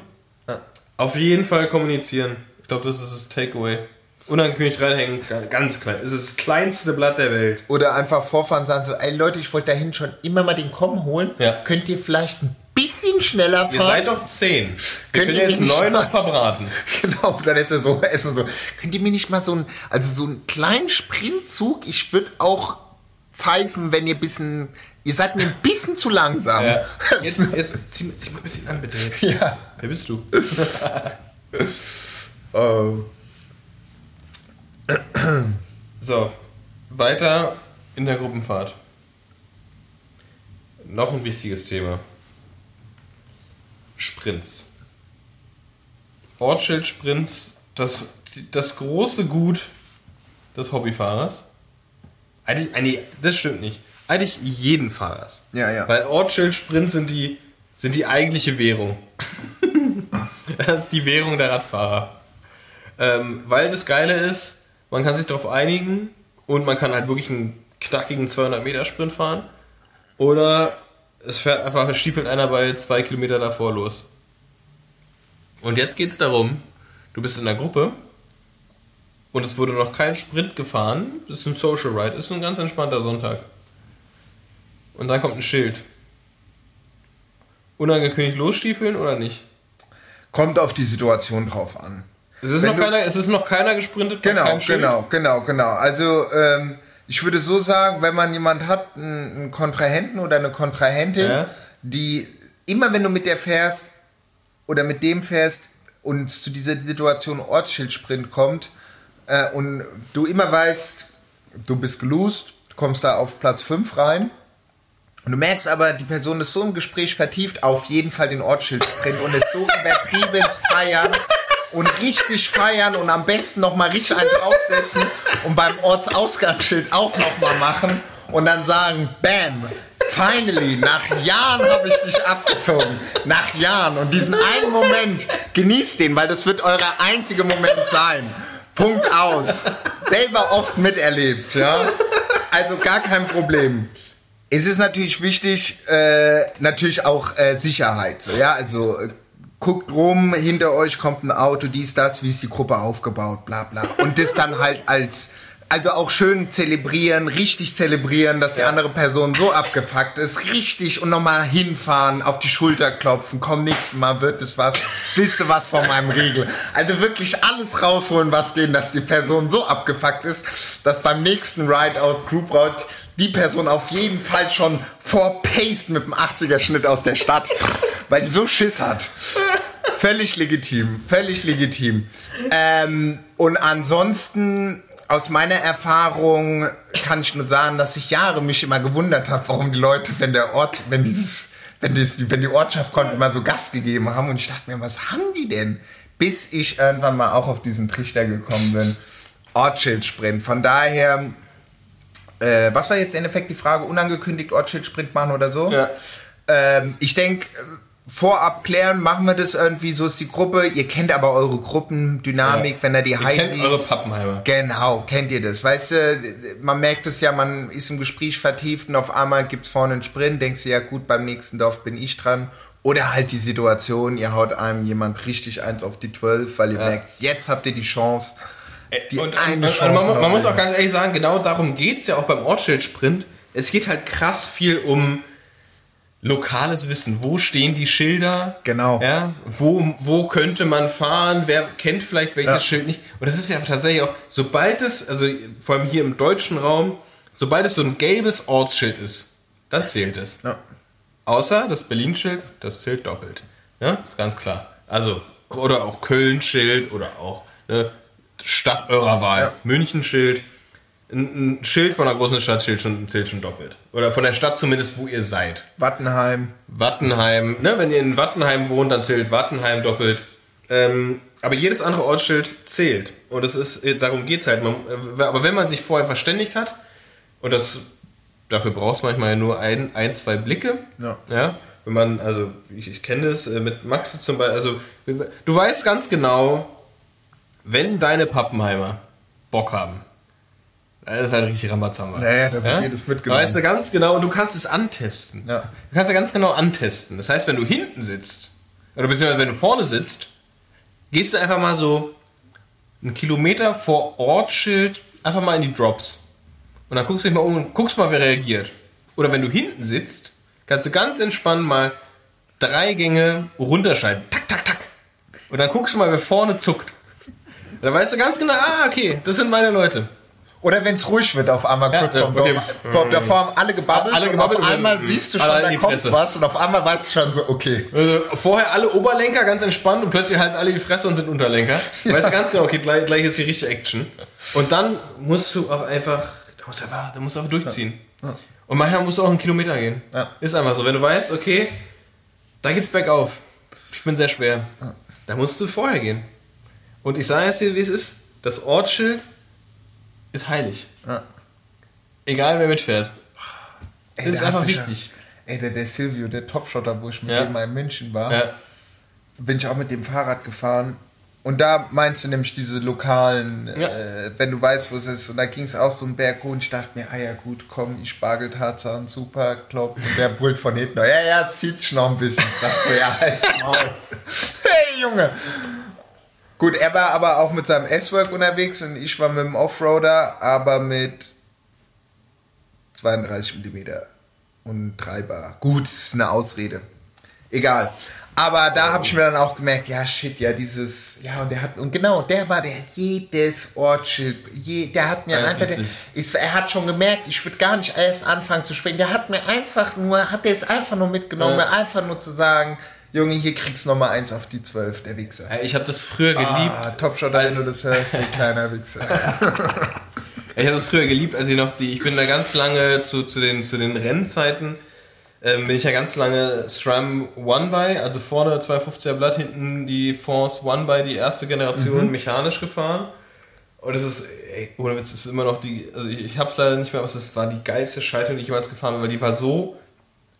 A: Auf jeden Fall kommunizieren. Ich glaube, das ist das Takeaway. Unangekündigt reinhängen, ganz klein. Es ist das kleinste Blatt der Welt.
B: Oder einfach vorfahren sagen so, ey Leute, ich wollte dahin schon immer mal den Kommen holen.
A: Ja.
B: Könnt ihr vielleicht ein bisschen schneller fahren?
A: Ihr seid doch zehn. Wir
B: Könnt
A: können
B: ihr
A: jetzt neun noch verbraten.
B: Genau, dann ist er so, erstmal so, könnt ihr mir nicht mal so ein, also so einen kleinen Sprintzug, ich würde auch pfeifen, wenn ihr ein bisschen, ihr seid mir ein bisschen zu langsam.
A: Ja. Jetzt, jetzt zieh, zieh mal ein bisschen an, bitte. Jetzt.
B: Ja.
A: Wer bist du?
B: Oh.
A: So, weiter in der Gruppenfahrt. Noch ein wichtiges Thema. Sprints. Ortsschild-Sprints, das, das große Gut des Hobbyfahrers. Eigentlich, eigentlich, das stimmt nicht. Eigentlich jeden Fahrers.
B: Ja, ja.
A: Weil Ortsschild-Sprints sind die, sind die eigentliche Währung. das ist die Währung der Radfahrer. Ähm, weil das Geile ist, man kann sich darauf einigen und man kann halt wirklich einen knackigen 200 Meter Sprint fahren. Oder es fährt einfach, stiefelt einer bei zwei Kilometer davor los. Und jetzt geht es darum, du bist in der Gruppe und es wurde noch kein Sprint gefahren. Das ist ein Social Ride, ist ein ganz entspannter Sonntag. Und dann kommt ein Schild. Unangekündigt losstiefeln oder nicht?
B: Kommt auf die Situation drauf an.
A: Es ist,
B: Wenn
A: noch
B: du-
A: keiner, es ist noch keiner gesprintet,
B: Genau,
A: kein
B: genau, genau, genau. Also ähm, ich würde so sagen, wenn man jemand hat, einen Kontrahenten oder eine Kontrahentin,
A: Ja.
B: die immer wenn du mit der fährst oder mit dem fährst und zu dieser Situation Ortsschildsprint kommt äh, und du immer weißt, du bist gelost, du kommst da auf Platz 5 rein und du merkst aber, die Person ist so im Gespräch vertieft, auf jeden Fall den Ortsschildsprint und ist so übertrieben feiern und richtig feiern und am besten nochmal richtig einen draufsetzen und beim Ortsausgangsschild auch nochmal machen und dann sagen, bam, finally, nach Jahren habe ich dich abgezogen. Nach Jahren. Und diesen einen Moment, genießt den, weil das wird euer einziger Moment sein. Punkt aus. Selber oft miterlebt, ja. Also gar kein Problem. Es ist natürlich wichtig, äh, natürlich auch äh, Sicherheit. So, ja, also äh, guckt rum, hinter euch kommt ein Auto, dies, das, wie ist die Gruppe aufgebaut, bla bla. Und das dann halt als, also auch schön zelebrieren, richtig zelebrieren, dass die andere Person so abgefuckt ist, richtig und nochmal hinfahren, auf die Schulter klopfen, komm, nächstes Mal wird es was, willst du was von meinem Riegel? Also wirklich alles rausholen, was geht, dass die Person so abgefuckt ist, dass beim nächsten Ride-Out, Group-Ride, die Person auf jeden Fall schon vorpaced mit dem 80er-Schnitt aus der Stadt, weil die so Schiss hat. Völlig legitim, völlig legitim. Ähm, und ansonsten, aus meiner Erfahrung, kann ich nur sagen, dass ich Jahre mich immer gewundert habe, warum die Leute, wenn der Ort, wenn dieses, wenn, das, wenn die Ortschaft kommt, immer so Gas gegeben haben. Und ich dachte mir, was haben die denn? Bis ich irgendwann mal auch auf diesen Trichter gekommen bin. Ortsschild-Sprint. Von daher, äh, was war jetzt im Endeffekt die Frage? Unangekündigt Ortsschild-Sprint machen oder so?
A: Ja.
B: Ähm, ich denke, vorab klären, machen wir das irgendwie, so ist die Gruppe. Ihr kennt aber eure Gruppendynamik, wenn er die
A: Ihr kennt eure Pappenheimer.
B: Genau, kennt ihr das? Weißt du, man merkt es ja, man ist im Gespräch vertieft und auf einmal gibt's vorne einen Sprint, denkst du, ja gut, beim nächsten Dorf bin ich dran. Oder halt die Situation, ihr haut einem jemand richtig eins auf die 12, weil ihr
A: Ja.
B: merkt, jetzt habt ihr die Chance. Die
A: und,
B: eine
A: und, und man, man muss auch ganz ehrlich sagen, genau darum geht es ja auch beim Ortsschild-Sprint. Es geht halt krass viel um lokales Wissen. Wo stehen die Schilder?
B: Genau.
A: Ja, wo, wo könnte man fahren? Wer kennt vielleicht welches
B: Ja.
A: Schild nicht? Und das ist ja tatsächlich auch, sobald es, also vor allem hier im deutschen Raum, sobald es so ein gelbes Ortsschild ist, dann zählt es.
B: Ja.
A: Außer das Berlin-Schild, das zählt doppelt. Ja, ist ganz klar. Also, oder auch Köln-Schild oder auch ne, Stadt eurer Wahl.
B: Ja.
A: München-Schild. Ein, ein Schild von einer großen Stadt zählt schon, zählt schon doppelt. Oder von der Stadt zumindest, wo ihr seid.
B: Wattenheim.
A: Wattenheim, ne, wenn ihr in Wattenheim wohnt, dann zählt Wattenheim doppelt. Ähm, aber jedes andere Ortsschild zählt. Und es ist, äh, darum geht's halt. Man, äh, aber wenn man sich vorher verständigt hat, und das, dafür brauchst du manchmal ja nur ein, ein, zwei Blicke.
B: Ja.
A: ja wenn man, also ich, ich kenne das äh, mit Max zum Beispiel, also du weißt ganz genau, wenn deine Pappenheimer Bock haben, das ist halt richtig Rambazamba.
B: Naja, da wird jedes mitgenommen.
A: Weißt du ganz genau, und du kannst es antesten.
B: Ja.
A: Du kannst ja ganz genau antesten. Das heißt, wenn du hinten sitzt, oder beziehungsweise wenn du vorne sitzt, gehst du einfach mal so einen Kilometer vor Ortsschild einfach mal in die Drops. Und dann guckst du dich mal um und guckst mal, wer reagiert. Oder wenn du hinten sitzt, kannst du ganz entspannt mal drei Gänge runterschalten. Tak, tak, tak. Und dann guckst du mal, wer vorne zuckt. Und dann weißt du ganz genau, ah, okay, das sind meine Leute.
B: Oder wenn es ruhig wird auf einmal
A: Ja,
B: kurz
A: ja,
B: vorm
A: okay.
B: Dorf. Vor, davor haben alle gebabbelt,
A: Alle
B: und
A: gebabbelt
B: auf
A: und
B: einmal
A: dann-
B: siehst du schon,
A: in
B: da
A: die
B: kommt
A: Fresse.
B: was und auf einmal weißt du schon so, okay.
A: Also vorher alle Oberlenker ganz entspannt und plötzlich halten alle die Fresse und sind Unterlenker. Weißt du ganz genau, okay, gleich, gleich ist die richtige Action. Und dann musst du auch einfach, da musst du einfach, da musst du einfach durchziehen. Und manchmal musst du auch einen Kilometer gehen.
B: Ja.
A: Ist einfach so. Wenn du weißt, okay, da geht's bergauf. Ich bin sehr schwer. Da musst du vorher gehen. Und ich sage es dir, wie es ist. Das Ortsschild ist heilig.
B: Ja.
A: Egal wer mitfährt.
B: Ey,
A: Das ist einfach wichtig.
B: Ja, ey, der, der Silvio, der Topshotter, wo ich mit
A: Ja.
B: dem mal in München war,
A: Ja.
B: bin ich auch mit dem Fahrrad gefahren. Und da meinst du nämlich diese lokalen, äh, wenn du weißt, wo es ist. Und da ging es auch so einen Berg hoch und ich dachte mir, ah ja gut, komm, ich spargel Tarzan, super, klopp. Und der brüllt von hinten, ja, ja, es zieht sich noch ein bisschen. Ich dachte so, ja, halt Maul. Hey, Junge. Gut, er war aber auch mit seinem S-Work unterwegs und ich war mit dem Offroader, aber mit 32 mm und 3 Bar. Gut, das ist eine Ausrede. Egal. Aber da habe ich mir dann auch gemerkt, ja shit, ja dieses, ja und der hat, und genau, der war der jedes Ortsschild, je, der hat mir
A: ist
B: einfach, der, ich, er hat schon gemerkt, ich würde gar nicht erst anfangen zu springen, der hat mir einfach nur, hat der es einfach nur mitgenommen,
A: Ja.
B: mir einfach nur zu sagen, Junge, hier kriegst du Nummer 1 auf die 12, der Wichser.
A: Ich habe das früher geliebt.
B: Ah, Topshot, wenn du das hörst, du kleiner Wichser.
A: Ich habe das früher geliebt, als ich noch die. Ich bin da ganz lange zu, zu, den, zu den Rennzeiten. Ähm, bin ich ja ganz lange SRAM One by, also vorne 250er Blatt, hinten die Force One by, die erste Generation mechanisch gefahren. Und das ist, ey, ohne Witz, das ist immer noch die, also ich, ich hab's leider nicht mehr, aber es war die geilste Schaltung, die ich jemals gefahren bin, weil die war so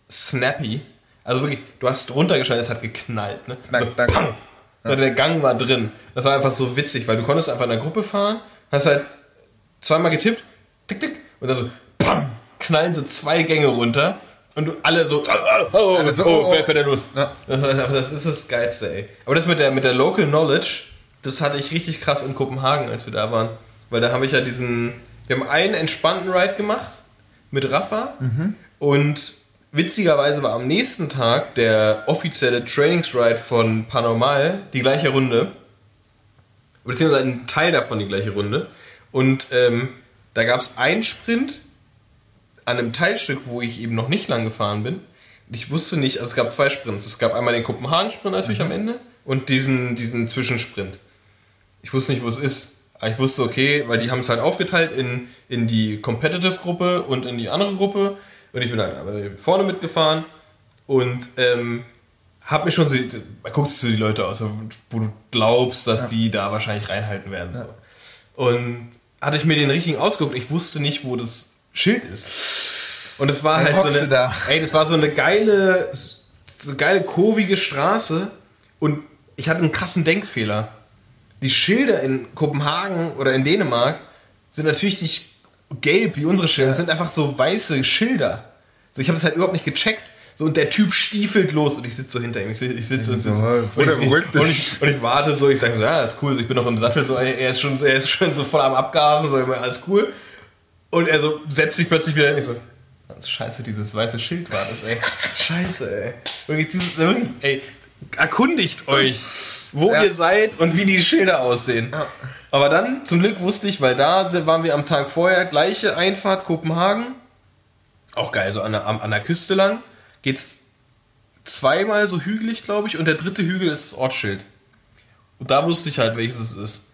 A: snappy. Also wirklich, du hast runtergeschaltet, es hat geknallt, ne?
B: Dank,
A: so,
B: danke.
A: So, der Gang war drin. Das war einfach so witzig, weil du konntest einfach in der Gruppe fahren, hast halt zweimal getippt, tick, tick, und dann so, pam, knallen so zwei Gänge runter und du alle so, oh, oh,
B: Alle so,
A: oh,
B: oh, oh.
A: wer fährt der los?
B: Ja.
A: Das, ist- das ist das Geilste, ey. Aber das mit der, mit der Local Knowledge, das hatte ich richtig krass in Kopenhagen, als wir da waren. Weil da habe ich ja diesen, wir haben einen entspannten Ride gemacht mit Rafa und witzigerweise war am nächsten Tag der offizielle Trainingsride von Paranormal die gleiche Runde beziehungsweise ein Teil davon die gleiche Runde. Und ähm, da gab es einen Sprint an einem Teilstück, wo ich eben noch nicht lang gefahren bin. Ich wusste nicht, also es gab zwei Sprints. Es gab einmal den Kopenhagen-Sprint natürlich am Ende und diesen, diesen Zwischensprint. Ich wusste nicht, wo es ist. Aber ich wusste, okay, weil die haben es halt aufgeteilt in, in die Competitive-Gruppe und in die andere Gruppe. Und ich bin halt vorne mitgefahren und ähm, hab mir schon so, man guckt sich so die Leute aus, wo du glaubst, dass die da wahrscheinlich reinhalten werden. So. Und hatte ich mir den richtigen ausgeguckt, ich wusste nicht, wo das Schild ist. Und es war
B: Dann
A: halt so eine,
B: da.
A: ey, das war so eine geile, so geile kurvige Straße und ich hatte einen krassen Denkfehler. Die Schilder in Kopenhagen oder in Dänemark sind natürlich nicht gelb wie unsere Schilder, das sind einfach so weiße Schilder. So, ich habe das halt überhaupt nicht gecheckt. So, und der Typ stiefelt los und ich sitze so hinter ihm. Ich sitze sitz und sitze. Und, und, ich, und ich warte so, ich sage so, ja, ist cool, so, ich bin noch im Sattel, so, er ist schon, er ist schon so voll am Abgasen, so, alles cool. Und er so setzt sich plötzlich wieder hin. Ich so, "Was scheiße, dieses weiße Schild war das, ey. Scheiße, ey. Wirklich, dieses, wirklich, ey, erkundigt euch, wo
B: Ja.
A: ihr seid und wie die Schilder aussehen. Aber dann, zum Glück wusste ich, weil da waren wir am Tag vorher, gleiche Einfahrt Kopenhagen. Auch geil, so an der, an der Küste lang. Geht's zweimal so hügelig, glaube ich, und der dritte Hügel ist das Ortsschild. Und da wusste ich halt, welches es ist.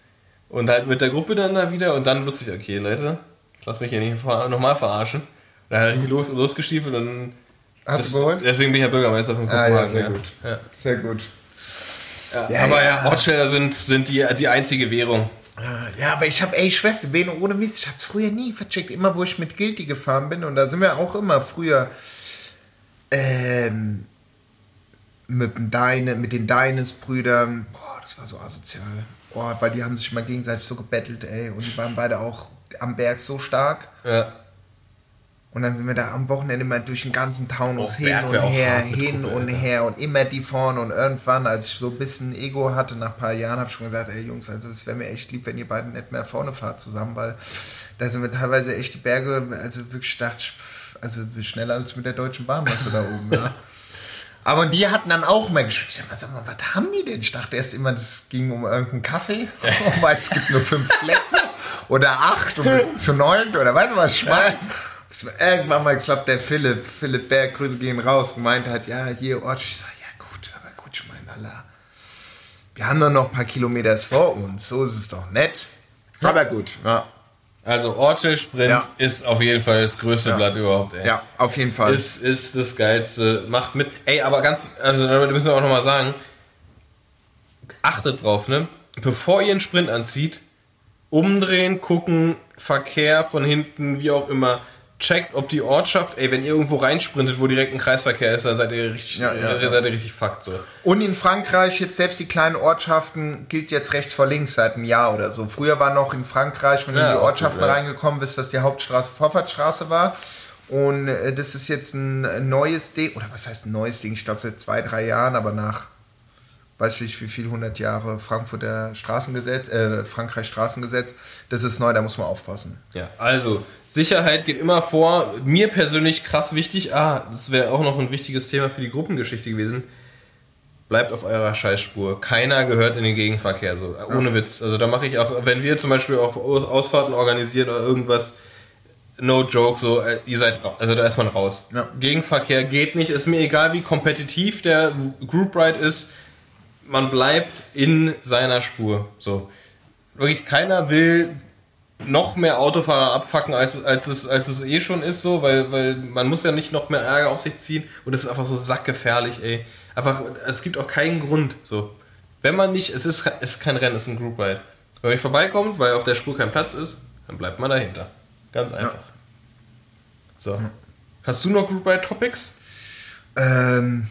A: Und halt mit der Gruppe dann da wieder und dann wusste ich, okay, Leute, ich lass mich hier nicht nochmal verarschen. Und dann habe ich los, losgestiefelt und dann.
B: Hast
A: das,
B: du geholt?
A: Deswegen bin ich ja Bürgermeister von
B: Ah,
A: Kopenhagen.
B: ja, sehr
A: ja.
B: gut.
A: Ja.
B: Sehr gut.
A: Ja,
B: Ja,
A: aber
B: ja.
A: ja, Ortsschilder sind, sind die, die einzige Währung.
B: Ja, aber ich habe, ey, Schwester, wen ohne Mist, ich hab's früher nie vercheckt. Immer, wo ich mit Guilty gefahren bin, und da sind wir auch immer früher ähm, mit, dem Deine, mit den Deines-Brüdern. Boah, das war so asozial. Boah, weil die haben sich immer gegenseitig so gebettelt, ey. Und die waren beide auch am Berg so stark.
A: Ja.
B: Und dann sind wir da am Wochenende mal durch den ganzen Taunus
A: Oh,
B: hin und her, hin
A: Gruppe,
B: und her und immer die vorne und irgendwann, als ich so ein bisschen Ego hatte, nach ein paar Jahren, habe ich schon gesagt, ey Jungs, also es wäre mir echt lieb, wenn ihr beiden nicht mehr vorne fahrt zusammen, weil da sind wir teilweise echt die Berge, also wirklich dachte ich, also schneller als mit der Deutschen Bahn warst du da oben, ja. Aber die hatten dann auch mal gespielt. Ich dachte, sag mal, was haben die denn? Ich dachte erst immer, das ging um irgendeinen Kaffee. weil es gibt nur fünf Plätze oder acht und wir sind zu neun oder weißt du was ich meine? Bis mir irgendwann mal klappt der Philipp, Philipp Berg, Grüße gehen raus, gemeint hat, ja, hier Ort. Ich sag, ja gut, aber gut, ich meine, Allah. Wir haben doch noch ein paar Kilometer vor uns, so ist es doch nett. Aber gut, ja.
A: Also Ortsschild-Sprint
B: Ja.
A: ist auf jeden Fall das größte Blatt überhaupt, ey.
B: Ja, auf jeden Fall.
A: Ist, ist das Geilste. Macht mit. Ey, aber ganz, also da müssen wir auch nochmal sagen, achtet drauf, ne? Bevor ihr einen Sprint anzieht, umdrehen, gucken, Verkehr von hinten, wie auch immer. Checkt, ob die Ortschaft, ey, wenn ihr irgendwo reinsprintet, wo direkt ein Kreisverkehr ist, dann seid ihr richtig,
B: Ja, ja, ja.
A: seid ihr richtig fucked so.
B: Und in Frankreich, jetzt selbst die kleinen Ortschaften, gilt jetzt rechts vor links seit einem Jahr oder so. Früher war noch in Frankreich, wenn du in die Ortschaften
A: gut,
B: reingekommen bist, dass die Hauptstraße Vorfahrtsstraße war. Und äh, das ist jetzt ein neues Ding, oder was heißt ein neues Ding? Ich glaube seit zwei, drei Jahren, aber nach, weiß ich nicht wie viel, 100 Jahre Frankfurter Straßengesetz, äh, Frankreich Straßengesetz. Das ist neu, da muss man aufpassen.
A: Ja, also Sicherheit geht immer vor. Mir persönlich krass wichtig. Ah, das wäre auch noch ein wichtiges Thema für die Gruppengeschichte gewesen. Bleibt auf eurer Scheißspur. Keiner gehört in den Gegenverkehr, so ohne Witz. Also da mache ich auch, wenn wir zum Beispiel auch Aus- Ausfahrten organisieren oder irgendwas, no joke, so äh, ihr seid, also da ist man raus.
B: Ja.
A: Gegenverkehr geht nicht. Ist mir egal, wie kompetitiv der Group Ride ist. Man bleibt in seiner Spur. So wirklich keiner will noch mehr Autofahrer abfacken, als, als, es, als es eh schon ist, so, weil, weil man muss ja nicht noch mehr Ärger auf sich ziehen und es ist einfach so sackgefährlich, ey. Einfach, es gibt auch keinen Grund, so. Wenn man nicht, es ist, es ist kein Rennen, es ist ein Group Ride. Wenn man nicht vorbeikommt, weil auf der Spur kein Platz ist, dann bleibt man dahinter. Ganz einfach. So. Hast du noch Group Ride Topics?
B: Ähm,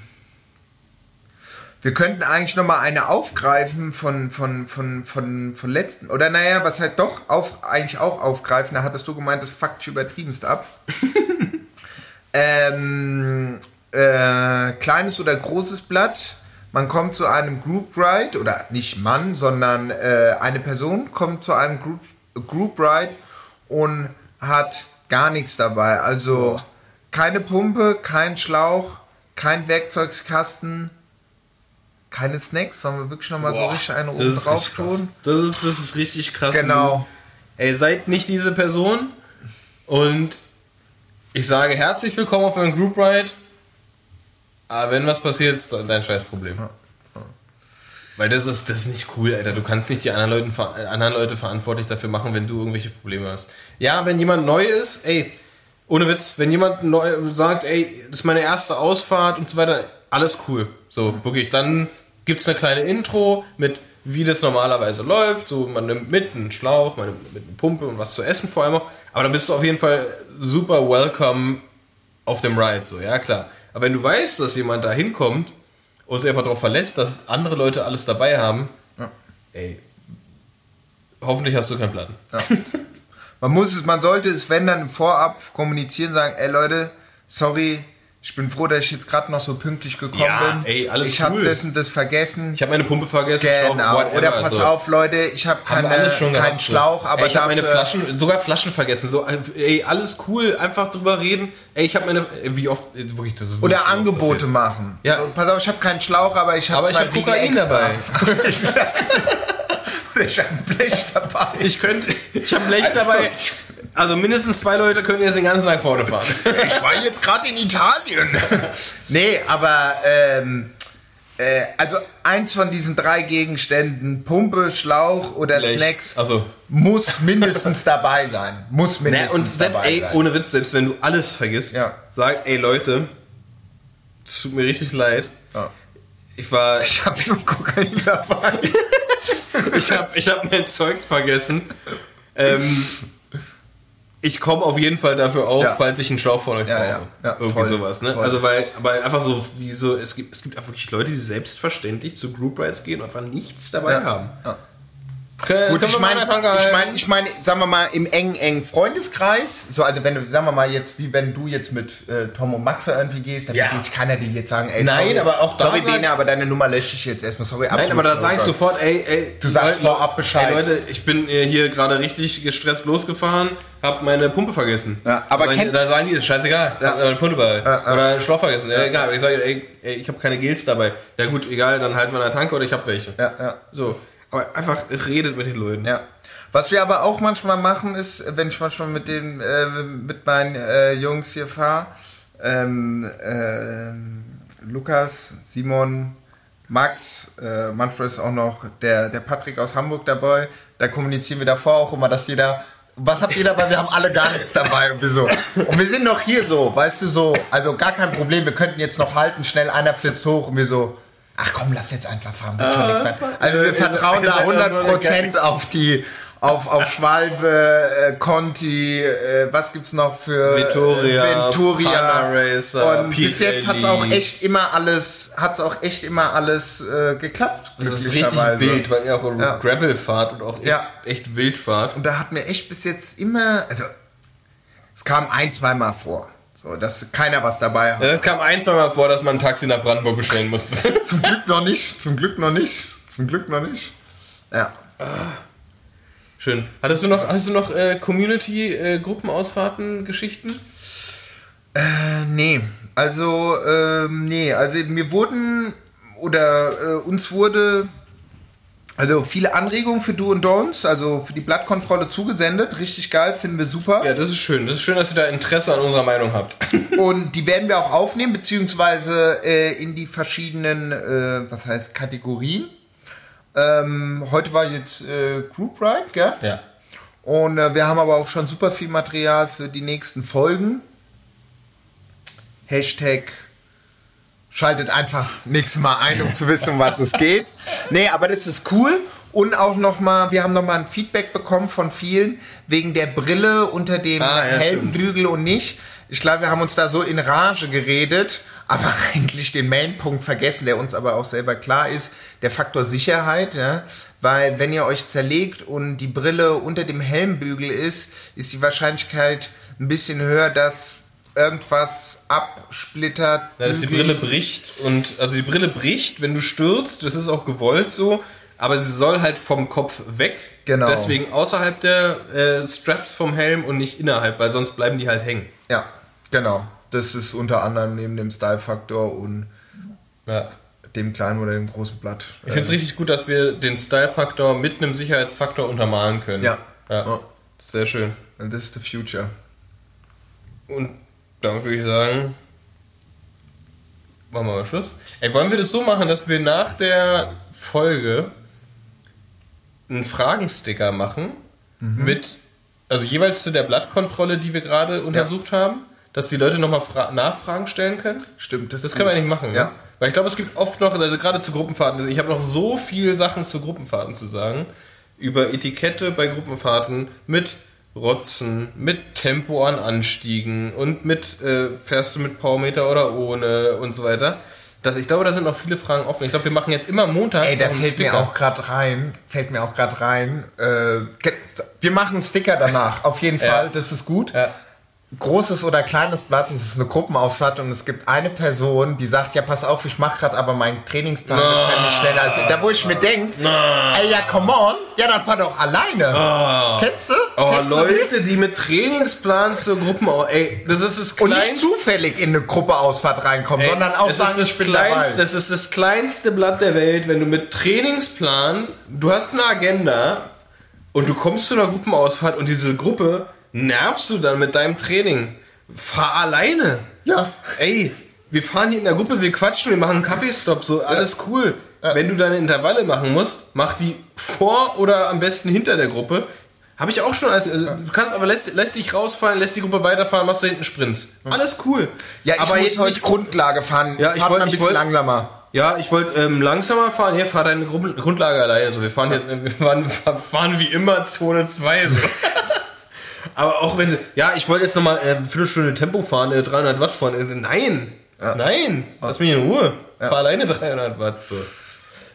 B: wir könnten eigentlich noch mal eine aufgreifen von, von, von, von, von letzten. Oder naja, was halt doch auf, eigentlich auch aufgreifen, da hattest du gemeint, das fuckt dich übertriebenst ab. ähm, äh, kleines oder großes Blatt. Man kommt zu einem Group Ride, oder nicht Mann, sondern äh, eine Person kommt zu einem Group, Group Ride und hat gar nichts dabei. Also keine Pumpe, kein Schlauch, kein Werkzeugskasten, keine Snacks, sollen wir wirklich nochmal so richtig eine oben drauf tun?
A: Das ist, das ist richtig krass.
B: Genau.
A: Ey, seid nicht diese Person und ich sage herzlich willkommen auf einem Group Ride. Aber wenn was passiert, ist dein scheiß Problem. Weil das ist, das ist nicht cool, Alter. Du kannst nicht die anderen, Leuten, ver- äh, anderen Leute verantwortlich dafür machen, wenn du irgendwelche Probleme hast. Ja, wenn jemand neu ist, ey, ohne Witz, wenn jemand neu sagt, ey, das ist meine erste Ausfahrt und so weiter, alles cool. So, wirklich, dann gibt's eine kleine Intro mit, wie das normalerweise läuft. So, man nimmt mit einen Schlauch, man nimmt mit einer Pumpe und was zu essen vor allem auch. Aber dann bist du auf jeden Fall super welcome auf dem Ride, so, ja klar. Aber wenn du weißt, dass jemand da hinkommt und sich einfach darauf verlässt, dass andere Leute alles dabei haben, ey, hoffentlich hast du keinen Platten.
B: Man muss es, man sollte es, wenn dann vorab kommunizieren, sagen, ey Leute, sorry, Ich bin froh, dass ich jetzt gerade noch so pünktlich gekommen
A: Ja,
B: bin.
A: ey, alles
B: ich habe
A: cool.
B: das und das vergessen.
A: Ich habe meine Pumpe vergessen.
B: genau.
A: Schlauch,
B: Oder pass
A: so.
B: auf, Leute, ich habe
A: wir
B: keine,
A: schon
B: keinen
A: gehabt.
B: Schlauch, aber
A: ey, ich habe meine Flaschen, sogar Flaschen vergessen. So, ey, alles cool, einfach drüber reden. Ey, ich habe meine, wie oft, wirklich, das ist
B: Oder Angebote
A: passiert.
B: machen.
A: Ja.
B: So, pass auf, ich habe keinen Schlauch, aber ich habe
A: Aber ich habe Kokain
B: extra.
A: dabei.
B: ich habe ein Blech dabei.
A: Ich könnte, ich habe Blech dabei. Also mindestens zwei Leute können jetzt den ganzen Tag vorne fahren.
B: Ich war jetzt gerade in Italien. nee, aber ähm, äh, also eins von diesen drei Gegenständen, Pumpe, Schlauch oder
A: Blech.
B: Snacks,
A: Also.
B: muss mindestens dabei sein. Muss
A: Ne,
B: mindestens
A: und selbst,
B: dabei
A: ey,
B: sein.
A: ohne Witz, selbst wenn du alles vergisst,
B: Ja.
A: sag, ey Leute, es tut mir richtig leid.
B: Ja.
A: Ich war,
B: Ich habe nur Kokain dabei.
A: ich habe ich hab mein Zeug vergessen. Ähm, ich komme auf jeden Fall dafür auf,
B: Ja.
A: falls ich einen Schlauch von euch
B: Ja,
A: brauche.
B: ja, ja,
A: Irgendwie
B: voll,
A: sowas, ne?
B: voll.
A: Also weil, weil einfach so, wie so, es gibt, es gibt auch wirklich Leute, die selbstverständlich zu Group Rides gehen und einfach nichts dabei haben.
B: Ja.
A: Können,
B: Gut, ich meine, ich meine, ich meine, sagen wir mal, im engen, engen Freundeskreis, so, also wenn du, sagen wir mal jetzt, wie wenn du jetzt mit äh, Tom und Max irgendwie gehst, dann
A: Ja.
B: jetzt keiner dir jetzt sagen, ey,
A: Nein,
B: sorry,
A: aber auch da
B: sorry, Bene, aber deine Nummer lösche ich jetzt erstmal, sorry,
A: Nein, aber da
B: sorry,
A: sag ich sofort, ey, ey.
B: Du sagst
A: Leute,
B: vorab Bescheid.
A: Ey, Leute, ich bin äh, hier gerade richtig gestresst losgefahren, hab meine Pumpe vergessen.
B: Ja, aber
A: da,
B: kennt-
A: da sagen die, ist scheißegal,
B: Ja.
A: meine Pumpe bei.
B: Ja.
A: Oder Schlauch vergessen. Ja, egal. Ich sage, ey, ey, ich habe keine Gels dabei. Ja gut, egal, dann halten wir eine Tanke oder ich habe welche.
B: Ja, ja.
A: So. Aber einfach redet mit den Leuten.
B: Ja. Was wir aber auch manchmal machen, ist, wenn ich manchmal mit den, äh, mit meinen äh, Jungs hier fahre, ähm, ähm, Lukas, Simon, Max, äh, manchmal ist auch noch der, der Patrick aus Hamburg dabei, da kommunizieren wir davor auch immer, dass jeder, was habt ihr dabei? Wir haben alle gar nichts dabei und wir so. Und wir sind noch hier so, weißt du, so, also gar kein Problem, wir könnten jetzt noch halten, schnell einer flitzt hoch und wir so, ach komm, lass jetzt einfach fahren, werden. Also wir vertrauen da 100% auf die, auf, auf Schwalbe, äh, Conti, äh, was gibt's noch für
A: Vittoria,
B: äh, Venturia.
A: Panaracer,
B: und bis jetzt hat's auch echt immer alles, hat's auch echt immer alles äh, geklappt.
A: Das ist richtig wild, weil ihr auch
B: Ja.
A: Gravel fahrt und auch echt,
B: Ja.
A: echt wild fahrt.
B: Und da hat mir echt bis jetzt immer, also es kam ein, zweimal vor, so dass keiner was dabei hat.
A: Es kam ein, zwei Mal vor, dass man ein Taxi nach Brandenburg bestellen musste.
B: Zum Glück noch nicht, zum Glück noch nicht, zum Glück noch nicht. Ja.
A: Schön. Hattest du noch, hattest du noch äh, Community-Gruppenausfahrten, Geschichten?
B: Äh, nee, also, ähm, nee, also mir wurden oder äh, uns wurde also viele Anregungen für Do und Don'ts, also für die Blattkontrolle zugesendet. Richtig geil, finden wir super.
A: Ja, das ist schön. Das ist schön, dass ihr da Interesse an unserer Meinung habt.
B: Und die werden wir auch aufnehmen, beziehungsweise äh, in die verschiedenen, äh, was heißt, Kategorien. Ähm, heute war jetzt äh, Group Ride, gell?
A: ja.
B: Und äh, wir haben aber auch schon super viel Material für die nächsten Folgen. Hashtag schaltet einfach nächstes Mal ein, um zu wissen, um was es geht. Nee, aber das ist cool. Und auch nochmal, wir haben nochmal ein Feedback bekommen von vielen wegen der Brille unter dem
A: Ah, ja,
B: Helmbügel und nicht. Ich glaube, wir haben uns da so in Rage geredet, aber eigentlich den Mainpunkt vergessen, der uns aber auch selber klar ist, der Faktor Sicherheit. Ja? Weil wenn ihr euch zerlegt und die Brille unter dem Helmbügel ist, ist die Wahrscheinlichkeit ein bisschen höher, dass irgendwas absplittert.
A: Ja, dass die Brille bricht und also die Brille bricht, wenn du stürzt, das ist auch gewollt so, aber sie soll halt vom Kopf weg.
B: Genau.
A: Deswegen außerhalb der äh, Straps vom Helm und nicht innerhalb, weil sonst bleiben die halt hängen.
B: Ja, genau. Das ist unter anderem neben dem Style-Faktor und
A: Ja.
B: dem kleinen oder dem großen Blatt.
A: Ich finde es richtig gut, dass wir den Style-Faktor mit einem Sicherheitsfaktor untermalen können.
B: Ja.
A: ja.
B: Ja.
A: Sehr schön.
B: And this is the future.
A: Und dann würde ich sagen, machen wir mal Schluss. Ey, wollen wir das so machen, dass wir nach der Folge einen Fragensticker machen mit, also jeweils zu der Blattkontrolle, die wir gerade untersucht haben, dass die Leute nochmal Nachfragen stellen können?
B: Stimmt, das,
A: Das können wir eigentlich machen,
B: Ja.
A: ne? Weil ich glaube, es gibt oft noch, also gerade zu Gruppenfahrten, ich habe noch so viele Sachen zu Gruppenfahrten zu sagen. Über Etikette bei Gruppenfahrten mit Rotzen, mit Tempo an Anstiegen und mit, äh, fährst du mit Powermeter oder ohne und so weiter. Das, ich glaube, da sind noch viele Fragen offen. Ich glaube, wir machen jetzt immer montags
B: Ey, da fällt mir
A: Sticker.
B: auch gerade rein, fällt mir auch gerade rein. Äh, wir machen einen Sticker danach, auf jeden
A: Ja.
B: Fall, das ist gut.
A: Ja.
B: Großes oder kleines Blatt, es ist eine Gruppenausfahrt und es gibt eine Person, die sagt, ja pass auf, ich mache gerade aber meinen Trainingsplan wird nämlich schneller als da wo ich mir denke, ey ja come on, ja dann fahr doch alleine. Kennst du?
A: Oh,
B: Kennst du die?
A: Leute, die mit Trainingsplan zur Gruppen... Ey, das ist das
B: Und nicht
A: kleinste...
B: zufällig in eine Gruppeausfahrt reinkommen,
A: Ey,
B: sondern auch sagen, ich
A: das
B: bin
A: kleinste,
B: dabei.
A: Das ist das kleinste Blatt der Welt, wenn du mit Trainingsplan, du hast eine Agenda und du kommst zu einer Gruppenausfahrt und diese Gruppe nervst du dann mit deinem Training. Fahr alleine.
B: Ja.
A: Ey, wir fahren hier in der Gruppe, wir quatschen, wir machen einen Kaffeestopp, so alles cool. Wenn du deine Intervalle machen musst, mach die vor oder am besten hinter der Gruppe. Habe ich auch schon. Als, also, Du kannst aber lässt, lässt dich rausfallen, lässt die Gruppe weiterfahren, machst da hinten Sprints. Alles cool.
B: Ja, ich
A: aber
B: muss
A: jetzt
B: heute
A: nicht
B: Grundlage fahren.
A: Ja, ich
B: Fahrt
A: wollt-
B: mal ein bisschen
A: wollt-
B: langsamer.
A: Ja, ich wollte ähm, langsamer fahren. Hier, fahr deine Grund Grundlage alleine. So, wir fahren, jetzt, wir fahren, fahren wie immer Zone 2. So. Aber auch wenn sie, ja, ich wollte jetzt nochmal äh, Viertelstunde Tempo fahren, äh, 300 Watt fahren. Äh, nein, nein, lass mich in Ruhe. Fahr alleine 300 Watt. So.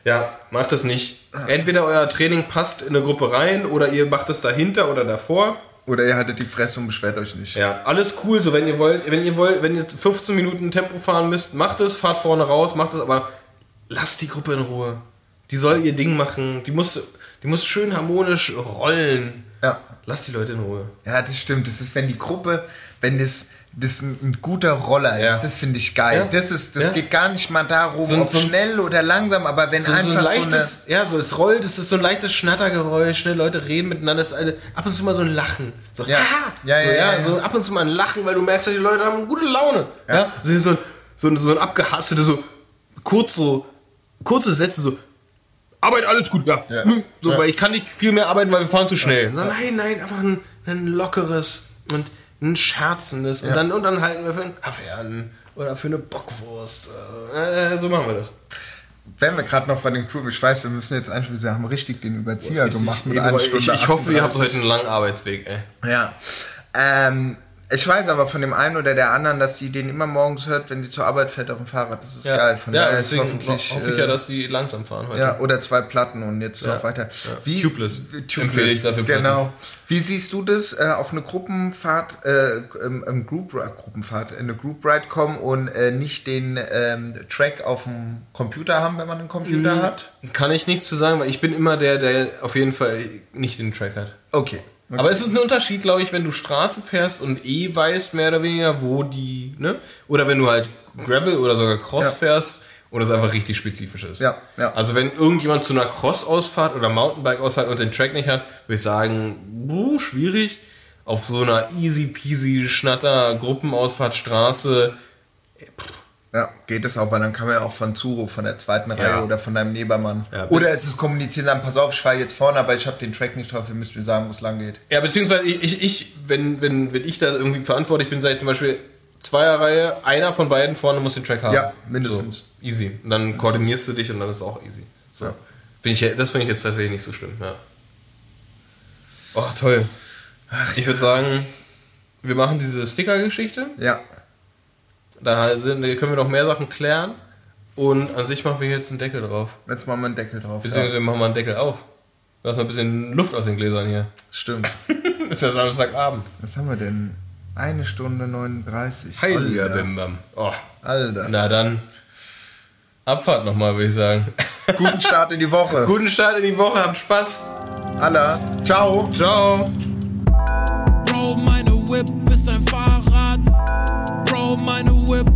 A: Ja, macht das nicht. Entweder euer Training passt in eine Gruppe rein oder ihr macht es dahinter oder davor.
B: Oder ihr haltet die Fresse und beschwert euch nicht.
A: Ja, alles cool. So, wenn ihr wollt, wenn ihr wollt, wenn ihr 15 Minuten Tempo fahren müsst, macht es, fahrt vorne raus, macht es, aber lasst die Gruppe in Ruhe. Die soll ihr Ding machen. Die muss, die muss schön harmonisch rollen.
B: Ja.
A: Lasst die Leute in Ruhe.
B: Ja, das stimmt. Das ist, wenn die Gruppe, wenn das, das ein, ein guter Roller ist,
A: Ja.
B: das finde ich geil.
A: Ja.
B: Das, ist, das
A: Ja.
B: geht gar nicht mal darum,
A: So
B: ob
A: so
B: schnell oder langsam, aber wenn
A: So, so ein
B: einfach so,
A: leichtes, ja, so es rollt, es ist so ein leichtes Schnattergeräusch, ne? Leute reden miteinander, es ist eine, ab und zu mal so ein Lachen. So,
B: Ja.
A: haha,
B: Ja,
A: so,
B: ja, ja,
A: so ab und zu mal ein Lachen, weil du merkst, die Leute haben gute Laune. Ja. So, ein- so, so ein abgehasselte, so kurz so, kurze Sätze, so, Arbeit, alles gut, ja.
B: Ja.
A: Hm, So, weil ich kann nicht viel mehr arbeiten, weil wir fahren zu schnell. So, nein, nein, einfach ein, ein lockeres und ein scherzendes. Und, dann, und dann halten wir für einen Kaffee an oder für eine Bockwurst. Äh, so machen wir das.
B: wenn wir gerade noch bei den Crew, ich weiß, wir müssen jetzt eigentlich, wir haben richtig den Überzieher gemacht mit
A: Ich,
B: einer
A: ich,
B: Stunde
A: ich hoffe, ihr habt
B: 38.
A: heute einen langen Arbeitsweg, ey.
B: Ja. Ähm, ich weiß aber von dem einen oder der anderen, dass sie den immer morgens hört, wenn die zur Arbeit fährt auf dem Fahrrad. Das ist geil. Von
A: ja
B: daher ist
A: deswegen
B: hoffentlich.
A: hoffe ich ja,
B: äh,
A: dass die langsam fahren heute.
B: Ja, oder zwei Platten und jetzt
A: Ja.
B: noch weiter.
A: Ja. Tubeless.
B: Tubeless.
A: Empfehle ich dafür Platten.
B: Genau. Wie siehst du das äh, auf eine Gruppenfahrt, äh, ähm, ähm, Group, Gruppenfahrt, eine Group Ride kommen und äh, nicht den ähm, Track auf dem Computer haben, wenn man einen Computer
A: Mhm.
B: hat?
A: Kann ich nichts zu sagen, weil ich bin immer der, der auf jeden Fall nicht den Track hat.
B: Okay.
A: Aber es ist ein Unterschied, glaube ich, wenn du Straße fährst und eh weißt, mehr oder weniger, wo die, ne? Oder wenn du halt Gravel oder sogar Cross
B: Ja.
A: fährst und es einfach richtig spezifisch ist.
B: Ja, ja.
A: Also wenn irgendjemand zu einer Cross-Ausfahrt oder Mountainbike-Ausfahrt und den Track nicht hat, würde ich sagen, buh, schwierig. Auf so einer easy peasy Schnatter Gruppenausfahrt Straße.
B: Ja, geht es auch, weil dann kann man ja auch von Zuro, von der zweiten Reihe oder von deinem Nebermann.
A: Ja,
B: oder es ist kommunizieren, dann pass auf, ich fahre jetzt vorne, aber ich habe den Track nicht drauf, ihr müsst mir sagen, wo es lang geht.
A: Ja, beziehungsweise ich, ich, ich wenn, wenn, wenn ich da irgendwie verantwortlich bin, sage ich zum Beispiel Zweierreihe, einer von beiden vorne muss den Track haben.
B: Ja, mindestens.
A: So, easy. Und dann koordinierst du dich und dann ist es auch easy. So.
B: Ja.
A: Find ich, das finde ich jetzt tatsächlich nicht so schlimm, ja. Oh, toll. Ich würde sagen, wir machen diese Sticker-Geschichte.
B: Ja.
A: Da sind, können wir noch mehr Sachen klären. Und an sich machen wir jetzt einen Deckel drauf.
B: Jetzt machen wir einen Deckel drauf.
A: Beziehungsweise
B: ja.
A: machen wir einen Deckel auf. Lass mal ein bisschen Luft aus den Gläsern hier.
B: Stimmt.
A: ist ja Samstagabend.
B: Was haben wir denn? Eine Stunde 39.
A: Heiliger
B: Alter.
A: Bim Bam. Oh.
B: Alter.
A: Na dann. Abfahrt nochmal, würde ich sagen.
B: Guten Start in die Woche.
A: Guten Start in die Woche. Habt Spaß.
B: Alla. Ciao.
A: Ciao. Bro, meine Whip ist ein Fahrer. meine Web